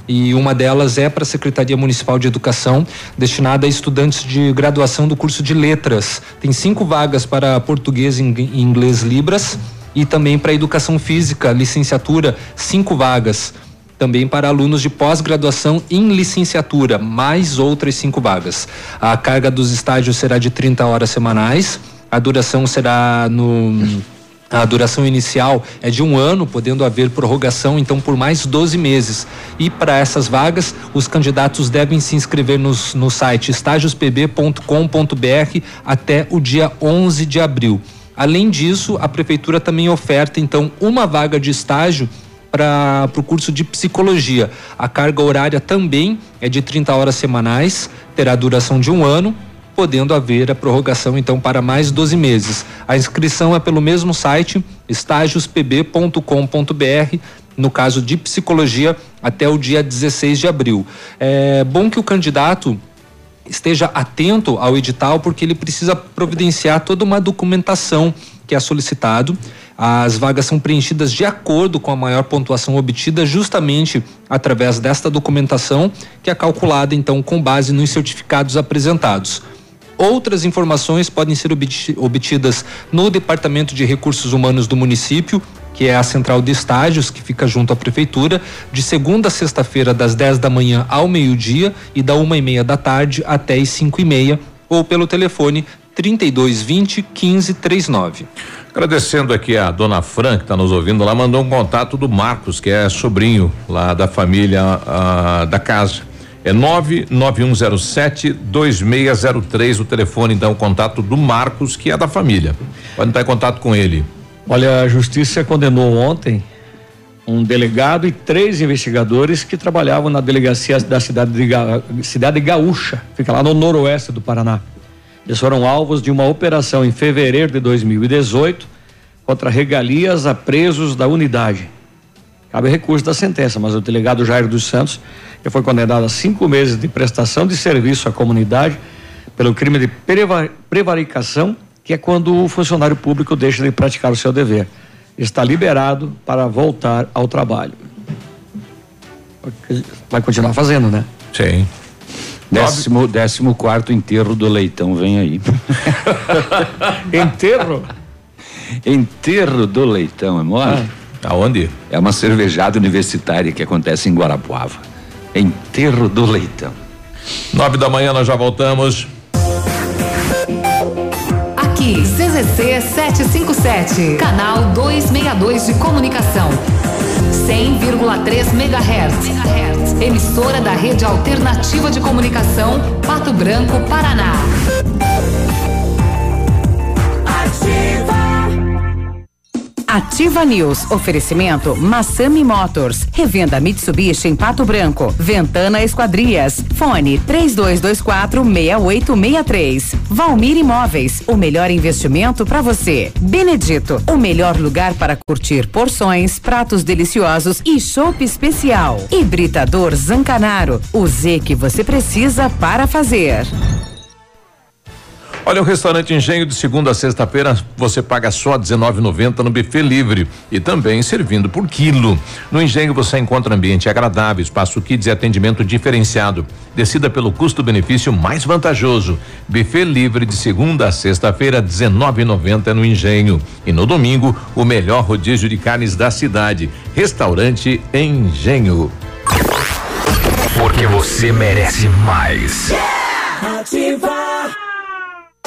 E uma delas é para a Secretaria Municipal de Educação, destinada a estudantes de graduação do curso de letras. Tem cinco vagas para português e ing- inglês Libras e também para educação física, licenciatura, cinco vagas. Também para alunos de pós-graduação em licenciatura, mais outras cinco vagas. A carga dos estágios será de 30 horas semanais. A duração será no. A duração inicial é de um ano, podendo haver prorrogação, então, por mais 12 meses. E para essas vagas, os candidatos devem se inscrever nos, no site estágiospb.com.br até o dia 11 de abril. Além disso, a prefeitura também oferta, então, uma vaga de estágio para o curso de psicologia. A carga horária também é de 30 horas semanais, terá duração de um ano, podendo haver a prorrogação então para mais 12 meses. A inscrição é pelo mesmo site estágiospb.com.br no caso de psicologia até o dia 16 de abril. É bom que o candidato esteja atento ao edital porque ele precisa providenciar toda uma documentação que é solicitado. As vagas são preenchidas de acordo com a maior pontuação obtida, justamente através desta documentação, que é calculada então com base nos certificados apresentados. Outras informações podem ser obtidas no Departamento de Recursos Humanos do município, que é a central de estágios, que fica junto à prefeitura, de segunda a sexta-feira, das 10 da manhã ao meio-dia e da uma e meia da tarde até as cinco e meia, ou pelo telefone 3220 1539. Agradecendo aqui a dona Fran, que está nos ouvindo lá, mandou um contato do Marcos, que é sobrinho lá da família ah, da casa. É 99107 2603 o telefone, então, o contato do Marcos, que é da família. Pode entrar em contato com ele. Olha, a justiça condenou ontem um delegado e três investigadores que trabalhavam na delegacia da cidade de, Ga, cidade Gaúcha, fica lá no noroeste do Paraná. Eles foram alvos de uma operação em fevereiro de 2018 contra regalias a presos da unidade. Cabe recurso da sentença, mas o delegado Jair dos Santos que foi condenado a cinco meses de prestação de serviço à comunidade pelo crime de prevaricação, que é quando o funcionário público deixa de praticar o seu dever. Está liberado para voltar ao trabalho. Vai continuar fazendo, né? Sim. Décimo, décimo quarto enterro do leitão vem aí. enterro? Enterro do leitão, é mole? Ah. Aonde? É uma cervejada universitária que acontece em Guarapuava. Enterro do Leitão. Nove da manhã nós já voltamos. Aqui, CZC 757, canal 262 de comunicação. 100,3 MHz. Emissora da Rede Alternativa de Comunicação, Pato Branco, Paraná. Ativa News. Oferecimento Massami Motors. Revenda Mitsubishi em Pato Branco. Ventana Esquadrias. Fone 3224 6863. Valmir Imóveis. O melhor investimento para você. Benedito. O melhor lugar para curtir porções, pratos deliciosos e chopp especial. Hibridador Zancanaro. O Z que você precisa para fazer. Olha, o restaurante Engenho de segunda a sexta-feira você paga só R$19,90 no buffet livre e também servindo por quilo. No Engenho você encontra ambiente agradável, espaço kids e atendimento diferenciado. Decida pelo custo-benefício mais vantajoso. Buffet livre de segunda a sexta-feira R$19,90 no Engenho e no domingo o melhor rodízio de carnes da cidade. Restaurante Engenho. Porque você merece mais. Yeah! Ativa!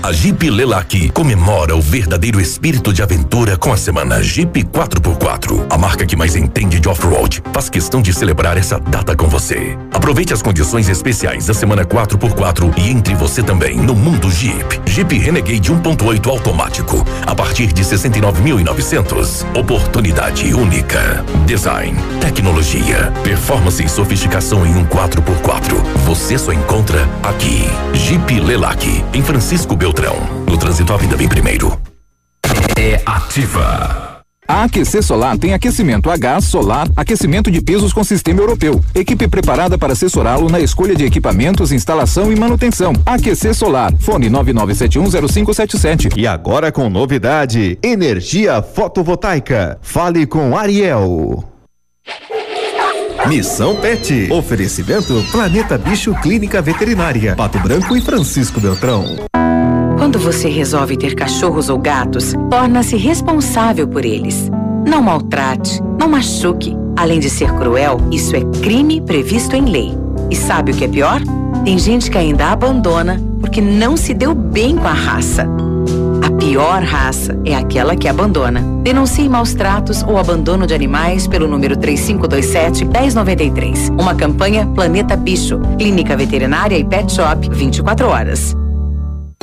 A Jeep Lelac comemora o verdadeiro espírito de aventura com a semana Jeep 4x4. A marca que mais entende de off-road faz questão de celebrar essa data com você. Aproveite as condições especiais da semana 4x4 e entre você também no mundo Jeep. Jeep Renegade 1.8 automático a partir de 69.900. Oportunidade única. Design, tecnologia, performance e sofisticação em um 4x4. Você só encontra aqui. Jeep Lelac em Francisco Beltrão Beltrão. No trânsito, a vida vem primeiro. É ativa. A Aquecer Solar tem aquecimento a gás, solar, aquecimento de pisos com sistema europeu. Equipe preparada para assessorá-lo na escolha de equipamentos, instalação e manutenção. Aquecer Solar. Fone 99710577. E agora com novidade: energia fotovoltaica. Fale com Ariel. Missão Pet. Oferecimento Planeta Bicho Clínica Veterinária. Pato Branco e Francisco Beltrão. Quando você resolve ter cachorros ou gatos, torna-se responsável por eles. Não maltrate, não machuque. Além de ser cruel, isso é crime previsto em lei. E sabe o que é pior? Tem gente que ainda abandona porque não se deu bem com a raça. A pior raça é aquela que abandona. Denuncie maus tratos ou abandono de animais pelo número 3527-1093. Uma campanha Planeta Bicho. Clínica Veterinária e Pet Shop 24 horas.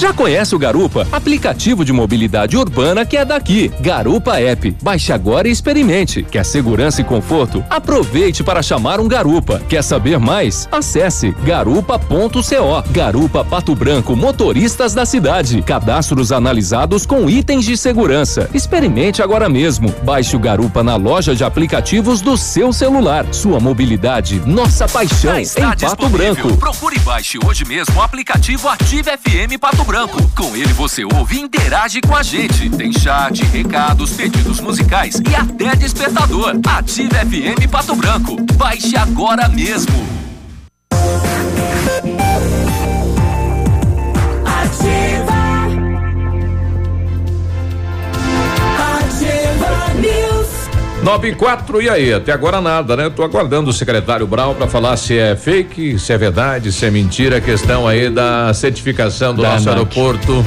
Já conhece o Garupa? Aplicativo de mobilidade urbana que é daqui. Garupa App. Baixe agora e experimente. Quer segurança e conforto? Aproveite para chamar um Garupa. Quer saber mais? Acesse garupa.co. Garupa Pato Branco, motoristas da cidade. Cadastros analisados com itens de segurança. Experimente agora mesmo. Baixe o Garupa na loja de aplicativos do seu celular. Sua mobilidade, nossa paixão em Pato disponível. Branco. Procure e baixe hoje mesmo o aplicativo Ative FM Pato Branco. Com ele você ouve e interage com a gente. Tem chat, recados, pedidos musicais e até despertador. Ative FM Pato Branco. Baixe agora mesmo. 9 e 4, e aí? Até agora nada, né? Tô aguardando o secretário Brown para falar se é fake, se é verdade, se é mentira, a questão aí da certificação do Da nosso ANAC. aeroporto.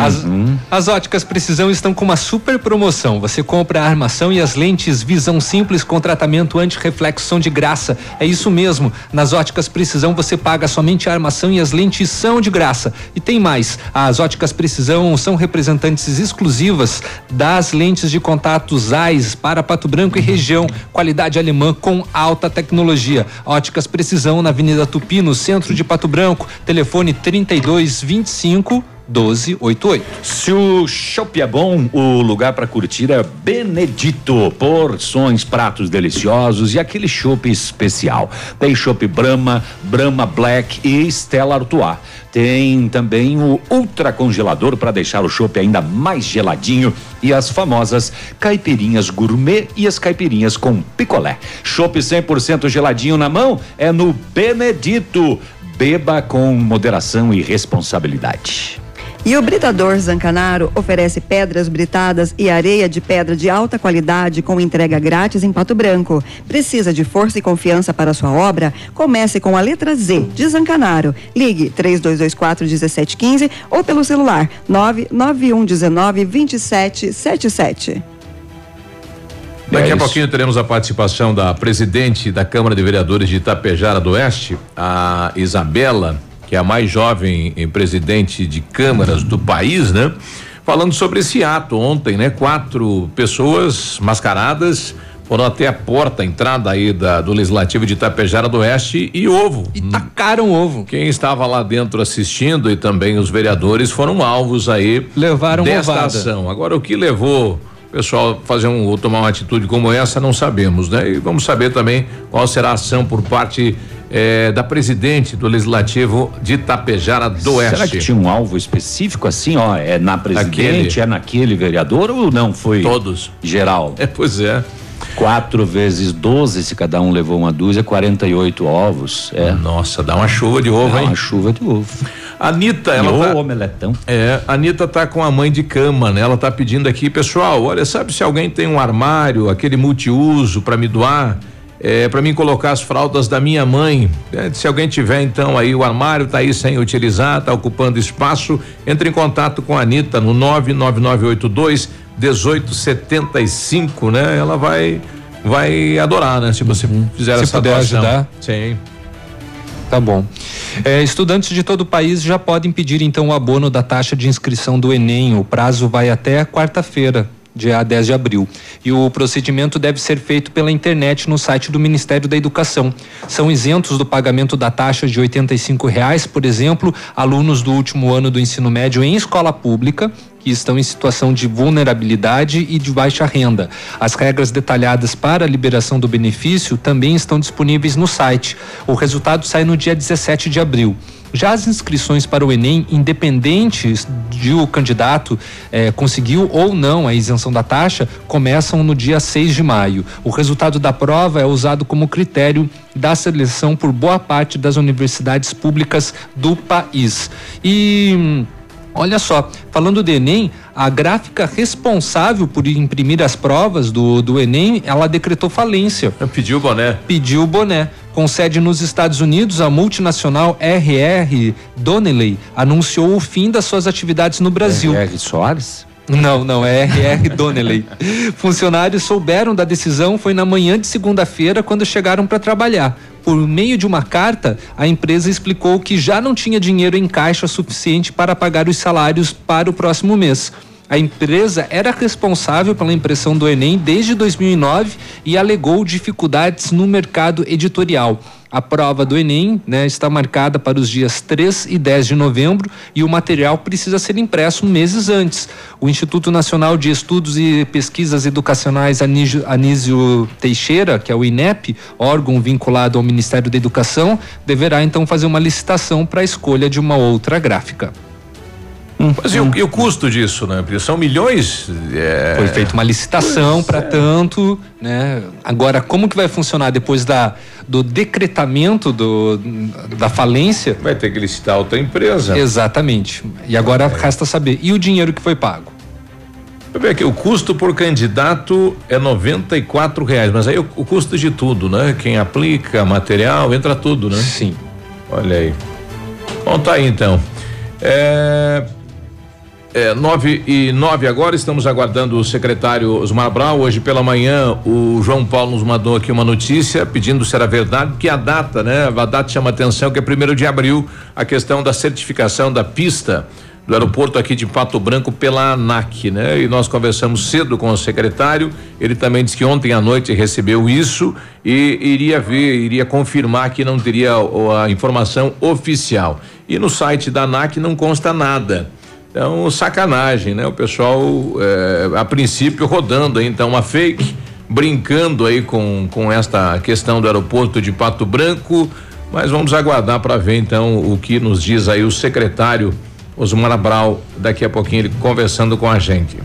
As, as óticas Precisão estão com uma super promoção. Você compra a armação e as lentes Visão Simples com tratamento anti-reflexão de graça. É isso mesmo. Nas óticas Precisão você paga somente a armação e as lentes são de graça. E tem mais. As óticas Precisão são representantes exclusivas das lentes de contato ZEISS para Pato Branco e região. Qualidade alemã com alta tecnologia. Óticas Precisão na Avenida Tupi, no centro de Pato Branco. Telefone 3225 1288. Se o chopp é bom, o lugar para curtir é Benedito. Porções, pratos deliciosos e aquele chopp especial. Tem chopp Brahma, Brahma Black e Stella Artois. Tem também o ultra congelador para deixar o chopp ainda mais geladinho e as famosas caipirinhas gourmet e as caipirinhas com picolé. Chopp 100% geladinho na mão é no Benedito. Beba com moderação e responsabilidade. E o Britador Zancanaro oferece pedras britadas e areia de pedra de alta qualidade com entrega grátis em Pato Branco. Precisa de força e confiança para sua obra? Comece com a letra Z de Zancanaro. Ligue 3224 1715 ou pelo celular 99119 2777. Daqui É a isso. pouquinho teremos a participação da presidente da Câmara de Vereadores de Itapejara do Oeste, a Isabela, que é a mais jovem em presidente de câmaras do país, né? Falando sobre esse ato ontem, né? Quatro pessoas mascaradas foram até a porta, a entrada aí da, do Legislativo de Itapejara do Oeste e ovo. E tacaram ovo. Quem estava lá dentro assistindo e também os vereadores foram alvos aí. Levaram desta ovada. ação. Agora, o que levou pessoal fazer um, ou tomar uma atitude como essa, não sabemos, né? E vamos saber também qual será a ação por parte eh, da presidente do Legislativo de Itapejara do Oeste. Será que tinha um alvo específico assim, ó? É na presidente, Aquele. é naquele vereador ou não foi? Todos. Geral. É, pois é. Quatro vezes 12, se cada um levou uma dúzia, 48 ovos. É. Nossa, dá uma chuva de ovo, dá hein? Uma chuva de ovo. Anitta, ela ô, tá, omeletão. É, Anitta tá com a mãe de cama, né? Ela tá pedindo aqui, pessoal, olha, sabe se alguém tem um armário, aquele multiuso para me doar? É, para mim colocar as fraldas da minha mãe. É, se alguém tiver, então, aí o armário tá aí sem utilizar, tá ocupando espaço, entre em contato com a Anitta no 99982 1875, né? Ela vai vai adorar, né? Se você fizer Se essa puder doação. ajudar. Sim. Tá bom. É, estudantes de todo o país já podem pedir então o abono da taxa de inscrição do Enem. O prazo vai até quarta-feira, dia 10 de abril. E o procedimento deve ser feito pela internet no site do Ministério da Educação. São isentos do pagamento da taxa de R$ reais, por exemplo, alunos do último ano do ensino médio em escola pública que estão em situação de vulnerabilidade e de baixa renda. As regras detalhadas para a liberação do benefício também estão disponíveis no site. O resultado sai no dia 17 de abril. Já as inscrições para o Enem, independentes de o candidato eh, conseguiu ou não a isenção da taxa, começam no dia 6 de maio. O resultado da prova é usado como critério da seleção por boa parte das universidades públicas do país. E. Olha só, falando do Enem, a gráfica responsável por imprimir as provas do, do Enem, ela decretou falência. Pediu o boné. Pediu o boné. Com sede nos Estados Unidos, a multinacional RR Donnelley anunciou o fim das suas atividades no Brasil. RR Soares? Não, não, é RR Donnelley. Funcionários souberam da decisão foi na manhã de segunda-feira quando chegaram para trabalhar. Por meio de uma carta, a empresa explicou que já não tinha dinheiro em caixa suficiente para pagar os salários para o próximo mês. A empresa era responsável pela impressão do Enem desde 2009 e alegou dificuldades no mercado editorial. A prova do Enem né, está marcada para os dias 3 e 10 de novembro e o material precisa ser impresso meses antes. O Instituto Nacional de Estudos e Pesquisas Educacionais Anísio, Teixeira, que é o INEP, órgão vinculado ao Ministério da Educação, deverá então fazer uma licitação para a escolha de uma outra gráfica. Mas e o, e o, custo disso, né? Porque são milhões. É... Foi feita uma licitação para é. tanto, né? Agora, como que vai funcionar depois da, do decretamento do, da falência? Vai ter que licitar outra empresa. Exatamente. E agora é. resta saber. E o dinheiro que foi pago? Eu ver aqui, o custo por candidato é noventa e reais, mas aí o, o custo de tudo, né? Quem aplica, material, entra tudo, né? Sim. Olha aí. Bom, tá aí então. É, é, nove e nove agora, estamos aguardando o secretário Osmar Brau. Hoje pela manhã, o João Paulo nos mandou aqui uma notícia pedindo se era verdade, que a data, né? A data chama atenção, que é primeiro de abril, a questão da certificação da pista do aeroporto aqui de Pato Branco pela ANAC, né? E nós conversamos cedo com o secretário, ele também disse que ontem à noite recebeu isso e iria ver, iria confirmar que não teria a informação oficial. E no site da ANAC não consta nada. Então, sacanagem, né? O pessoal, é, a princípio, rodando aí, então, uma fake, brincando aí com, com esta questão do aeroporto de Pato Branco, mas vamos aguardar para ver, então, o que nos diz aí o secretário Osmar Abral, daqui a pouquinho ele conversando com a gente.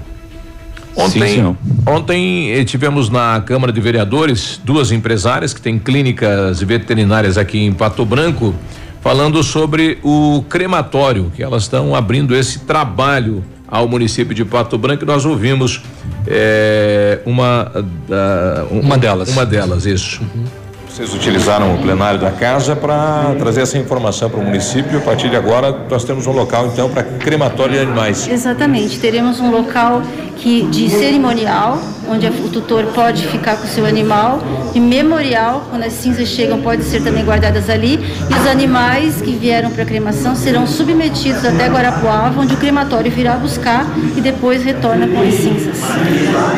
Ontem, Sim, ontem eh, tivemos na Câmara de Vereadores duas empresárias que têm clínicas veterinárias aqui em Pato Branco falando sobre o crematório, que elas estão abrindo esse trabalho ao município de Pato Branco. Nós ouvimos é, uma, da, um, uma delas. Uma delas, isso. Uhum. Vocês utilizaram o plenário da casa para trazer essa informação para o município. A partir de agora, nós temos um local, então, para crematório de animais. Exatamente. Teremos um local que, de cerimonial, onde o tutor pode ficar com o seu animal, e memorial, quando as cinzas chegam, podem ser também guardadas ali. E os animais que vieram para a cremação serão submetidos até Guarapuava, onde o crematório virá buscar e depois retorna com as cinzas.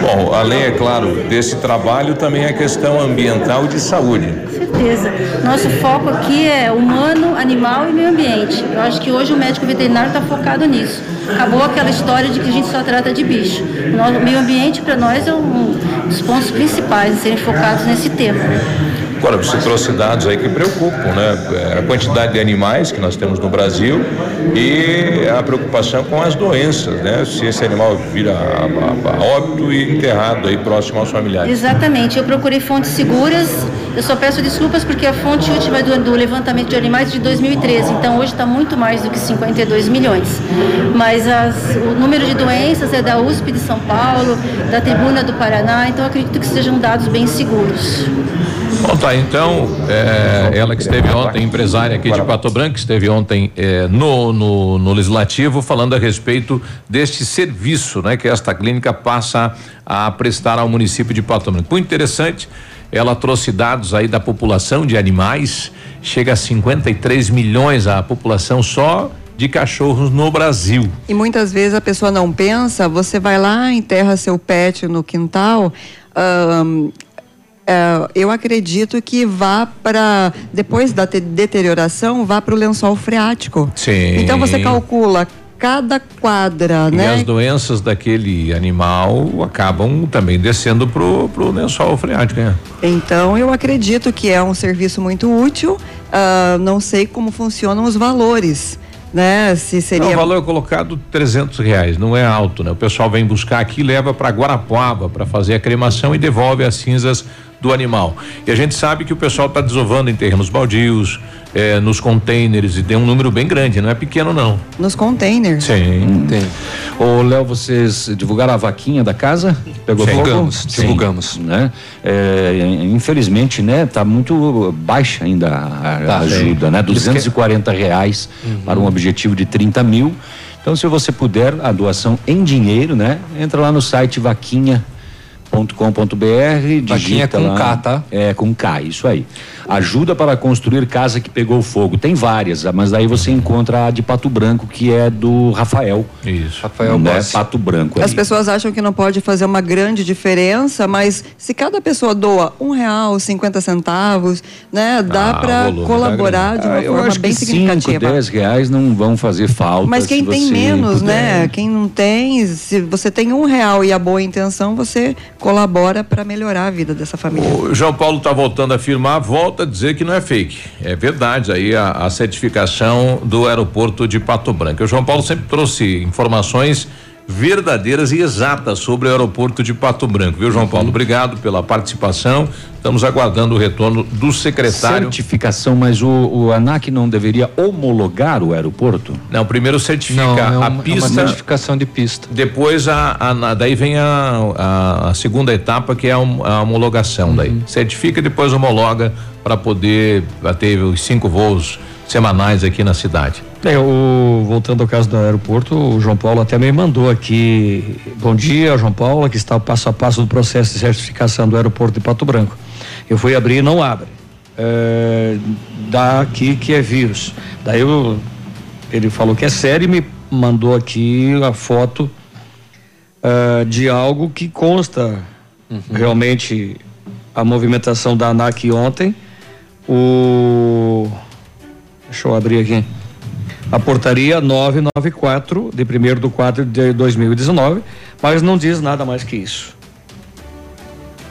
Bom, além, é claro, desse trabalho, também a questão ambiental e de saúde. Com certeza. Nosso foco aqui é humano, animal e meio ambiente. Eu acho que hoje o médico veterinário está focado nisso. Acabou aquela história de que a gente só trata de bicho. O meio ambiente para nós é um dos pontos principais a serem focados nesse tema. Agora, você trouxe dados aí que preocupam, né? É, a quantidade de animais que nós temos no Brasil e a preocupação com as doenças, né? Se esse animal vira a, a, a óbito e enterrado aí próximo aos familiares. Exatamente. Eu procurei fontes seguras. Eu só peço desculpas porque a fonte última do, do levantamento de animais é de 2013. Então hoje está muito mais do que 52 milhões. Mas as, o número de doenças é da USP de São Paulo, da Tribuna do Paraná. Então acredito que sejam dados bem seguros. Bom, tá, então, é, ela que esteve ontem, empresária aqui de Pato Branco, esteve ontem é, no, no, no, Legislativo falando a respeito deste serviço, né? Que esta clínica passa a prestar ao município de Pato Branco. Muito interessante. ela trouxe dados aí da população de animais, chega a 53 milhões a população só de cachorros no Brasil. E muitas vezes a pessoa não pensa, você vai lá, enterra seu pet no quintal. É, eu acredito que vá para, depois da deterioração, vá para o lençol freático. Sim. Então você calcula cada quadra, e né? as doenças daquele animal acabam também descendo pro, pro lençol freático, né? Então eu acredito que é um serviço muito útil. Uh, não sei como funcionam os valores. Né? Se seria. Não, o valor é colocado 300 reais, não é alto, né? O pessoal vem buscar aqui, leva para Guarapuava para fazer a cremação e devolve as cinzas do animal. E a gente sabe que o pessoal está desovando em terrenos baldios, eh, nos containers, e tem um número bem grande, não é pequeno não. Nos containers? Sim. Hum. Tem. Ô, Léo, vocês divulgaram a vaquinha da casa? Pegou Sim. Divulgamos, Sim, divulgamos. Né? É, infelizmente, né, tá muito baixa ainda a, Tá, ajuda, sim. né? Eles 240 reais para um objetivo de 30 mil. Então, se você puder, a doação em dinheiro, né? Entra lá no site vaquinha .com.br, digita com lá. K, tá? É, com K, isso aí. Ajuda para construir casa que pegou fogo. Tem várias, mas daí você encontra a de Pato Branco, que é do Rafael. Isso. Rafael né? Bossi. Pato Branco. As ali. pessoas acham que não pode fazer uma grande diferença, mas se cada pessoa doa um real, 50 centavos, né, dá Ah, para volume colaborar de uma Ah, eu forma acho bem que cinco, significativa. 10 reais não vão fazer falta. Mas quem tem menos, puder. né? Quem não tem, se você tem um real e a boa intenção, você colabora para melhorar a vida dessa família. O João Paulo está voltando a afirmar, volta a dizer que não é fake. É verdade aí a, a certificação do aeroporto de Pato Branco. O João Paulo sempre trouxe informações verdadeiras e exatas sobre o aeroporto de Pato Branco, viu, João Paulo? Obrigado pela participação. Estamos aguardando o retorno do secretário. Certificação, mas o, o ANAC não deveria homologar o aeroporto? Não, primeiro certifica Não, é a uma- é uma pista. certificação de pista. Depois a, a- daí vem a, a- a segunda etapa que é a, hom- a homologação daí. Uhum. Certifica e depois homologa para poder ter os cinco voos semanais aqui na cidade. É, o, voltando ao caso do aeroporto, o João Paulo até me mandou aqui. Bom dia, João Paulo, aqui está o passo a passo do processo de certificação do aeroporto de Pato Branco. Eu fui abrir e não abre. É, dá aqui que é vírus. Daí eu, ele falou que é sério e me mandou aqui a foto ah, de algo que consta realmente a movimentação da ANAC ontem. O. Deixa eu abrir aqui. A portaria 994 de 1 do 4 de 2019, mas não diz nada mais que isso.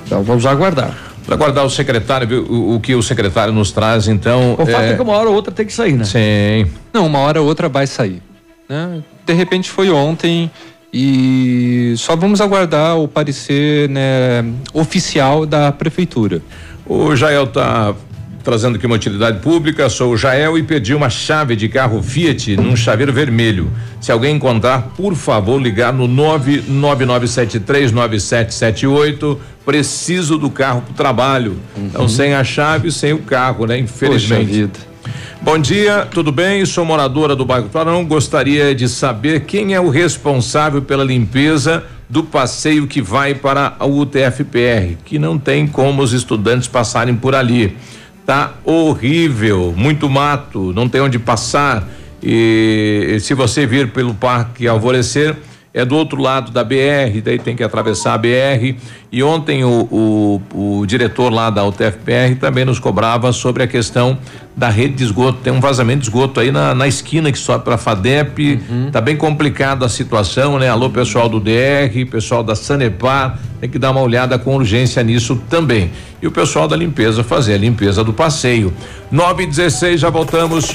Então vamos aguardar. Para aguardar o secretário, viu, o, o que o secretário nos traz, então. O fato é que uma hora ou outra tem que sair, né? Sim. Não, uma hora ou outra vai sair. Né? De repente foi ontem e só vamos aguardar o parecer né, oficial da prefeitura. O Jael está trazendo aqui uma utilidade pública. Sou o Jael e pedi uma chave de carro Fiat num chaveiro vermelho. Se alguém encontrar, por favor, ligar no 999739778. Preciso do carro para o trabalho. Então, sem a chave, sem o carro, né? Infelizmente. Bom dia, tudo bem? Sou moradora do bairro Clarão. Gostaria de saber quem é o responsável pela limpeza do passeio que vai para a UTFPR, que não tem como os estudantes passarem por ali. Tá horrível, muito mato, não tem onde passar. E se você vir pelo Parque Alvorecer, é do outro lado da BR, daí tem que atravessar a BR. E ontem o, o, o diretor lá da UTFPR também nos cobrava sobre a questão da rede de esgoto. Tem um vazamento de esgoto aí na, na esquina que sobe para a FADEP. Tá bem complicada a situação, né? Alô, pessoal do DR, pessoal da Sanepar, tem que dar uma olhada com urgência nisso também. E o pessoal da limpeza fazer a limpeza do passeio. 9 e 16 já voltamos.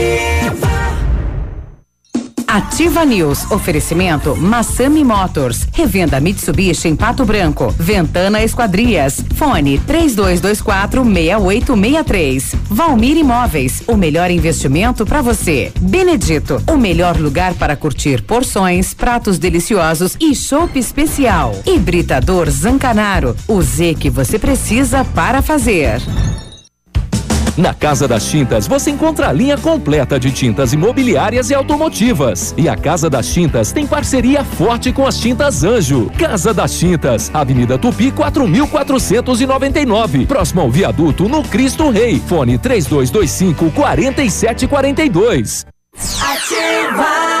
News. Oferecimento Massami Motors. Revenda Mitsubishi em Pato Branco. Ventana Esquadrias. Fone 3224 6863. Valmir Imóveis. O melhor investimento para você. Benedito. O melhor lugar para curtir porções, pratos deliciosos e chopp especial. Hibridador Zancanaro. O Z que você precisa para fazer. Na Casa das Tintas você encontra a linha completa de tintas imobiliárias e automotivas. E a Casa das Tintas tem parceria forte com as Tintas Anjo. Casa das Tintas, Avenida Tupi 4499, próximo ao viaduto no Cristo Rei. Fone 3225 4742. Ativa!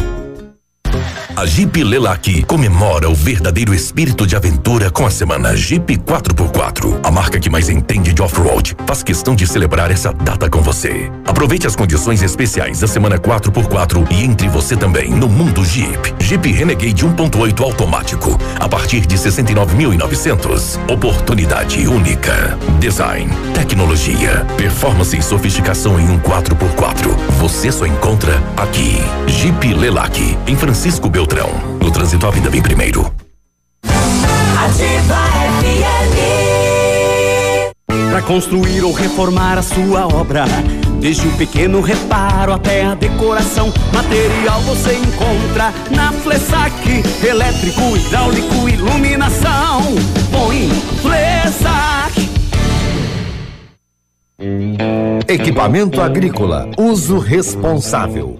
A Jeep Lelac comemora o verdadeiro espírito de aventura com a semana Jeep 4x4. A marca que mais entende de off-road faz questão de celebrar essa data com você. Aproveite as condições especiais da semana 4x4 e entre você também no mundo Jeep. Jeep Renegade 1.8 automático a partir de 69.900. Oportunidade única. Design, tecnologia, performance e sofisticação em um 4x4. Você só encontra aqui. Jeep Lelac em Francisco Beltrão. No trânsito, a vida vem primeiro. Ativa FM. Para construir ou reformar a sua obra, desde o pequeno reparo até a decoração, material você encontra na Flessac, elétrico, hidráulico, iluminação. Põe Flessac. Equipamento agrícola, uso responsável.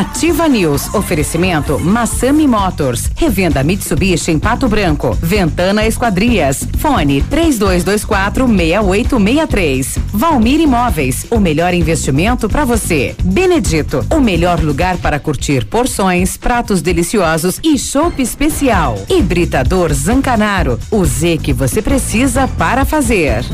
Ativa News. Oferecimento Massami Motors. Revenda Mitsubishi em Pato Branco. Ventana Esquadrias. Fone 3224 6863. Valmir Imóveis. O melhor investimento para você. Benedito. O melhor lugar para curtir porções, pratos deliciosos e chopp especial. Hibridador Zancanaro. O Z que você precisa para fazer.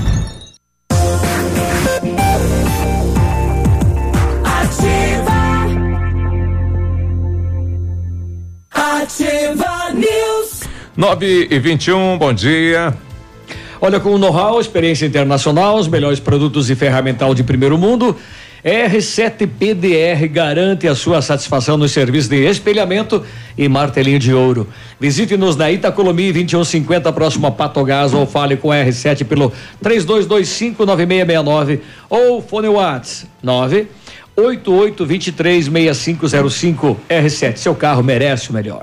9 e 21, bom dia. Olha, com know-how, experiência internacional, os melhores produtos e ferramental de primeiro mundo, R7 PDR garante a sua satisfação no serviço de espelhamento e martelinho de ouro. Visite-nos na Itacolomi 2150, próximo a Patogás, ou fale com R7 pelo 32259669 ou fone Whats 9 88236505 R7. Seu carro merece o melhor.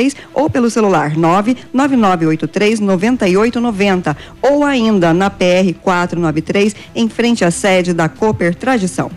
3224-6863 ou pelo celular 99983-9890 ou ainda na PR 493 em frente à sede da Cooper Tradição.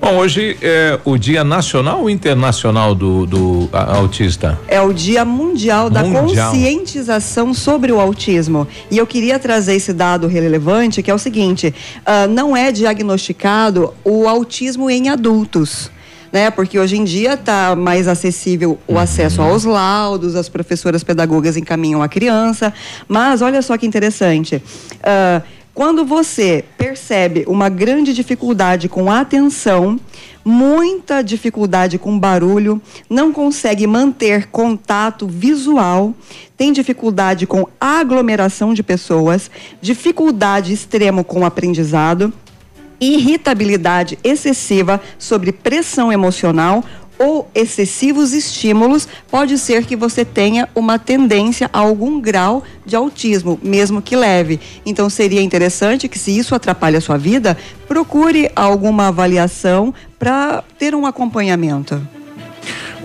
Bom, hoje é o Dia Nacional ou Internacional do, do a, autista? É o Dia Mundial da Mundial. Conscientização sobre o Autismo. E eu queria trazer esse dado relevante, que é o seguinte: ah, não é diagnosticado o autismo em adultos. Né? Porque hoje em dia está mais acessível o acesso aos laudos, as professoras pedagogas encaminham a criança. Mas olha só que interessante. ah, quando você percebe uma grande dificuldade com atenção, muita dificuldade com barulho, não consegue manter contato visual, tem dificuldade com aglomeração de pessoas, dificuldade extrema com aprendizado, irritabilidade excessiva sobre pressão emocional ou excessivos estímulos, pode ser que você tenha uma tendência a algum grau de autismo, mesmo que leve. Então seria interessante que se isso atrapalha a sua vida, procure alguma avaliação para ter um acompanhamento.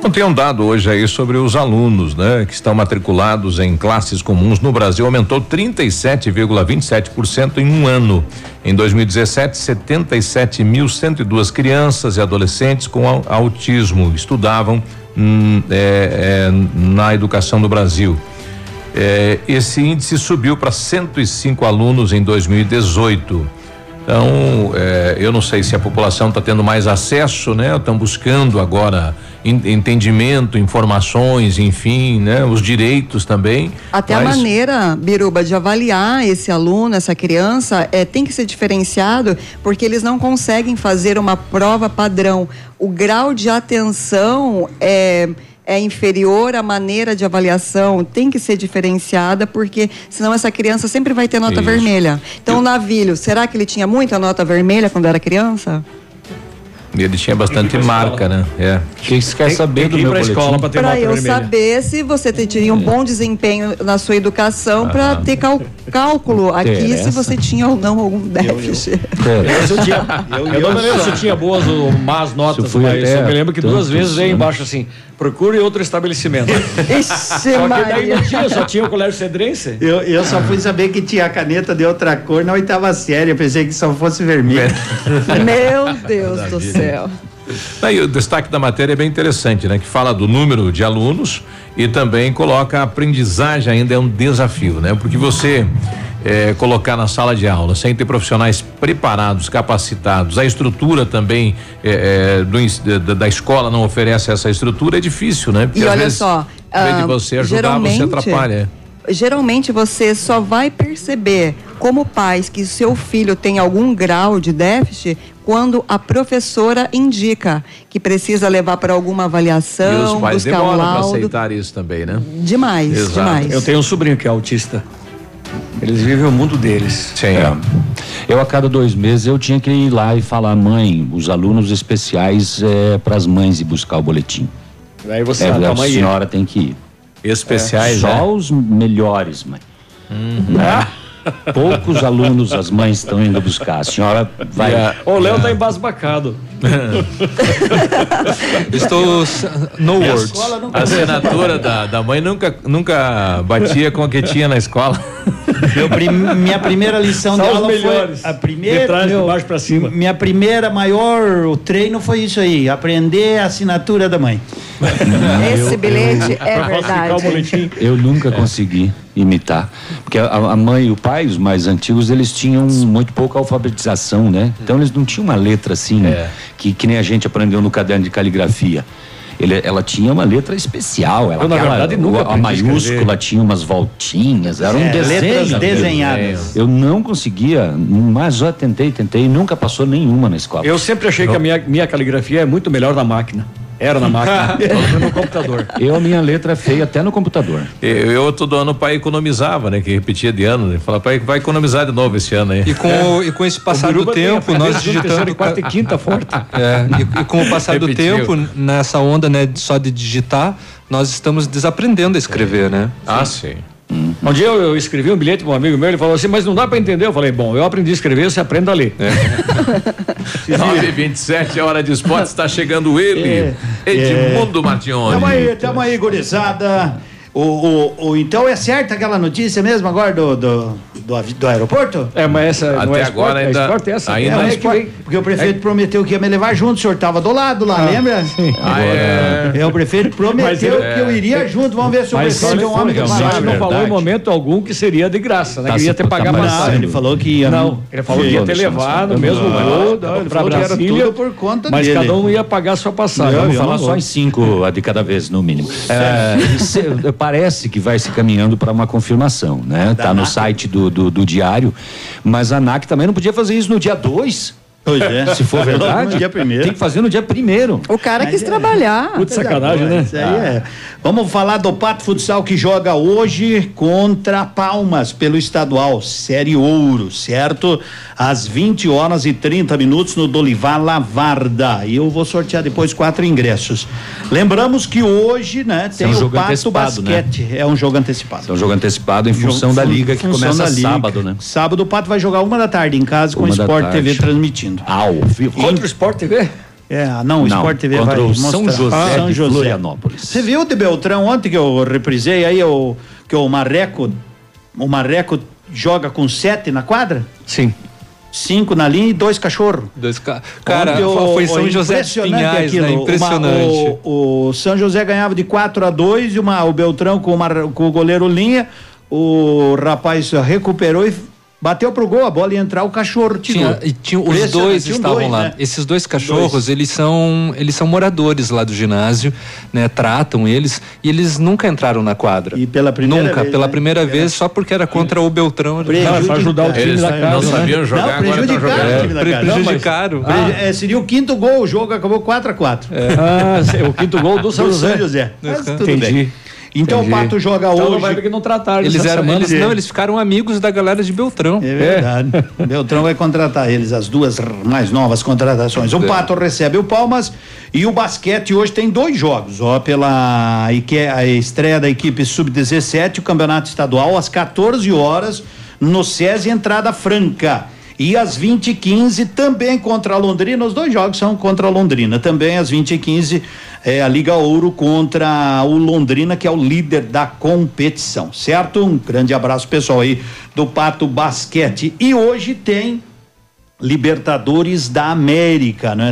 Bom, tem um dado hoje aí sobre os alunos, né, que estão matriculados em classes comuns no Brasil, aumentou 37,27% em um ano. Em 2017, 77.102 crianças e adolescentes com au- autismo estudavam hum, é, é, na educação no Brasil. É, esse índice subiu para 105 alunos em 2018. Então, é, eu não sei se a população está tendo mais acesso, né? Estão buscando agora en- entendimento, informações, enfim, né? Os direitos também. Até a mas- maneira, Biruba, de avaliar esse aluno, essa criança, é, tem que ser diferenciado, porque eles não conseguem fazer uma prova padrão. O grau de atenção é. É inferior à maneira de avaliação, tem que ser diferenciada, porque senão essa criança sempre vai ter nota Isso. vermelha. Então, o navilho, será que ele tinha muita nota vermelha quando era criança? Ele tinha bastante marca, né? É. O que você quer saber tem do meu pra boletim? escola pra ter Para nota eu vermelha. saber se você te- teria um bom desempenho na sua educação, para Aham. ter cálculo aqui se Interessa. você tinha ou não algum déficit. Mas eu, tinha, eu, eu não me lembro se eu tinha boas ou más notas, Eu mas até eu me lembro que duas vezes veio anos. embaixo assim, procure outro estabelecimento. Ixi, Só que daí Maria. não tinha, só tinha o colégio cedrense. Eu, eu só fui saber que tinha caneta de outra cor na oitava série. Eu pensei que só fosse vermelho. Meu Deus do céu. Aí o destaque da matéria é bem interessante, né? Que fala do número de alunos e também coloca a aprendizagem ainda é um desafio, né? Porque você eh, colocar na sala de aula sem ter profissionais preparados, capacitados, a estrutura também eh, eh, do da, da escola não oferece essa estrutura, é difícil, né? Porque E olha vezes, só, vez de ah, você ajudar, você geralmente- atrapalha. Geralmente você só vai perceber como pais que seu filho tem algum grau de déficit quando a professora indica que precisa levar para alguma E avaliação, os pais buscar um demoram para laudo. aceitar isso também, né? Demais, Exato. demais. Eu tenho um sobrinho que é autista. Eles vivem o mundo deles. Sim. É. Eu, a cada dois meses, eu tinha que ir lá e falar, mãe, os alunos especiais é, para as mães ir buscar o boletim. Aí você, é, a tua a senhora tem que ir. Especiais, Só né? os melhores, mãe. Né? Poucos alunos as mães estão indo buscar. A senhora vai. E a- O Léo tá embasbacado. Estou no E a- words. A assinatura da, da mãe nunca, nunca batia com a que tinha na escola. Meu prim- minha primeira lição Só de aula melhores. foi a primeira, De trás, de meu- baixo pra cima. Minha primeira maior o treino foi isso aí, aprender a assinatura da mãe. Esse bilhete é verdade. boletim. Eu nunca consegui imitar. Porque a, a mãe e o pai, os mais antigos, eles tinham muito pouca alfabetização, né? Então eles não tinham uma letra assim, É. que, que nem a gente aprendeu no caderno de caligrafia. Ele- ela tinha uma letra especial. Ela, Eu, na verdade, nunca a a maiúscula tinha umas voltinhas, era um É, desenho. letras desenhadas. Eu não conseguia, mas já tentei, tentei, nunca passou nenhuma na escola. Eu sempre achei que a minha, minha caligrafia é muito melhor na máquina. Era na máquina. no computador. Eu, a minha letra é feia até no computador. Eu, eu todo ano o pai economizava, né? Que repetia de ano, né? Falava, pai, vai economizar de novo esse ano aí. E com, e com esse passar do tempo, a nós digitando. quarta e quinta forte. É, e, e com o passar do tempo, nessa onda, né, só de digitar, nós estamos desaprendendo a escrever, né? Ah, sim. Um dia eu, eu escrevi um bilhete para um amigo meu, ele falou assim, mas não dá para entender. Eu falei, bom, eu aprendi a escrever, você aprende a ler. É. 9 27 hora de esporte, está chegando ele, Edmundo Martione. Tamo aí, tamo aí, gurizada. O, o, o- então é certa aquela notícia mesmo agora do, do, do, do aeroporto? É, mas essa não Até é esporte, agora é ainda- esporte essa. ainda- é, Não, é é esporte, que- porque o prefeito prometeu que ia me levar junto, o senhor tava do lado lá, lembra? Ah, é. É, o prefeito prometeu Mas que eu iria junto, vamos ver se o prefeito é um homem do ele não falou em momento algum que seria de graça, né? Tá que ia ter que pagar tá passagem. ele falou que ia. Não, ele falou que ia ter levado no mesmo voo Não, ele para Brasília, tudo por conta mas dele. cada um ia pagar a sua passagem. Não, Vamos eu falar não só em cinco a de cada vez, no mínimo. É, parece que vai se caminhando para uma confirmação, né? Tá no site do, do, do diário, mas a ANAC também não podia fazer isso no dia 2. Pois é. Se for verdade, No dia primeiro. tem que fazer no dia primeiro. O cara Mas quis é. trabalhar. Puta sacanagem, né? Isso aí é. Vamos falar do Pato Futsal que joga hoje contra Palmas pelo estadual Série Ouro, certo? Às 20 horas e 30 minutos no Dolivar Lavarda. E eu vou sortear depois quatro ingressos. Lembramos que hoje, né, é tem um o jogo Pato né? Basquete. É um jogo antecipado. É um jogo antecipado em função da liga que começa liga. sábado, né? Sábado o Pato vai jogar uma da tarde em casa com o Uma Sport tarde. TV transmitindo. Ao vivo. Contra o Sport TV? É, não, o Não, Sport TV contra vai o São mostrar. José São de José. Florianópolis. Você viu de Beltrão ontem que eu reprisei aí o que o Marreco, o Marreco joga com sete na quadra? Sim. Cinco na linha e dois cachorros. Dois ca... Cara, o- foi o São José Pinhais, aquilo, né? uma- Impressionante. o, o São José ganhava de 4 a 2 e uma, o Beltrão com, uma, com o goleiro linha. O rapaz recuperou e bateu pro gol, a bola ia entrar, o cachorro tirou. Tinha, e tinha, os dois tinha estavam dois, lá. né? Esses dois cachorros, eles são eles são moradores lá do ginásio, né? Tratam eles e eles nunca entraram na quadra. E pela primeira nunca, vez, pela né? primeira vez, só porque era contra o Beltrão. Não, é pra ajudar o time Eles da não casa. né? sabiam jogar, Não, agora estão prejudicaram jogando. o time da casa. prejudicaram. Preju- é, seria o quinto gol, o jogo acabou 4 a 4 Ah, o quinto gol do São José. José. Mas tudo Entendi. bem. Então Entendi. o Pato joga Então não hoje. vai porque não trataram Eles eram, eles, não, eles ficaram amigos da galera de Beltrão. É verdade. Beltrão vai contratar eles, as duas mais novas contratações. O É. Pato recebe o Palmas e o basquete hoje tem dois jogos, ó, pela a estreia da equipe sub-17, o campeonato estadual às 14 horas no SESI entrada franca. E às 20 h 15 também contra a Londrina, os dois jogos são contra a Londrina. Também às 20 h 15 é a Liga Ouro contra o Londrina, que é o líder da competição, certo? Um grande abraço pessoal aí do Pato Basquete. E hoje tem Libertadores da América, né?